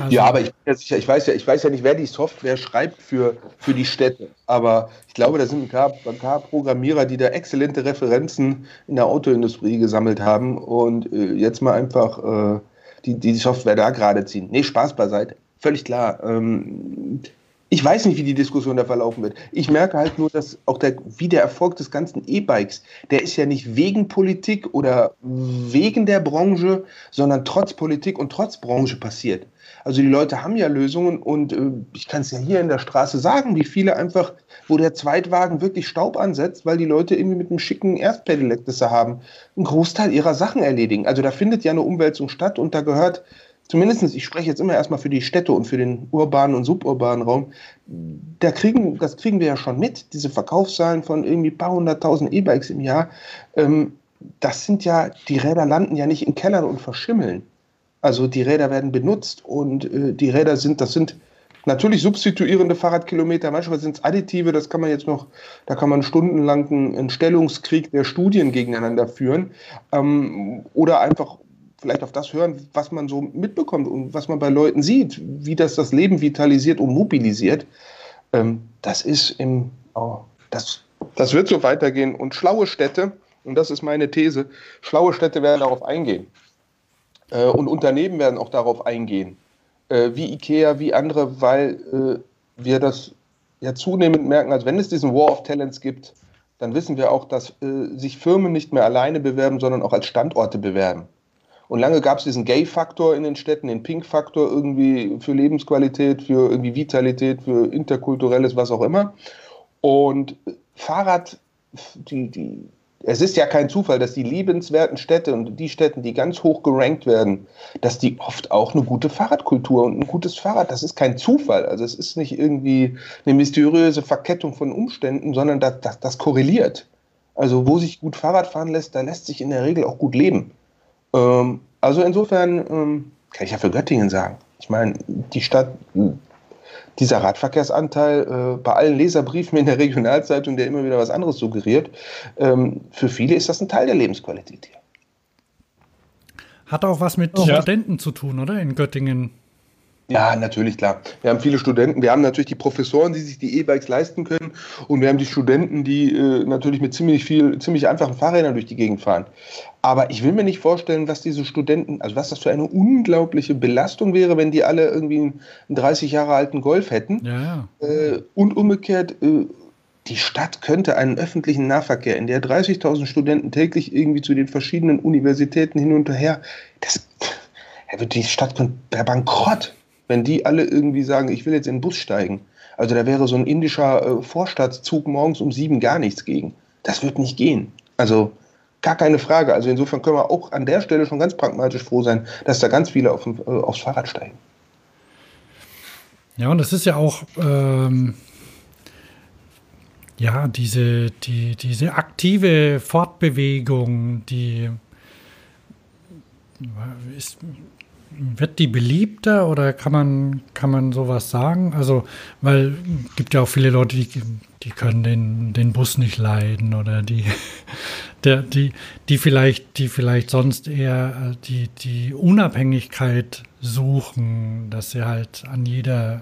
Speaker 3: Also ja, aber ich, sicher, ich, weiß ja, ich weiß ja nicht, wer die Software schreibt für, für die Städte. Aber ich glaube, da sind ein paar, ein paar Programmierer, die da exzellente Referenzen in der Autoindustrie gesammelt haben und äh, jetzt mal einfach äh, die, die Software da gerade ziehen. Nee, Spaß beiseite. Völlig klar. Ähm, ich weiß nicht, wie die Diskussion da verlaufen wird. Ich merke halt nur, dass auch der, wie der Erfolg des ganzen E-Bikes, der ist ja nicht wegen Politik oder wegen der Branche, sondern trotz Politik und trotz Branche passiert. Also die Leute haben ja Lösungen und äh, ich kann es ja hier in der Straße sagen, wie viele einfach, wo der Zweitwagen wirklich Staub ansetzt, weil die Leute irgendwie mit einem schicken Erstpedelec, das sie haben, einen Großteil ihrer Sachen erledigen. Also da findet ja eine Umwälzung statt und da gehört zumindest, ich spreche jetzt immer erstmal für die Städte und für den urbanen und suburbanen Raum, da kriegen, das kriegen wir ja schon mit, diese Verkaufszahlen von irgendwie ein paar hunderttausend E-Bikes im Jahr. Ähm, das sind ja, die Räder landen ja nicht in Kellern und verschimmeln. Also die Räder werden benutzt und äh, die Räder sind, das sind natürlich substituierende Fahrradkilometer, manchmal sind es additive, das kann man jetzt noch, da kann man stundenlang einen Stellungskrieg der Studien gegeneinander führen ähm, oder einfach vielleicht auf das hören, was man so mitbekommt und was man bei Leuten sieht, wie das das Leben vitalisiert und mobilisiert. Ähm, das ist im, oh, das, das wird so weitergehen und schlaue Städte, und das ist meine These, schlaue Städte werden darauf eingehen. Äh, und Unternehmen werden auch darauf eingehen, äh, wie IKEA, wie andere, weil äh, wir das ja zunehmend merken, als wenn es diesen War of Talents gibt, dann wissen wir auch, dass sich Firmen nicht mehr alleine bewerben, sondern auch als Standorte bewerben. Und lange gab es diesen Gay-Faktor in den Städten, den Pink-Faktor irgendwie für Lebensqualität, für irgendwie Vitalität, für interkulturelles, was auch immer. Und Fahrrad, die, die, es ist ja kein Zufall, dass die liebenswerten Städte und die Städte, die ganz hoch gerankt werden, dass die oft auch eine gute Fahrradkultur und ein gutes Fahrrad, das ist kein Zufall. Also es ist nicht irgendwie eine mysteriöse Verkettung von Umständen, sondern das, das, das korreliert. Also wo sich gut Fahrrad fahren lässt, da lässt sich in der Regel auch gut leben. Ähm, also insofern ähm, kann ich ja für Göttingen sagen. Ich meine, die Stadt dieser Radverkehrsanteil äh, bei allen Leserbriefen in der Regionalzeitung, der immer wieder was anderes suggeriert, ähm, für viele ist das ein Teil der Lebensqualität hier.
Speaker 1: Hat auch was mit ja. Studenten zu tun, oder? In Göttingen.
Speaker 3: Ja, natürlich, klar. Wir haben viele Studenten. Wir haben natürlich die Professoren, die sich die E-Bikes leisten können. Und wir haben die Studenten, die äh, natürlich mit ziemlich viel, ziemlich einfachen Fahrrädern durch die Gegend fahren. Aber ich will mir nicht vorstellen, was diese Studenten, also was das für eine unglaubliche Belastung wäre, wenn die alle irgendwie einen 30 Jahre alten Golf hätten.
Speaker 1: Ja,
Speaker 3: ja. Äh, und umgekehrt, äh, die Stadt könnte einen öffentlichen Nahverkehr, in der 30.000 Studenten täglich irgendwie zu den verschiedenen Universitäten hin und her, das, die Stadt wäre bankrott wenn die alle irgendwie sagen, ich will jetzt in den Bus steigen. Also da wäre so ein indischer äh, Vorstadtzug morgens um sieben gar nichts gegen. Das wird nicht gehen. Also gar keine Frage. Also insofern können wir auch an der Stelle schon ganz pragmatisch froh sein, dass da ganz viele auf, äh, aufs Fahrrad steigen.
Speaker 1: Ja, und das ist ja auch ähm, ja diese, die, diese aktive Fortbewegung, die ist, wird die beliebter oder kann man, kann man sowas sagen? Also, weil es gibt ja auch viele Leute, die, die können den, den Bus nicht leiden oder die, der, die, die vielleicht, die vielleicht sonst eher äh, die, die Unabhängigkeit suchen, dass sie halt an jeder,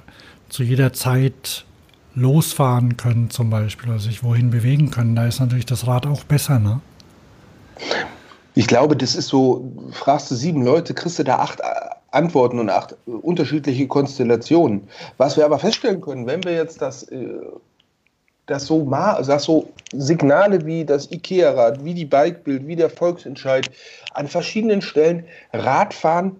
Speaker 1: zu jeder Zeit losfahren können zum Beispiel oder sich wohin bewegen können. Da ist natürlich das Rad auch besser, ne?
Speaker 3: Ich glaube, das ist so, fragst du sieben Leute, kriegst du da acht Antworten und acht unterschiedliche Konstellationen. Was wir aber feststellen können, wenn wir jetzt das, äh, das, so, das so Signale wie das IKEA-Rad, wie die Bikebild, wie der Volksentscheid an verschiedenen Stellen Radfahren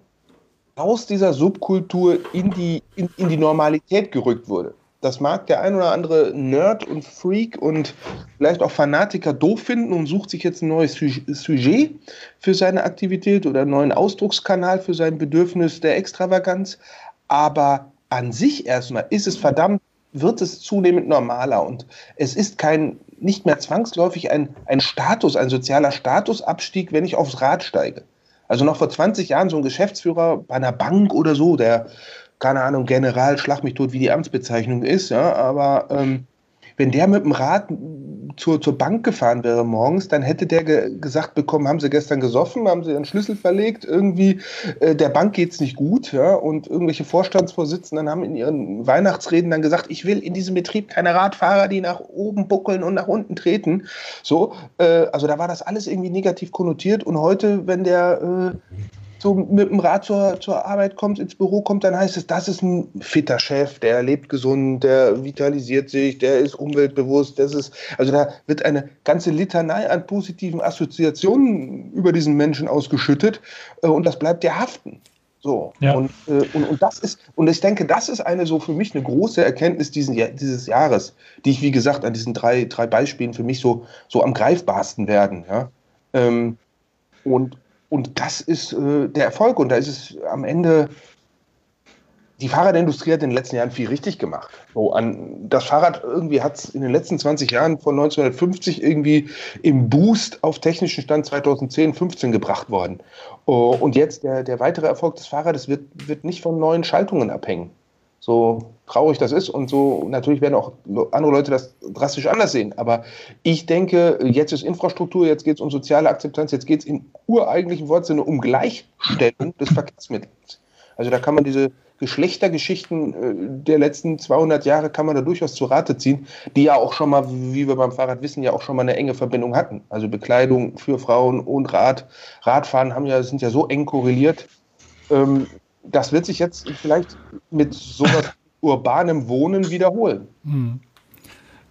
Speaker 3: aus dieser Subkultur in die, in, in die Normalität gerückt wurde das mag der ein oder andere Nerd und Freak und vielleicht auch Fanatiker doof finden und sucht sich jetzt ein neues Sujet für seine Aktivität oder einen neuen Ausdruckskanal für sein Bedürfnis der Extravaganz. Aber an sich erstmal ist es verdammt, wird es zunehmend normaler und es ist kein, nicht mehr zwangsläufig ein, ein Status, ein sozialer Statusabstieg, wenn ich aufs Rad steige. Also noch vor 20 Jahren so ein Geschäftsführer bei einer Bank oder so, der keine Ahnung, General, schlag mich tot, wie die Amtsbezeichnung ist, ja, aber ähm, wenn der mit dem Rad zur, zur Bank gefahren wäre morgens, dann hätte der ge gesagt bekommen, haben sie gestern gesoffen, haben sie ihren Schlüssel verlegt, irgendwie äh, der Bank geht's nicht gut, ja, und irgendwelche Vorstandsvorsitzenden haben in ihren Weihnachtsreden dann gesagt, ich will in diesem Betrieb keine Radfahrer, die nach oben buckeln und nach unten treten. So, äh, also da war das alles irgendwie negativ konnotiert und heute, wenn der äh, so mit dem Rad zur, zur Arbeit kommt, ins Büro kommt, dann heißt es, das ist ein fitter Chef, der lebt gesund, der vitalisiert sich, der ist umweltbewusst, das ist, also da wird eine ganze Litanei an positiven Assoziationen über diesen Menschen ausgeschüttet äh, und das bleibt ja haften. So. Ja. Und, äh, und, und das ist, und ich denke, das ist eine so für mich eine große Erkenntnis diesen, dieses Jahres, die ich, wie gesagt, an diesen drei, drei Beispielen für mich so, so am greifbarsten werden. Ja? Ähm, und, und das ist äh, der Erfolg. Und da ist es am Ende, die Fahrradindustrie hat in den letzten Jahren viel richtig gemacht. So, an, das Fahrrad irgendwie hat es in den letzten 20 Jahren von 1950 irgendwie im Boost auf technischen Stand 2010, 15 gebracht worden. Oh, und jetzt der, der weitere Erfolg des Fahrrades wird, wird nicht von neuen Schaltungen abhängen so traurig das ist und so natürlich werden auch andere Leute das drastisch anders sehen. Aber ich denke, jetzt ist Infrastruktur, jetzt geht es um soziale Akzeptanz, jetzt geht es im ureigentlichen Wortsinne um Gleichstellung des Verkehrsmittels. Also da kann man diese Geschlechtergeschichten äh, der letzten 200 Jahre kann man da durchaus zu Rate ziehen, die ja auch schon mal, wie wir beim Fahrrad wissen, ja auch schon mal eine enge Verbindung hatten. Also Bekleidung für Frauen und Rad, Radfahren haben ja, sind ja so eng korreliert. Das wird sich jetzt vielleicht mit sowas urbanem Wohnen wiederholen. Hm.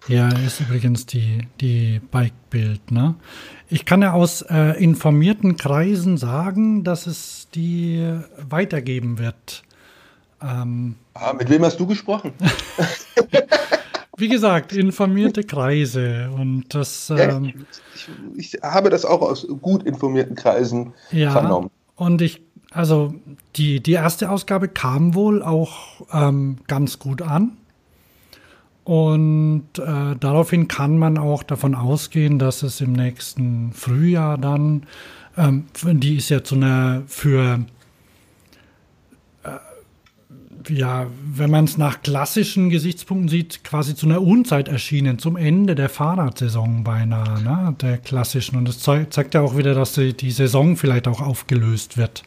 Speaker 1: Ja, ist übrigens die, die Bike-Bild. Ne? Ich kann ja aus äh, informierten Kreisen sagen, dass es die weitergeben wird.
Speaker 3: Ähm, ah, mit wem hast du gesprochen?
Speaker 1: wie gesagt, informierte Kreise und das. Ähm,
Speaker 3: ich, ich, habe das auch aus gut informierten Kreisen ja, vernommen.
Speaker 1: Und ich, also die, die erste Ausgabe kam wohl auch ähm, ganz gut an. Und äh, daraufhin kann man auch davon ausgehen, dass es im nächsten Frühjahr dann, ähm, die ist ja zu einer für ja, wenn man es nach klassischen Gesichtspunkten sieht, quasi zu einer Unzeit erschienen, zum Ende der Fahrradsaison beinahe, ne, der klassischen. Und das zeigt ja auch wieder, dass die, die Saison vielleicht auch aufgelöst wird.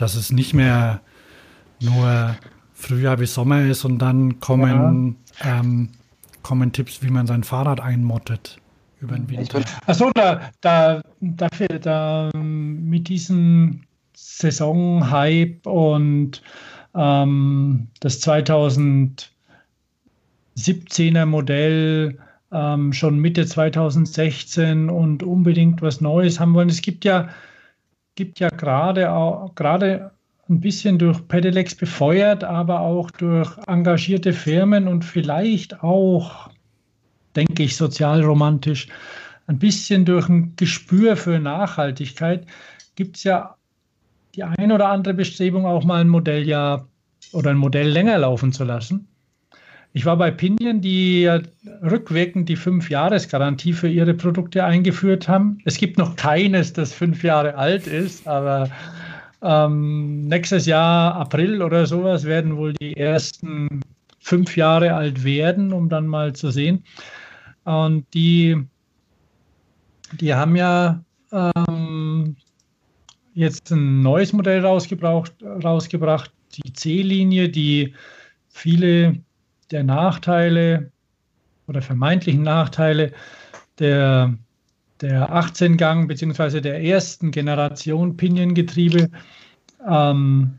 Speaker 1: Dass es nicht mehr nur Frühjahr bis Sommer ist und dann kommen, ja. ähm, kommen Tipps, wie man sein Fahrrad einmottet über den Winter.
Speaker 2: Achso, da, da, dafür, da mit diesem Saisonhype und ähm, das 2017er Modell ähm, schon Mitte 2016 und unbedingt was Neues haben wollen. Es gibt ja, gibt ja gerade gerade ein bisschen durch Pedelecs befeuert, aber auch durch engagierte Firmen und vielleicht auch, denke ich, sozialromantisch, ein bisschen durch ein Gespür für Nachhaltigkeit gibt es ja die ein oder andere Bestrebung, auch mal ein Modelljahr oder ein Modell länger laufen zu lassen. Ich war bei Pinion, die rückwirkend die Fünf-Jahres-Garantie für ihre Produkte eingeführt haben. Es gibt noch keines, das fünf Jahre alt ist, aber ähm, nächstes Jahr, April oder sowas, werden wohl die ersten fünf Jahre alt werden, um dann mal zu sehen. Und die, die haben ja ähm, jetzt ein neues Modell rausgebracht, rausgebracht die C-Linie, die viele der Nachteile oder vermeintlichen Nachteile der, der 18-Gang bzw. der ersten Generation Pinion-Getriebe ähm,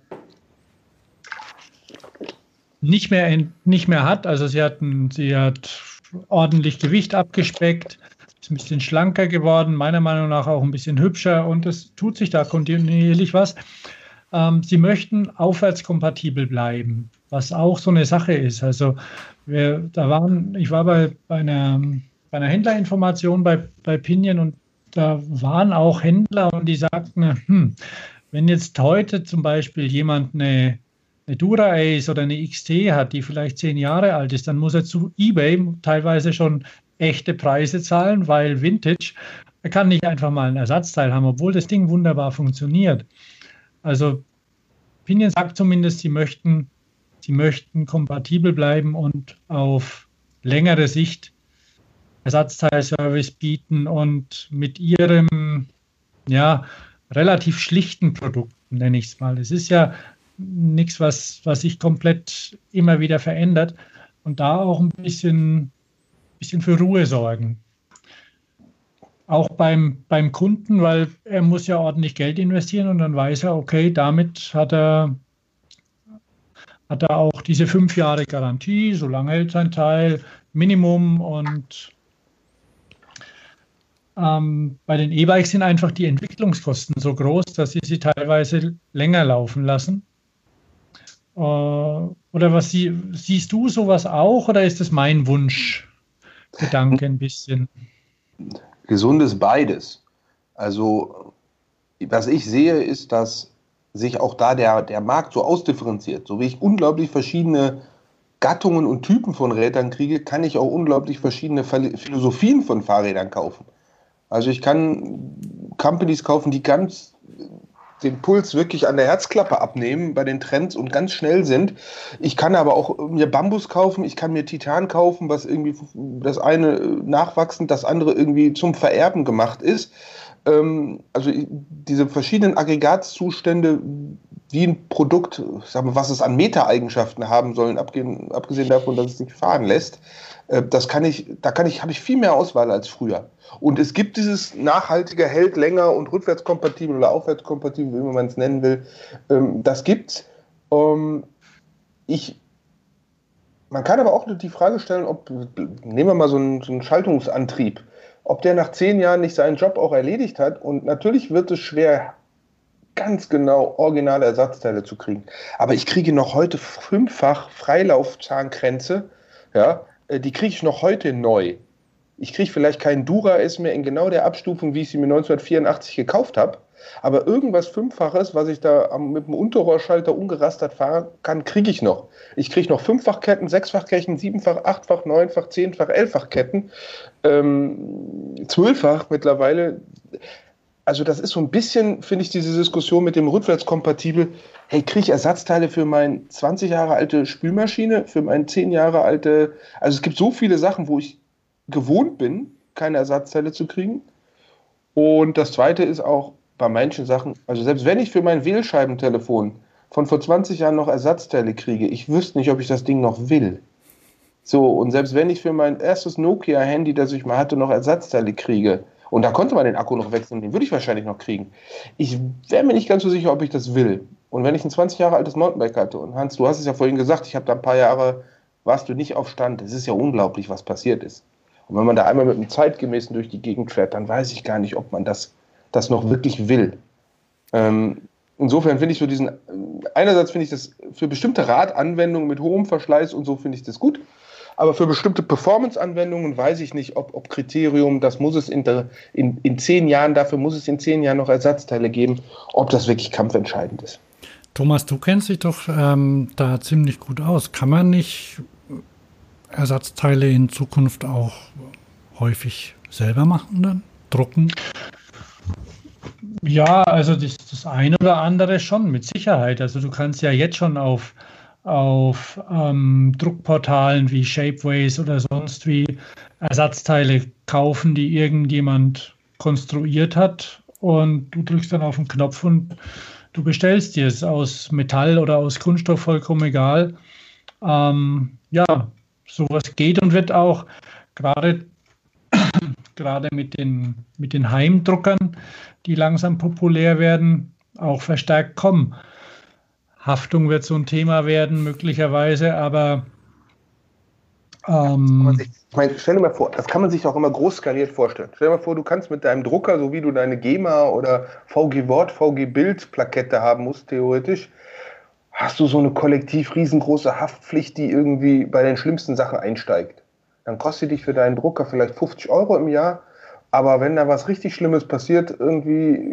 Speaker 2: nicht, mehr, nicht mehr hat. Also sie, hatten, sie hat ordentlich Gewicht abgespeckt, ist ein bisschen schlanker geworden, meiner Meinung nach auch ein bisschen hübscher und es tut sich da kontinuierlich was. Ähm, sie möchten aufwärtskompatibel bleiben, was auch so eine Sache ist. Also wir, da waren, ich war bei, bei, einer, bei einer Händlerinformation bei, bei Pinion und da waren auch Händler und die sagten, hm, wenn jetzt heute zum Beispiel jemand eine, eine Dura Ace oder eine XT hat, die vielleicht zehn Jahre alt ist, dann muss er zu eBay teilweise schon echte Preise zahlen, weil Vintage, er kann nicht einfach mal ein Ersatzteil haben, obwohl das Ding wunderbar funktioniert. Also Pinion sagt zumindest, sie möchten, sie möchten kompatibel bleiben und auf längere Sicht Ersatzteilservice bieten und mit ihrem ja, relativ schlichten Produkt, nenne ich es mal. Es ist ja nichts, was, was sich komplett immer wieder verändert und da auch ein bisschen bisschen für Ruhe sorgen. Auch beim, beim Kunden, weil er muss ja ordentlich Geld investieren und dann weiß er, okay, damit hat er, hat er auch diese fünf Jahre Garantie, so lange hält sein Teil, Minimum und ähm, bei den E-Bikes sind einfach die Entwicklungskosten so groß, dass sie sie teilweise länger laufen lassen. Äh, oder was sie, siehst du sowas auch oder ist das mein Wunsch? Gedanke ein bisschen?
Speaker 3: Gesundes beides. Also, was ich sehe, ist, dass sich auch da der, der Markt so ausdifferenziert. So wie ich unglaublich verschiedene Gattungen und Typen von Rädern kriege, kann ich auch unglaublich verschiedene Philosophien von Fahrrädern kaufen. Also ich kann Companies kaufen, die ganz den Puls wirklich an der Herzklappe abnehmen bei den Trends und ganz schnell sind. Ich kann aber auch mir Bambus kaufen, ich kann mir Titan kaufen, was irgendwie das eine nachwachsend, das andere irgendwie zum Vererben gemacht ist. Ähm, also diese verschiedenen Aggregatzustände, wie ein Produkt, sagen wir, was es an Meta-Eigenschaften haben sollen, abgesehen davon, dass es sich fahren lässt, äh, das kann ich, da kann ich, habe ich viel mehr Auswahl als früher. Und es gibt dieses nachhaltige, hält länger und rückwärtskompatibel oder aufwärtskompatibel, wie man es nennen will. Ähm, das gibt's. Ähm, ich, man kann aber auch die Frage stellen, ob, nehmen wir mal so einen, so einen Schaltungsantrieb, ob der nach zehn Jahren nicht seinen Job auch erledigt hat. Und natürlich wird es schwer, ganz genau originale Ersatzteile zu kriegen. Aber ich kriege noch heute fünffach Freilaufzahnkränze, ja, äh, die kriege ich noch heute neu. Ich kriege vielleicht keinen Dura-S mehr in genau der Abstufung, wie ich sie mir 1984 gekauft habe. Aber irgendwas Fünffaches, was ich da mit dem Unterrohrschalter ungerastert fahren kann, kriege ich noch. Ich kriege noch Fünffachketten, Sechsfachketten, Siebenfach, Achtfach, Neunfach, Zehnfach, Elffachketten, ähm, Zwölffach mittlerweile. Also das ist so ein bisschen, finde ich, diese Diskussion mit dem rückwärtskompatibel. Hey, kriege ich Ersatzteile für meine 20 Jahre alte Spülmaschine, für meine 10 Jahre alte... Also es gibt so viele Sachen, wo ich gewohnt bin, keine Ersatzteile zu kriegen. Und das Zweite ist auch, bei manchen Sachen, also selbst wenn ich für mein Wählscheibentelefon von vor 20 Jahren noch Ersatzteile kriege, ich wüsste nicht, ob ich das Ding noch will. So, und selbst wenn ich für mein erstes Nokia-Handy, das ich mal hatte, noch Ersatzteile kriege, und da konnte man den Akku noch wechseln, den würde ich wahrscheinlich noch kriegen. Ich wäre mir nicht ganz so sicher, ob ich das will. Und wenn ich ein 20 Jahre altes Mountainbike hatte, und Hans, du hast es ja vorhin gesagt, ich habe da ein paar Jahre, warst du nicht auf Stand. Es ist ja unglaublich, was passiert ist. Und wenn man da einmal mit einem zeitgemäßen durch die Gegend fährt, dann weiß ich gar nicht, ob man das das noch wirklich will. Ähm, insofern finde ich so diesen, einerseits finde ich das für bestimmte Radanwendungen mit hohem Verschleiß und so finde ich das gut. Aber für bestimmte Performance-Anwendungen weiß ich nicht, ob, ob Kriterium, das muss es in, in, in zehn Jahren, dafür muss es in zehn Jahren noch Ersatzteile geben, ob das wirklich kampfentscheidend ist.
Speaker 1: Thomas, du kennst dich doch ähm, da ziemlich gut aus. Kann man nicht Ersatzteile in Zukunft auch häufig selber machen dann? Drucken?
Speaker 2: Ja, also das, das eine oder andere schon, mit Sicherheit. Also du kannst ja jetzt schon auf, auf ähm, Druckportalen wie Shapeways oder sonst wie Ersatzteile kaufen, die irgendjemand konstruiert hat und du drückst dann auf den Knopf und du bestellst dir es aus Metall oder aus Kunststoff, vollkommen egal. Ähm, ja, sowas geht und wird auch gerade gerade mit den, mit den Heimdruckern, die langsam populär werden, auch verstärkt kommen. Haftung wird so ein Thema werden, möglicherweise, aber.
Speaker 3: Ähm, ich meine, stell dir mal vor, das kann man sich auch immer groß skaliert vorstellen. Stell dir mal vor, du kannst mit deinem Drucker, so wie du deine GEMA oder VG Wort, VG Bild Plakette haben musst, theoretisch, hast du so eine kollektiv riesengroße Haftpflicht, die irgendwie bei den schlimmsten Sachen einsteigt dann kostet dich für deinen Drucker vielleicht 50 Euro im Jahr. Aber wenn da was richtig Schlimmes passiert, irgendwie,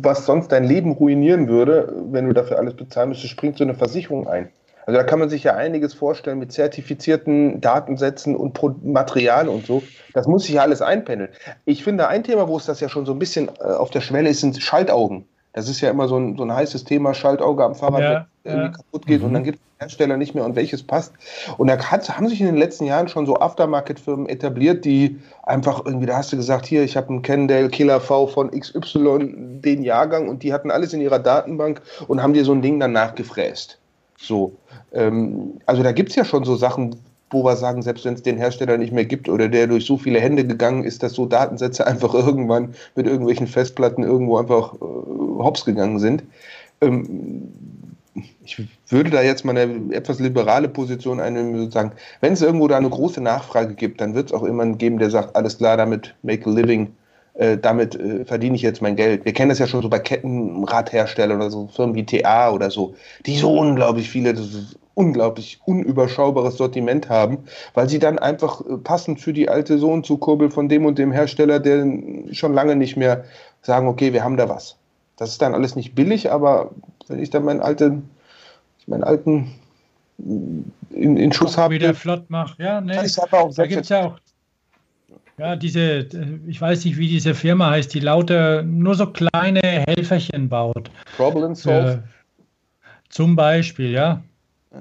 Speaker 3: was sonst dein Leben ruinieren würde, wenn du dafür alles bezahlen müsstest, springt so eine Versicherung ein. Also da kann man sich ja einiges vorstellen mit zertifizierten Datensätzen und Material und so. Das muss sich ja alles einpendeln. Ich finde, ein Thema, wo es das ja schon so ein bisschen äh, auf der Schwelle ist, sind Schaltaugen. Das ist ja immer so ein, so ein heißes Thema, Schaltauge am Fahrrad, ja, irgendwie ja. kaputt geht mhm. und dann gibt es Hersteller nicht mehr und welches passt. Und da hat, haben sich in den letzten Jahren schon so Aftermarket-Firmen etabliert, die einfach irgendwie, da hast du gesagt, hier, ich habe einen Cannondale Killer V von XY, den Jahrgang und die hatten alles in ihrer Datenbank und haben dir so ein Ding dann nachgefräst. So, ähm, also da gibt es ja schon so Sachen, wo wir sagen, selbst wenn es den Hersteller nicht mehr gibt oder der durch so viele Hände gegangen ist, dass so Datensätze einfach irgendwann mit irgendwelchen Festplatten irgendwo einfach äh, hops gegangen sind. Ähm, ich würde da jetzt mal eine etwas liberale Position einnehmen, sozusagen, wenn es irgendwo da eine große Nachfrage gibt, dann wird es auch jemanden geben, der sagt, alles klar, damit make a living, äh, damit äh, verdiene ich jetzt mein Geld. Wir kennen das ja schon so bei Kettenradherstellern oder so, Firmen wie TA oder so, die so unglaublich viele, das ist unglaublich unüberschaubares Sortiment haben, weil sie dann einfach äh, passend für die alte Sohn zu Kurbel von dem und dem Hersteller, der schon lange nicht mehr sagen, okay, wir haben da was. Das ist dann alles nicht billig, aber wenn ich dann meinen alten, meinen alten äh, in, in Schuss habe.
Speaker 2: Wieder flott mache. Ja, nee, da gibt es ja auch ja, diese, ich weiß nicht, wie diese Firma heißt, die lauter nur so kleine Helferchen baut.
Speaker 3: Problem Solve.
Speaker 2: Äh, zum Beispiel, ja.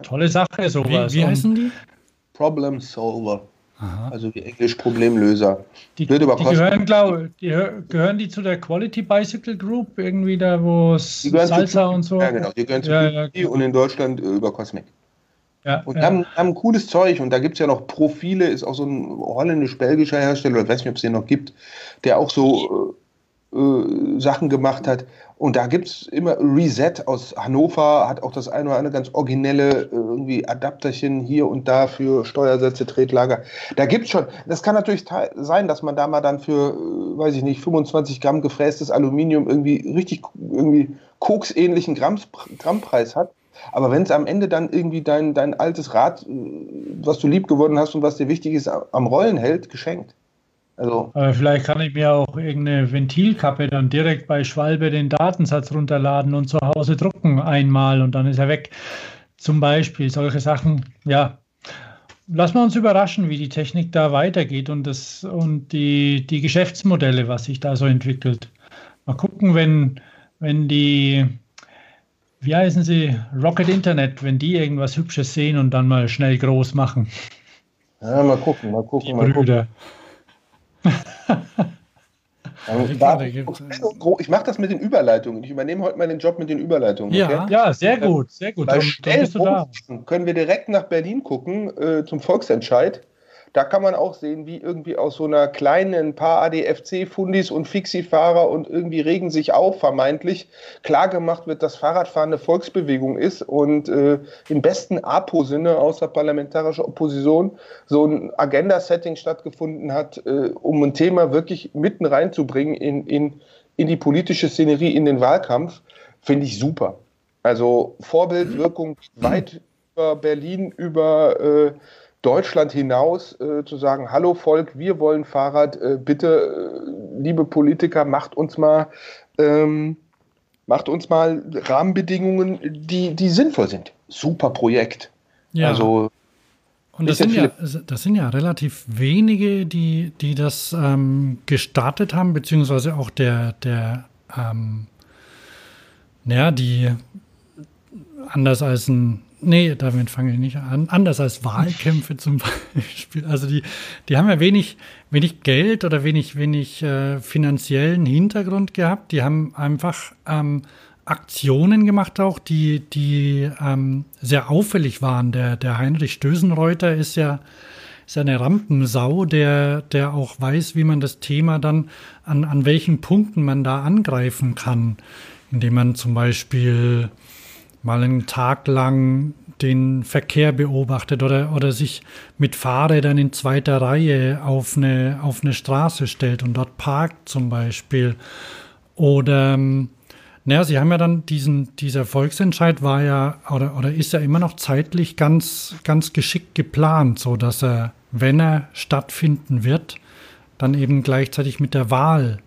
Speaker 2: Tolle Sache, sowas.
Speaker 1: Wie, wie heißen die?
Speaker 3: Problem Solver. Aha. Also wie Englisch Problemlöser.
Speaker 2: Die, die gehören, glaube die gehören die zu der Quality Bicycle Group, irgendwie da, wo es Salsa und so.
Speaker 3: Ja, genau, die gehören zu ja, ja, genau. und in Deutschland äh, über Cosmic. Ja, und ja. Haben, haben cooles Zeug und da gibt es ja noch Profile, ist auch so ein holländisch-belgischer Hersteller, ich weiß nicht, ob es den noch gibt, der auch so äh, äh, Sachen gemacht hat. Und da gibt es immer Reset aus Hannover, hat auch das eine oder andere ganz originelle äh, irgendwie Adapterchen hier und da für Steuersätze, Tretlager. Da gibt es schon, das kann natürlich sein, dass man da mal dann für, äh, weiß ich nicht, 25 Gramm gefrästes Aluminium irgendwie richtig irgendwie koksähnlichen Gramm, Grammpreis hat. Aber wenn es am Ende dann irgendwie dein, dein altes Rad, äh, was du lieb gewonnen hast und was dir wichtig ist, am Rollen hält, geschenkt.
Speaker 2: Also. Aber vielleicht kann ich mir auch irgendeine Ventilkappe dann direkt bei Schwalbe den Datensatz runterladen und zu Hause drucken einmal und dann ist er weg. Zum Beispiel solche Sachen, ja. Lassen wir uns überraschen, wie die Technik da weitergeht und, das, und die, die Geschäftsmodelle, was sich da so entwickelt. Mal gucken, wenn, wenn die, wie heißen sie, Rocket Internet, wenn die irgendwas Hübsches sehen und dann mal schnell groß machen.
Speaker 3: Ja, mal gucken, mal gucken, die mal
Speaker 2: Brüder.
Speaker 3: gucken. ich mache das mit den Überleitungen. Ich übernehme heute mal den Job mit den Überleitungen.
Speaker 2: Ja, okay? ja sehr gut, sehr gut.
Speaker 3: Bei dann, dann können wir direkt nach Berlin gucken äh, zum Volksentscheid. Da kann man auch sehen, wie irgendwie aus so einer kleinen paar ADFC-Fundis und Fixie-Fahrer und irgendwie regen sich auf, vermeintlich, klargemacht wird, dass Fahrradfahren eine Volksbewegung ist und äh, im besten APO-Sinne außerparlamentarischer Opposition so ein Agenda-Setting stattgefunden hat, äh, um ein Thema wirklich mitten reinzubringen in, in, in die politische Szenerie, in den Wahlkampf, finde ich super. Also Vorbildwirkung weit über Berlin, über äh, Deutschland hinaus äh, zu sagen, hallo Volk, wir wollen Fahrrad, äh, bitte, äh, liebe Politiker, macht uns mal, ähm, macht uns mal Rahmenbedingungen, die, die sinnvoll sind. Super Projekt.
Speaker 1: Ja. Also und das sind, ja, das sind ja relativ wenige, die, die das ähm, gestartet haben, beziehungsweise auch der, der ähm, naja, die anders als ein Nee, damit fange ich nicht an. Anders als Wahlkämpfe zum Beispiel. Also die, die haben ja wenig, wenig Geld oder wenig, wenig äh, finanziellen Hintergrund gehabt. Die haben einfach ähm, Aktionen gemacht auch, die, die ähm, sehr auffällig waren. Der, der Heinrich Stösenreuter ist ja, ist eine Rampensau, der, der auch weiß, wie man das Thema dann, an, an welchen Punkten man da angreifen kann. Indem man zum Beispiel mal einen Tag lang den Verkehr beobachtet oder, oder sich mit Fahrrädern in zweiter Reihe auf eine, auf eine Straße stellt und dort parkt zum Beispiel. Oder, ähm, naja, sie haben ja dann diesen, dieser Volksentscheid war ja oder, oder ist ja immer noch zeitlich ganz, ganz geschickt geplant, so dass er, wenn er stattfinden wird, dann eben gleichzeitig mit der Wahl,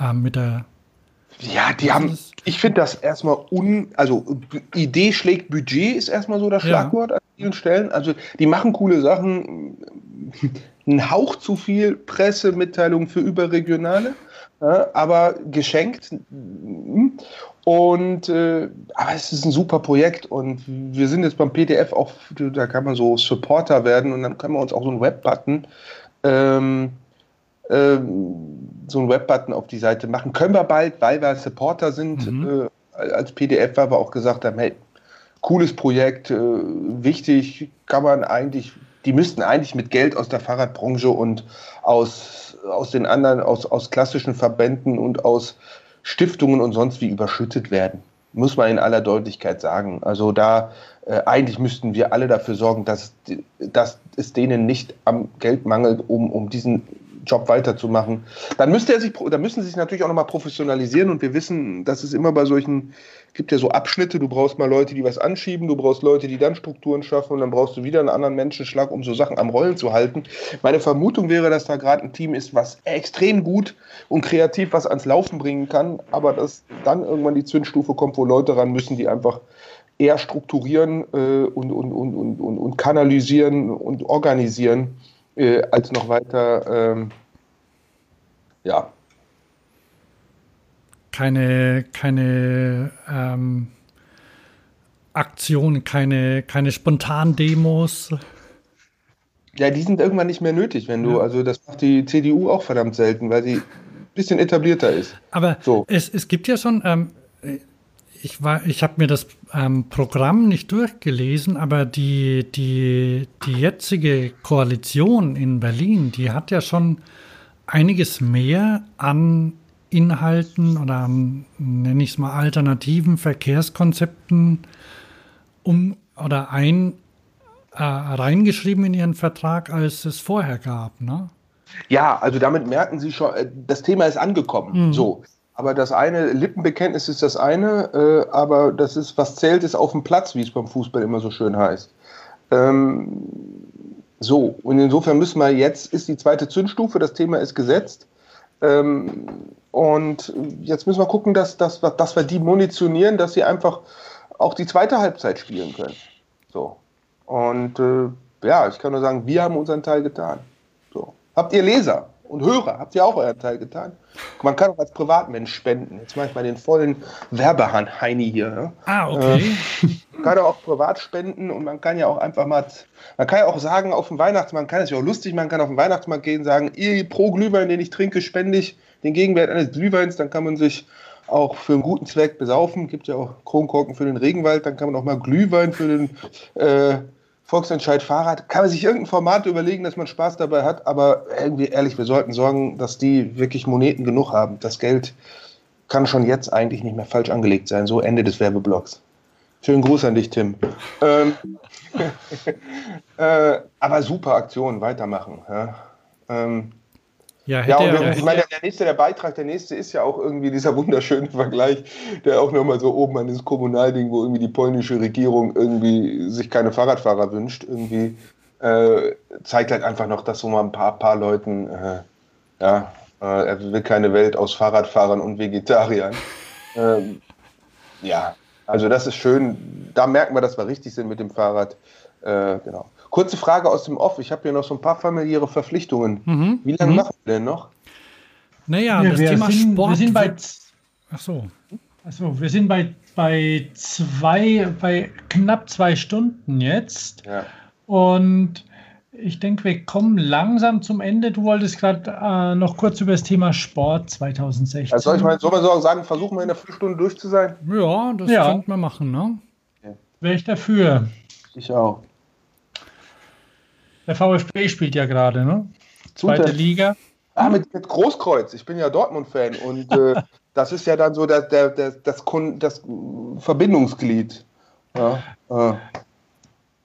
Speaker 1: äh, mit der
Speaker 3: ja, die haben, ich finde das erstmal un, also Idee schlägt Budget ist erstmal so das Schlagwort ja. an vielen Stellen. Also die machen coole Sachen, ein Hauch zu viel Pressemitteilungen für überregionale, ja, aber geschenkt. Und äh, aber es ist ein super Projekt und wir sind jetzt beim PDF auch, da kann man so Supporter werden und dann können wir uns auch so einen Webbutton ähm, so einen Webbutton auf die Seite machen. Können wir bald, weil wir Supporter sind, mhm. äh, als PDF, weil wir auch gesagt haben, hey, cooles Projekt, äh, wichtig, kann man eigentlich, die müssten eigentlich mit Geld aus der Fahrradbranche und aus, aus den anderen, aus, aus klassischen Verbänden und aus Stiftungen und sonst wie überschüttet werden. Muss man in aller Deutlichkeit sagen. Also da äh, eigentlich müssten wir alle dafür sorgen, dass, dass es denen nicht am Geld mangelt, um, um diesen Job weiterzumachen. Dann müsste er sich, dann müssen sie sich natürlich auch nochmal professionalisieren und wir wissen, dass es immer bei solchen, gibt ja so Abschnitte, du brauchst mal Leute, die was anschieben, du brauchst Leute, die dann Strukturen schaffen und dann brauchst du wieder einen anderen Menschenschlag, um so Sachen am Rollen zu halten. Meine Vermutung wäre, dass da gerade ein Team ist, was extrem gut und kreativ was ans Laufen bringen kann, aber dass dann irgendwann die Zündstufe kommt, wo Leute ran müssen, die einfach eher strukturieren äh, und, und, und, und, und, und kanalisieren und organisieren äh, als noch weiter, ähm, ja.
Speaker 1: Keine, keine ähm, Aktion, keine, keine Spontan-Demos.
Speaker 3: Ja, die sind irgendwann nicht mehr nötig, wenn du, ja. also das macht die CDU auch verdammt selten, weil sie ein bisschen etablierter ist.
Speaker 1: Aber so. es, es gibt ja schon, ähm, ich, ich habe mir das ähm, Programm nicht durchgelesen, aber die, die, die jetzige Koalition in Berlin, die hat ja schon einiges mehr an Inhalten oder an, nenne ich es mal, alternativen Verkehrskonzepten um oder ein äh, reingeschrieben in ihren Vertrag, als es vorher gab, ne?
Speaker 3: Ja, also damit merken Sie schon, äh, das Thema ist angekommen. Mhm. So. Aber das eine, Lippenbekenntnis ist das eine, äh, aber das ist, was zählt, ist auf dem Platz, wie es beim Fußball immer so schön heißt. Ähm, so, und insofern müssen wir jetzt, ist die zweite Zündstufe, das Thema ist gesetzt. Ähm, und jetzt müssen wir gucken, dass, dass, dass wir die munitionieren, dass sie einfach auch die zweite Halbzeit spielen können. So. Und äh, ja, ich kann nur sagen, wir haben unseren Teil getan. So. Habt ihr Leser und Hörer? Habt ihr auch euren Teil getan? Man kann auch als Privatmensch spenden. Jetzt mache ich mal den vollen Werbehahn Heini hier. Ne?
Speaker 1: Ah, okay.
Speaker 3: Äh, kann auch privat spenden und man kann ja auch einfach mal, man kann ja auch sagen, auf dem Weihnachtsmarkt, kann es ja auch lustig, man kann auf den Weihnachtsmarkt gehen und sagen, ihr pro Glühwein, den ich trinke, spende ich den Gegenwert eines Glühweins, dann kann man sich auch für einen guten Zweck besaufen. Gibt ja auch Kronkorken für den Regenwald, dann kann man auch mal Glühwein für den äh, Volksentscheid Fahrrad. Kann man sich irgendein Format überlegen, dass man Spaß dabei hat, aber irgendwie ehrlich, wir sollten sorgen, dass die wirklich Moneten genug haben. Das Geld kann schon jetzt eigentlich nicht mehr falsch angelegt sein. So Ende des Werbeblocks. Schönen Gruß an dich, Tim. Ähm, äh, aber super Aktion, weitermachen. Ja. Ähm, ja, ja, und er, ich meine, der nächste, der Beitrag, der nächste ist ja auch irgendwie dieser wunderschöne Vergleich, der auch nochmal so oben an das Kommunalding, wo irgendwie die polnische Regierung irgendwie sich keine Fahrradfahrer wünscht, irgendwie äh, zeigt halt einfach noch, dass so mal ein paar, paar Leuten, äh, ja, äh, er will keine Welt aus Fahrradfahrern und Vegetariern. Ähm, ja, also das ist schön. Da merken wir, dass wir richtig sind mit dem Fahrrad. Äh, genau. Kurze Frage aus dem Off. Ich habe hier noch so ein paar familiäre Verpflichtungen. Mhm. Wie lange mhm. machen wir denn noch?
Speaker 1: Naja, ja, das Thema
Speaker 2: sind,
Speaker 1: Sport.
Speaker 2: Wir sind bei. Ach so. Achso, wir sind bei, bei zwei, bei knapp zwei Stunden jetzt. Ja. Und ich denke, wir kommen langsam zum Ende. Du wolltest gerade äh, noch kurz über das Thema Sport 2016.
Speaker 3: Also soll ich mal, soll man sagen, versuchen wir in der Viertelstunde durch zu sein?
Speaker 1: Ja, das ja. könnten wir machen, ne?
Speaker 2: Okay. Wäre ich dafür.
Speaker 3: Ich auch.
Speaker 2: Der VfB spielt ja gerade, ne? Zweite Super. Liga.
Speaker 3: Ah, mit, mit, Großkreuz. Ich bin ja Dortmund-Fan und äh, das ist ja dann so der, der, der, das, das Verbindungsglied. Ja,
Speaker 2: äh.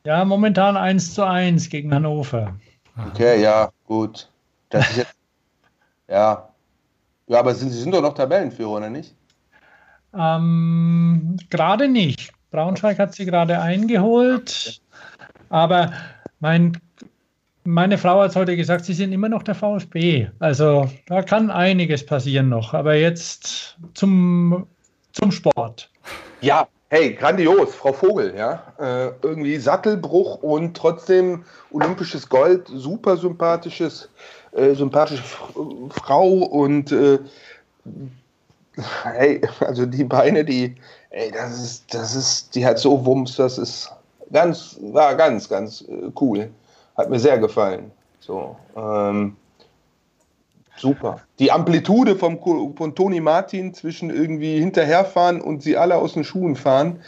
Speaker 2: ja, momentan 1 zu 1 gegen Hannover.
Speaker 3: Okay, ja, gut. Das ist jetzt, ja. Ja, aber Sie, Sie sind doch noch Tabellenführer, oder nicht?
Speaker 2: Ähm, gerade nicht. Braunschweig hat sie gerade eingeholt. Aber mein meine Frau hat heute gesagt, sie sind immer noch der VfB. Also da kann einiges passieren noch. Aber jetzt zum, zum Sport.
Speaker 3: Ja, hey, grandios, Frau Vogel, ja. Äh, irgendwie Sattelbruch und trotzdem olympisches Gold, super sympathisches, äh, sympathische Frau und äh, hey, also die Beine, die, ey, das ist, das ist, die hat so Wumms, das ist ganz, war ganz, ganz äh, cool. Hat mir sehr gefallen. So, ähm, super. Die Amplitude vom, von Toni Martin zwischen irgendwie hinterherfahren und sie alle aus den Schuhen fahren,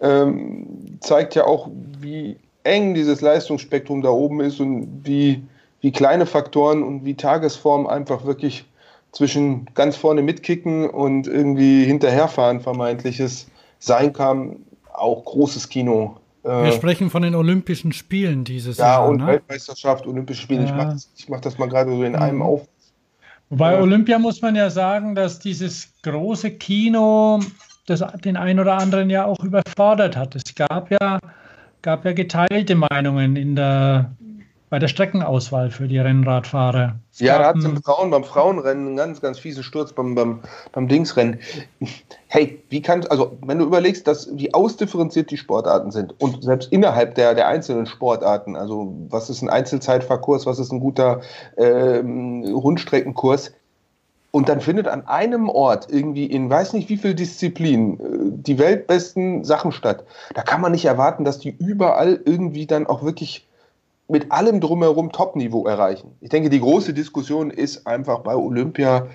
Speaker 3: ähm, zeigt ja auch, wie eng dieses Leistungsspektrum da oben ist und wie, wie kleine Faktoren und wie Tagesform einfach wirklich zwischen ganz vorne mitkicken und irgendwie hinterherfahren vermeintliches sein kann. Auch großes Kino
Speaker 1: wir äh, sprechen von den Olympischen Spielen dieses
Speaker 3: ja,
Speaker 1: Jahr.
Speaker 3: Ja, und ne? Weltmeisterschaft, Olympische Spiele. Ja. Ich mache das, mach das, mal gerade so in einem mhm. auf.
Speaker 2: Wobei ja. Olympia muss man ja sagen, dass dieses große Kino das den einen oder anderen ja auch überfordert hat. Es gab ja, gab ja geteilte Meinungen in der bei der Streckenauswahl für die Rennradfahrer.
Speaker 3: Es ja, da hat es Frauen, beim Frauenrennen einen ganz, ganz fiesen Sturz beim, beim, beim Dingsrennen. Hey, wie kann, also wenn du überlegst, dass wie ausdifferenziert die Sportarten sind und selbst innerhalb der, der einzelnen Sportarten, also was ist ein Einzelzeitfahrkurs, was ist ein guter äh, Rundstreckenkurs, und dann findet an einem Ort irgendwie in weiß nicht wie viel Disziplinen äh, die weltbesten Sachen statt. Da kann man nicht erwarten, dass die überall irgendwie dann auch wirklich mit allem drumherum Top-Niveau erreichen. Ich denke, die große Diskussion ist einfach bei Olympia,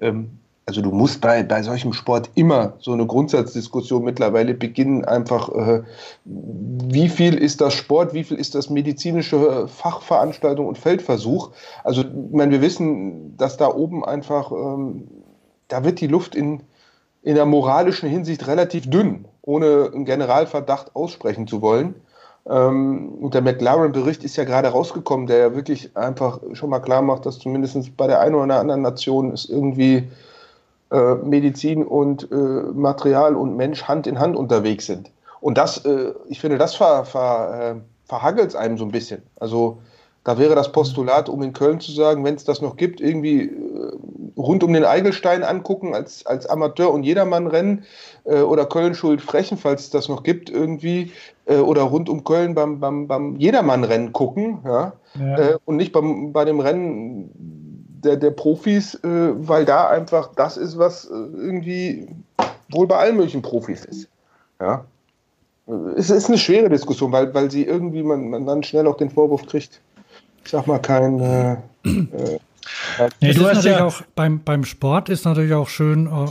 Speaker 3: ähm, also du musst bei, bei solchem Sport immer so eine Grundsatzdiskussion mittlerweile beginnen, einfach äh, wie viel ist das Sport, wie viel ist das medizinische Fachveranstaltung und Feldversuch. Also ich meine, wir wissen, dass da oben einfach, ähm, da wird die Luft in, in der moralischen Hinsicht relativ dünn, ohne einen Generalverdacht aussprechen zu wollen. Ähm, und der McLaren-Bericht ist ja gerade rausgekommen, der ja wirklich einfach schon mal klar macht, dass zumindest bei der einen oder anderen Nation es irgendwie äh, Medizin und äh, Material und Mensch Hand in Hand unterwegs sind. Und das, äh, ich finde, das ver, ver, äh, verhagelt es einem so ein bisschen. Also da wäre das Postulat, um in Köln zu sagen, wenn es das noch gibt, irgendwie äh, rund um den Eigelstein angucken als, als Amateur- und Jedermann-Rennen äh, oder Köln-Schuld-Frechen, falls es das noch gibt, irgendwie, äh, oder rund um Köln beim, beim, beim Jedermann-Rennen gucken, ja, ja. Äh, und nicht beim, bei dem Rennen der, der Profis, äh, weil da einfach das ist, was äh, irgendwie wohl bei allen möglichen Profis ist. Ja. Es ist eine schwere Diskussion, weil, weil sie irgendwie, man, man dann schnell auch den Vorwurf kriegt, ich sag mal, kein. Äh, äh,
Speaker 1: ja, du hast ja auch beim, beim Sport ist natürlich auch schön, äh,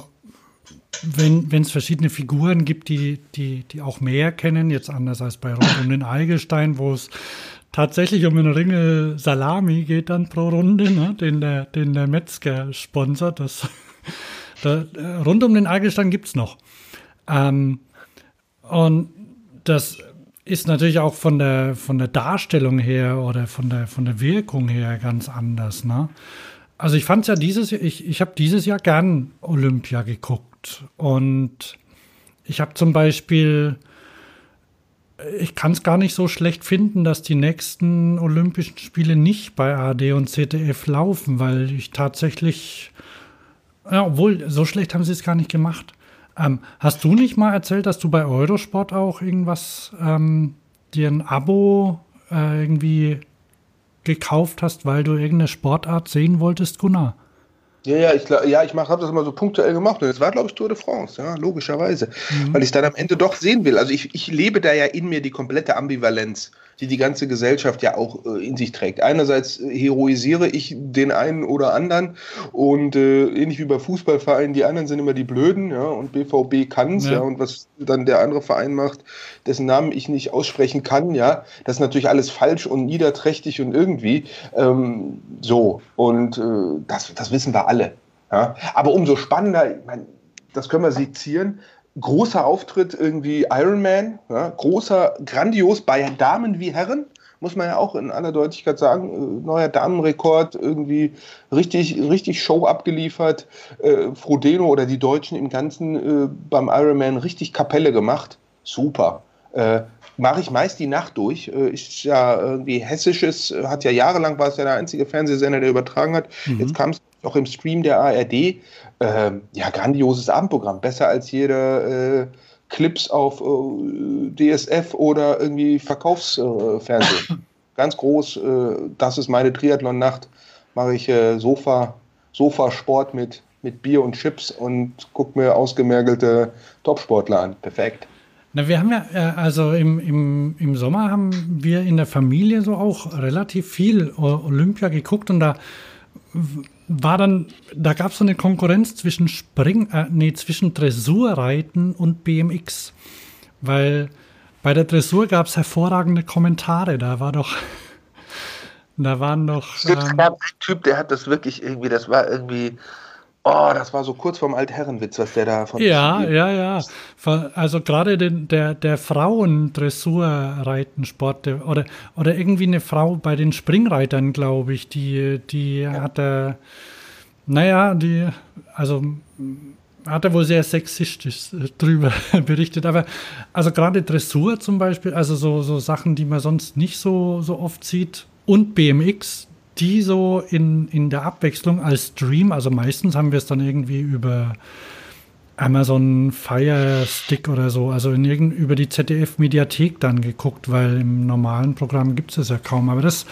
Speaker 1: wenn es verschiedene Figuren gibt, die, die, die auch mehr kennen, jetzt anders als bei Rund um den Eigelstein, wo es tatsächlich um einen Ringel Salami geht dann pro Runde, ne, den, der, den der Metzger sponsert. Das, da, rund um den Eigelstein gibt es noch. Ähm, und das ist natürlich auch von der, von der Darstellung her oder von der, von der Wirkung her ganz anders. Ne? Also ich fand es ja dieses Jahr, ich, ich habe dieses Jahr gern Olympia geguckt. Und ich habe zum Beispiel, ich kann es gar nicht so schlecht finden, dass die nächsten Olympischen Spiele nicht bei AD und ZDF laufen, weil ich tatsächlich, ja, obwohl, so schlecht haben sie es gar nicht gemacht. Ähm, hast du nicht mal erzählt, dass du bei Eurosport auch irgendwas, ähm, dir ein Abo äh, irgendwie gekauft hast, weil du irgendeine Sportart sehen wolltest, Gunnar?
Speaker 3: Ja, ja, ich, ja, ich habe das immer so punktuell gemacht. Und es war, glaube ich, Tour de France, ja, logischerweise. Mhm. Weil ich es dann am Ende doch sehen will. Also ich, ich lebe da ja in mir die komplette Ambivalenz die die ganze Gesellschaft ja auch äh, in sich trägt. Einerseits äh, heroisiere ich den einen oder anderen und äh, ähnlich wie bei Fußballvereinen, die anderen sind immer die Blöden, ja, und BVB kann's, ja. ja, und was dann der andere Verein macht, dessen Namen ich nicht aussprechen kann, ja, das ist natürlich alles falsch und niederträchtig und irgendwie ähm, so. Und äh, das, das wissen wir alle. Ja. Aber umso spannender, ich mein, das können wir sezieren, großer Auftritt irgendwie Iron Man, ja, großer, grandios bei Damen wie Herren, muss man ja auch in aller Deutlichkeit sagen, äh, neuer Damenrekord, irgendwie richtig, richtig Show abgeliefert, äh, Frodeno oder die Deutschen im Ganzen äh, beim Ironman richtig Kapelle gemacht, super. Äh, Mache ich meist die Nacht durch. Äh, ist ja irgendwie hessisches, hat ja jahrelang war es ja der einzige Fernsehsender, der übertragen hat. Mhm. Jetzt kam es auch im Stream der ARD. Ähm, ja, grandioses Abendprogramm. Besser als jede äh, Clips auf äh, DSF oder irgendwie Verkaufsfernsehen. Ganz groß. Äh, das ist meine Triathlon-Nacht. Mache ich äh, Sofa, Sofasport mit, mit Bier und Chips und gucke mir ausgemergelte Topsportler an. Perfekt.
Speaker 1: Na, wir haben ja, äh, also im, im, im Sommer haben wir in der Familie so auch relativ viel Olympia geguckt und da war dann, da gab es so eine Konkurrenz zwischen Spring, äh, nee, zwischen Dressurreiten und BMX. Weil bei der Dressur gab es hervorragende Kommentare. Da war doch, da waren doch.
Speaker 3: Es ähm, gab einen Typ, der hat das wirklich irgendwie, das war irgendwie Oh, das war so kurz vorm Altherrenwitz, was der da von.
Speaker 1: Ja, ja, ja. Also gerade den, der, der Frauen-Dressurreitensport oder, oder irgendwie eine Frau bei den Springreitern, glaube ich, die, die ja. hat er, naja, die, also hat er wohl sehr sexistisch drüber berichtet. Aber also gerade Dressur zum Beispiel, also so, so Sachen, die man sonst nicht so, so oft sieht, und BMX, die so in, in der Abwechslung als Stream, also meistens haben wir es dann irgendwie über Amazon Fire Stick oder so, also in irgend, über die ZDF-Mediathek dann geguckt, weil im normalen Programm gibt es es ja kaum. Aber das,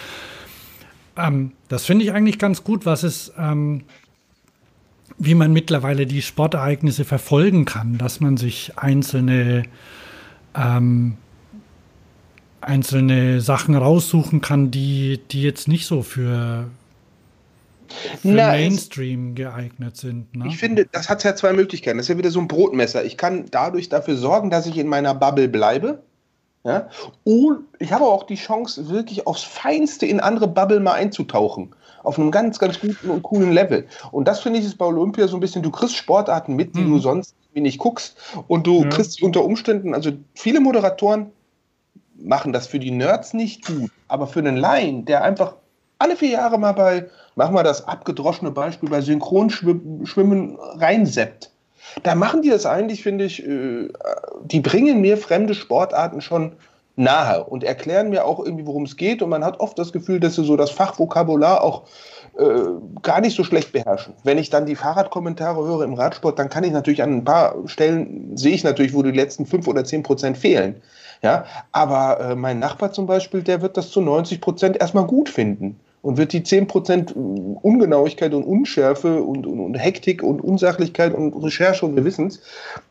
Speaker 1: ähm, das finde ich eigentlich ganz gut, was es, ähm, wie man mittlerweile die Sportereignisse verfolgen kann, dass man sich einzelne ähm, einzelne Sachen raussuchen kann, die, die jetzt nicht so für, für Na, Mainstream geeignet sind.
Speaker 3: Ne? Ich finde, das hat ja zwei Möglichkeiten. Das ist ja wieder so ein Brotmesser. Ich kann dadurch dafür sorgen, dass ich in meiner Bubble bleibe. Ja? Und ich habe auch die Chance, wirklich aufs Feinste in andere Bubble mal einzutauchen. Auf einem ganz, ganz guten und coolen Level. Und das finde ich ist bei Olympia so ein bisschen, du kriegst Sportarten mit, die mhm. du sonst nicht guckst. Und du ja. kriegst sie unter Umständen, also viele Moderatoren machen das für die Nerds nicht gut, aber für einen Laien, der einfach alle vier Jahre mal bei, machen wir das abgedroschene Beispiel, bei Synchronschwimmen reinseppt. Da machen die das eigentlich, finde ich, äh, die bringen mir fremde Sportarten schon nahe und erklären mir auch irgendwie, worum es geht. Und man hat oft das Gefühl, dass sie so das Fachvokabular auch äh, gar nicht so schlecht beherrschen. Wenn ich dann die Fahrradkommentare höre im Radsport, dann kann ich natürlich an ein paar Stellen, sehe ich natürlich, wo die letzten fünf oder zehn Prozent fehlen. Ja, aber äh, mein Nachbar zum Beispiel, der wird das zu 90 Prozent erstmal gut finden und wird die 10% Ungenauigkeit und Unschärfe und, und, und, Hektik und Unsachlichkeit und Recherche und wir wissen's,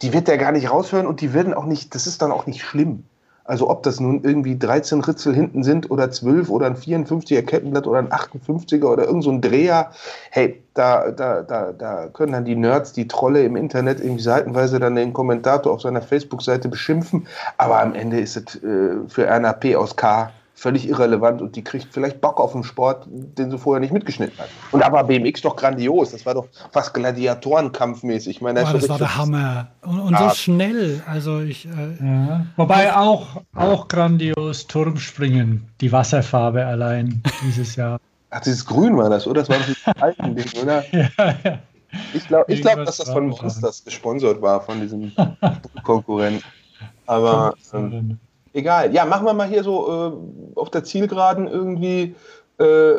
Speaker 3: die wird der gar nicht raushören und die werden auch nicht, das ist dann auch nicht schlimm. Also ob das nun irgendwie 13 Ritzel hinten sind oder 12 oder ein 54er Kettenblatt oder ein 58er oder irgend so ein Dreher, hey, da, da, da, da können dann die Nerds, die Trolle im Internet irgendwie seitenweise dann den Kommentator auf seiner Facebook-Seite beschimpfen, aber am Ende ist es äh, für RNAP aus K völlig irrelevant und die kriegt vielleicht Bock auf einen Sport, den sie vorher nicht mitgeschnitten hat. Und da war BMX doch grandios. Das war doch fast Gladiatorenkampfmäßig. Ich meine,
Speaker 1: Boah, das war der Hammer. Und, und so schnell. Also ich. Äh,
Speaker 2: ja. Wobei auch, auch grandios Turmspringen. Die Wasserfarbe allein dieses Jahr.
Speaker 3: Ach, dieses Grün war das, oder? Das war das alten Ding, oder? ja, ja. Ich glaube, ich glaub, dass das von Monsters gesponsert war, von diesem Konkurrenten. Aber. Ähm, egal. Ja, machen wir mal hier so äh, auf der Zielgeraden irgendwie äh,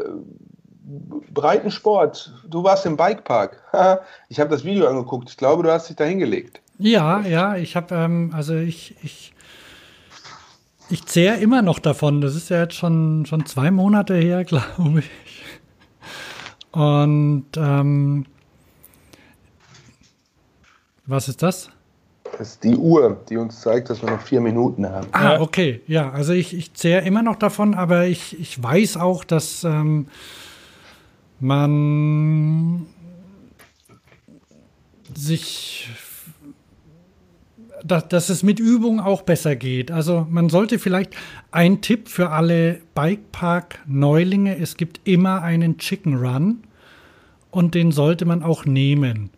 Speaker 3: Breitensport. Du warst im Bikepark. ich habe das Video angeguckt. Ich glaube, du hast dich da hingelegt.
Speaker 1: Ja, ja, ich habe, ähm, also ich, ich, ich zehre immer noch davon. Das ist ja jetzt schon, schon zwei Monate her, glaube ich. Und ähm, was ist das?
Speaker 3: Das ist die Uhr, die uns zeigt, dass wir noch vier Minuten haben.
Speaker 1: Ah, okay. Ja, also ich, ich zehre immer noch davon, aber ich, ich weiß auch, dass ähm, man sich dass, dass es mit Übung auch besser geht. Also man sollte vielleicht ein Tipp für alle Bikepark-Neulinge, es gibt immer einen Chicken Run und den sollte man auch nehmen.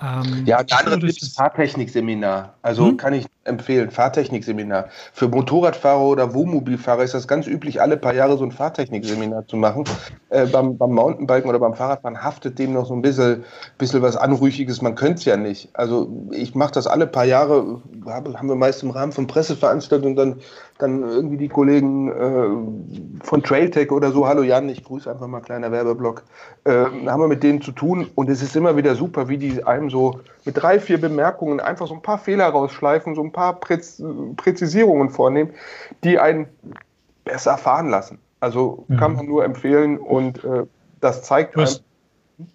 Speaker 3: Ähm, ja, anderes Tipp ist Fahrtechnikseminar. Also hm? kann ich empfehlen, Fahrtechnikseminar. Für Motorradfahrer oder Wohnmobilfahrer ist das ganz üblich, alle paar Jahre so ein Fahrtechnikseminar zu machen. Äh, beim, beim Mountainbiken oder beim Fahrradfahren haftet dem noch so ein bisschen, bisschen was Anrüchiges. Man könnte es ja nicht. Also ich mache das alle paar Jahre, haben wir meist im Rahmen von Presseveranstaltungen dann, dann irgendwie die Kollegen äh, von Trailtech oder so, hallo Jan, ich grüße einfach mal kleiner Werbeblock, äh, haben wir mit denen zu tun und es ist immer wieder super, wie die einem so mit drei, vier Bemerkungen einfach so ein paar Fehler rausschleifen, so ein paar Präz Präzisierungen vornehmen, die einen besser fahren lassen. Also mhm. kann man nur empfehlen und äh, das zeigt
Speaker 2: du hast, einem,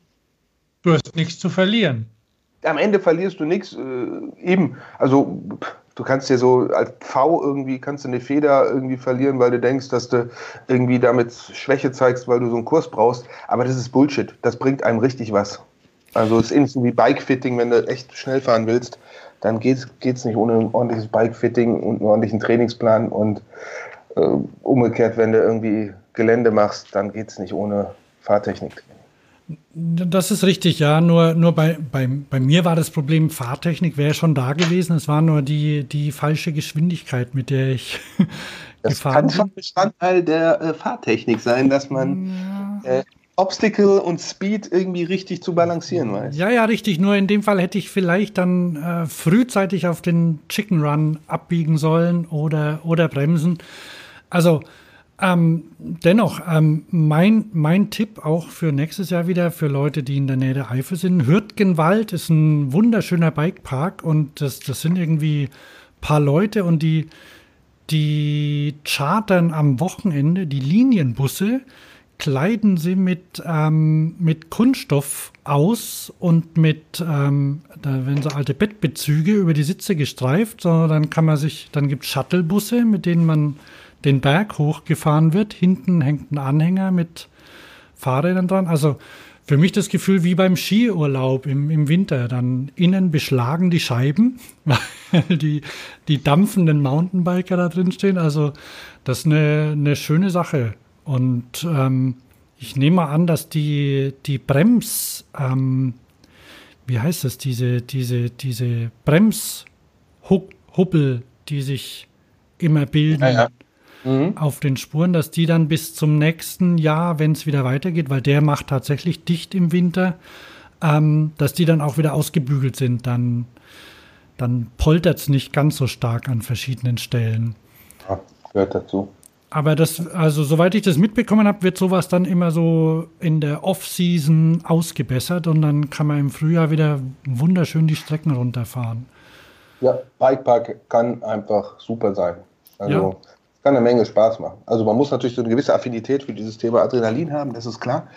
Speaker 2: du hast nichts zu verlieren.
Speaker 3: Am Ende verlierst du nichts. Äh, eben, also du kannst dir so als V irgendwie, kannst du eine Feder irgendwie verlieren, weil du denkst, dass du irgendwie damit Schwäche zeigst, weil du so einen Kurs brauchst. Aber das ist Bullshit. Das bringt einem richtig was. Also es ist ähnlich wie Bikefitting, wenn du echt schnell fahren willst, dann geht es nicht ohne ein ordentliches Bikefitting und einen ordentlichen Trainingsplan und äh, umgekehrt, wenn du irgendwie Gelände machst, dann geht es nicht ohne Fahrtechnik.
Speaker 1: Das ist richtig, ja. Nur, nur bei, bei, bei mir war das Problem, Fahrtechnik wäre schon da gewesen. Es war nur die, die falsche Geschwindigkeit, mit der ich
Speaker 3: das gefahren bin. Das kann schon Bestandteil der äh, Fahrtechnik sein, dass man ja. äh, Obstacle und Speed irgendwie richtig zu balancieren weiß.
Speaker 1: Ja, ja, richtig. Nur in dem Fall hätte ich vielleicht dann äh, frühzeitig auf den Chicken Run abbiegen sollen oder, oder bremsen. Also ähm, dennoch, ähm, mein, mein Tipp auch für nächstes Jahr wieder für Leute, die in der Nähe der Eifel sind. Hürtgenwald ist ein wunderschöner Bikepark und das, das sind irgendwie paar Leute und die, die chartern am Wochenende die Linienbusse kleiden sie mit, ähm, mit Kunststoff aus und mit, ähm, da werden so alte Bettbezüge über die Sitze gestreift. So, dann kann man sich, dann gibt es Shuttlebusse, mit denen man den Berg hochgefahren wird. Hinten hängt ein Anhänger mit Fahrrädern dran. Also für mich das Gefühl wie beim Skiurlaub im, im Winter. Dann innen beschlagen die Scheiben, weil die, die dampfenden Mountainbiker da drin stehen. Also das ist eine, eine schöne Sache. Und ähm, ich nehme an, dass die, die Brems, ähm, wie heißt das, diese, diese, diese Bremshubbel, die sich immer bilden, ja, ja. mhm. auf den Spuren, dass die dann bis zum nächsten Jahr, wenn es wieder weitergeht, weil der macht tatsächlich dicht im Winter, ähm, dass die dann auch wieder ausgebügelt sind. Dann, dann poltert es nicht ganz so stark an verschiedenen Stellen.
Speaker 3: Ja, gehört dazu.
Speaker 1: Aber das, also soweit ich das mitbekommen habe, wird sowas dann immer so in der Off-Season ausgebessert und dann kann man im Frühjahr wieder wunderschön die Strecken runterfahren.
Speaker 3: Ja, Bikepark kann einfach super sein. Also ja. kann eine Menge Spaß machen. Also man muss natürlich so eine gewisse Affinität für dieses Thema Adrenalin haben, das ist klar.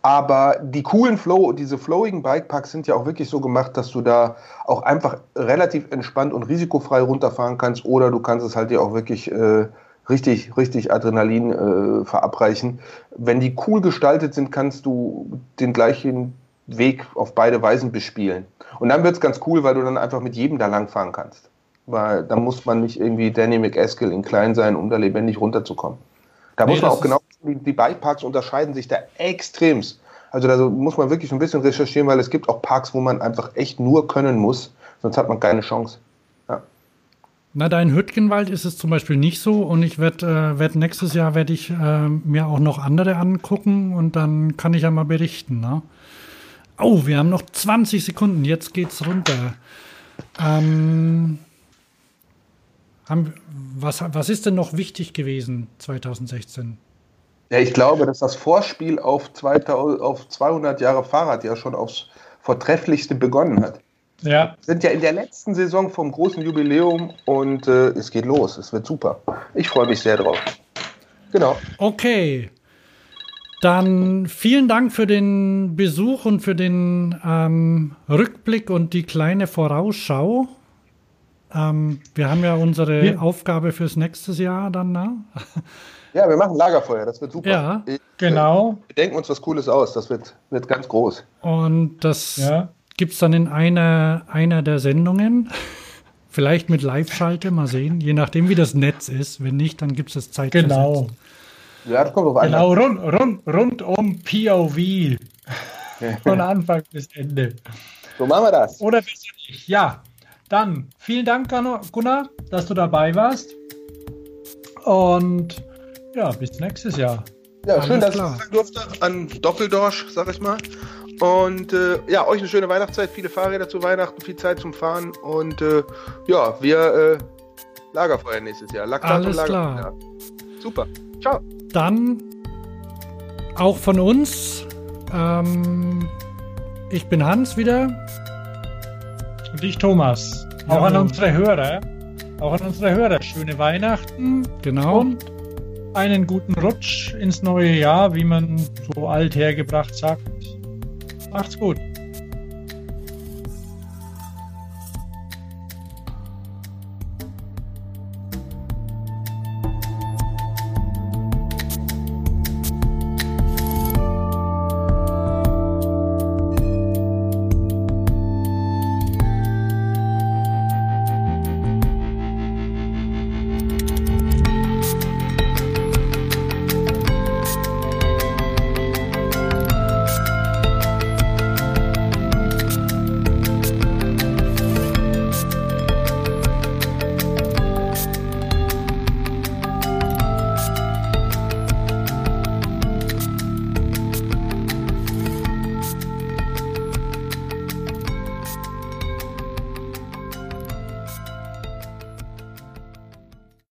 Speaker 3: Aber die coolen Flow, diese flowigen Bikeparks sind ja auch wirklich so gemacht, dass du da auch einfach relativ entspannt und risikofrei runterfahren kannst oder du kannst es halt dir auch wirklich äh, richtig, richtig Adrenalin äh, verabreichen. Wenn die cool gestaltet sind, kannst du den gleichen Weg auf beide Weisen bespielen. Und dann wird es ganz cool, weil du dann einfach mit jedem da langfahren kannst. Weil da muss man nicht irgendwie Danny McEskill in klein sein, um da lebendig runterzukommen. Da nee, muss man auch genau, die, die Bikeparks unterscheiden sich da extremst. Also da muss man wirklich ein bisschen recherchieren, weil es gibt auch Parks, wo man einfach echt nur können muss, sonst hat man keine Chance.
Speaker 1: Na, da in Hüttgenwald ist es zum Beispiel nicht so und ich werde äh, werd nächstes Jahr werde ich äh, mir auch noch andere angucken und dann kann ich ja mal berichten. Ne? Oh, wir haben noch 20 Sekunden, jetzt geht's runter. Ähm, haben, was, was ist denn noch wichtig gewesen 2016?
Speaker 3: Ja, ich glaube, dass das Vorspiel auf, 2000, auf 200 Jahre Fahrrad ja schon aufs Vortrefflichste begonnen hat. Ja. Sind ja in der letzten Saison vom großen Jubiläum und äh, es geht los. Es wird super. Ich freue mich sehr drauf.
Speaker 1: Genau. Okay. Dann vielen Dank für den Besuch und für den ähm, Rückblick und die kleine Vorausschau. Ähm, wir haben ja unsere ja. Aufgabe fürs nächste Jahr dann, ne?
Speaker 3: Ja, wir machen Lagerfeuer, das wird super.
Speaker 1: Ja, ich, genau.
Speaker 3: Wir denken uns was Cooles aus, das wird, wird ganz groß.
Speaker 1: Und das ja gibt es dann in einer, einer der Sendungen. Vielleicht mit Live-Schalte, mal sehen. Je nachdem, wie das Netz ist. Wenn nicht, dann gibt es das Zeit.
Speaker 2: Genau. Ja, das kommt auf Genau, rund, rund, rund um POV. Von Anfang bis Ende.
Speaker 3: So machen wir das.
Speaker 2: Oder besser nicht. Ja, dann vielen Dank, Gunnar, dass du dabei warst. Und ja, bis nächstes Jahr.
Speaker 3: Ja, schön, dass klar. ich sagen durfte an Doppeldorsch, sag ich mal. Und äh, ja, euch eine schöne Weihnachtszeit, viele Fahrräder zu Weihnachten, viel Zeit zum Fahren und äh, ja, wir äh, Lagerfeuer nächstes Jahr.
Speaker 1: Laktat Alles und Lagerfeuer. klar.
Speaker 3: Super. Ciao.
Speaker 1: Dann auch von uns. Ähm, ich bin Hans wieder.
Speaker 2: Und ich Thomas. Auch ja. an unsere Hörer. Auch an unsere Hörer. Schöne Weihnachten.
Speaker 1: Genau.
Speaker 2: Und einen guten Rutsch ins neue Jahr, wie man so althergebracht sagt. Macht's gut.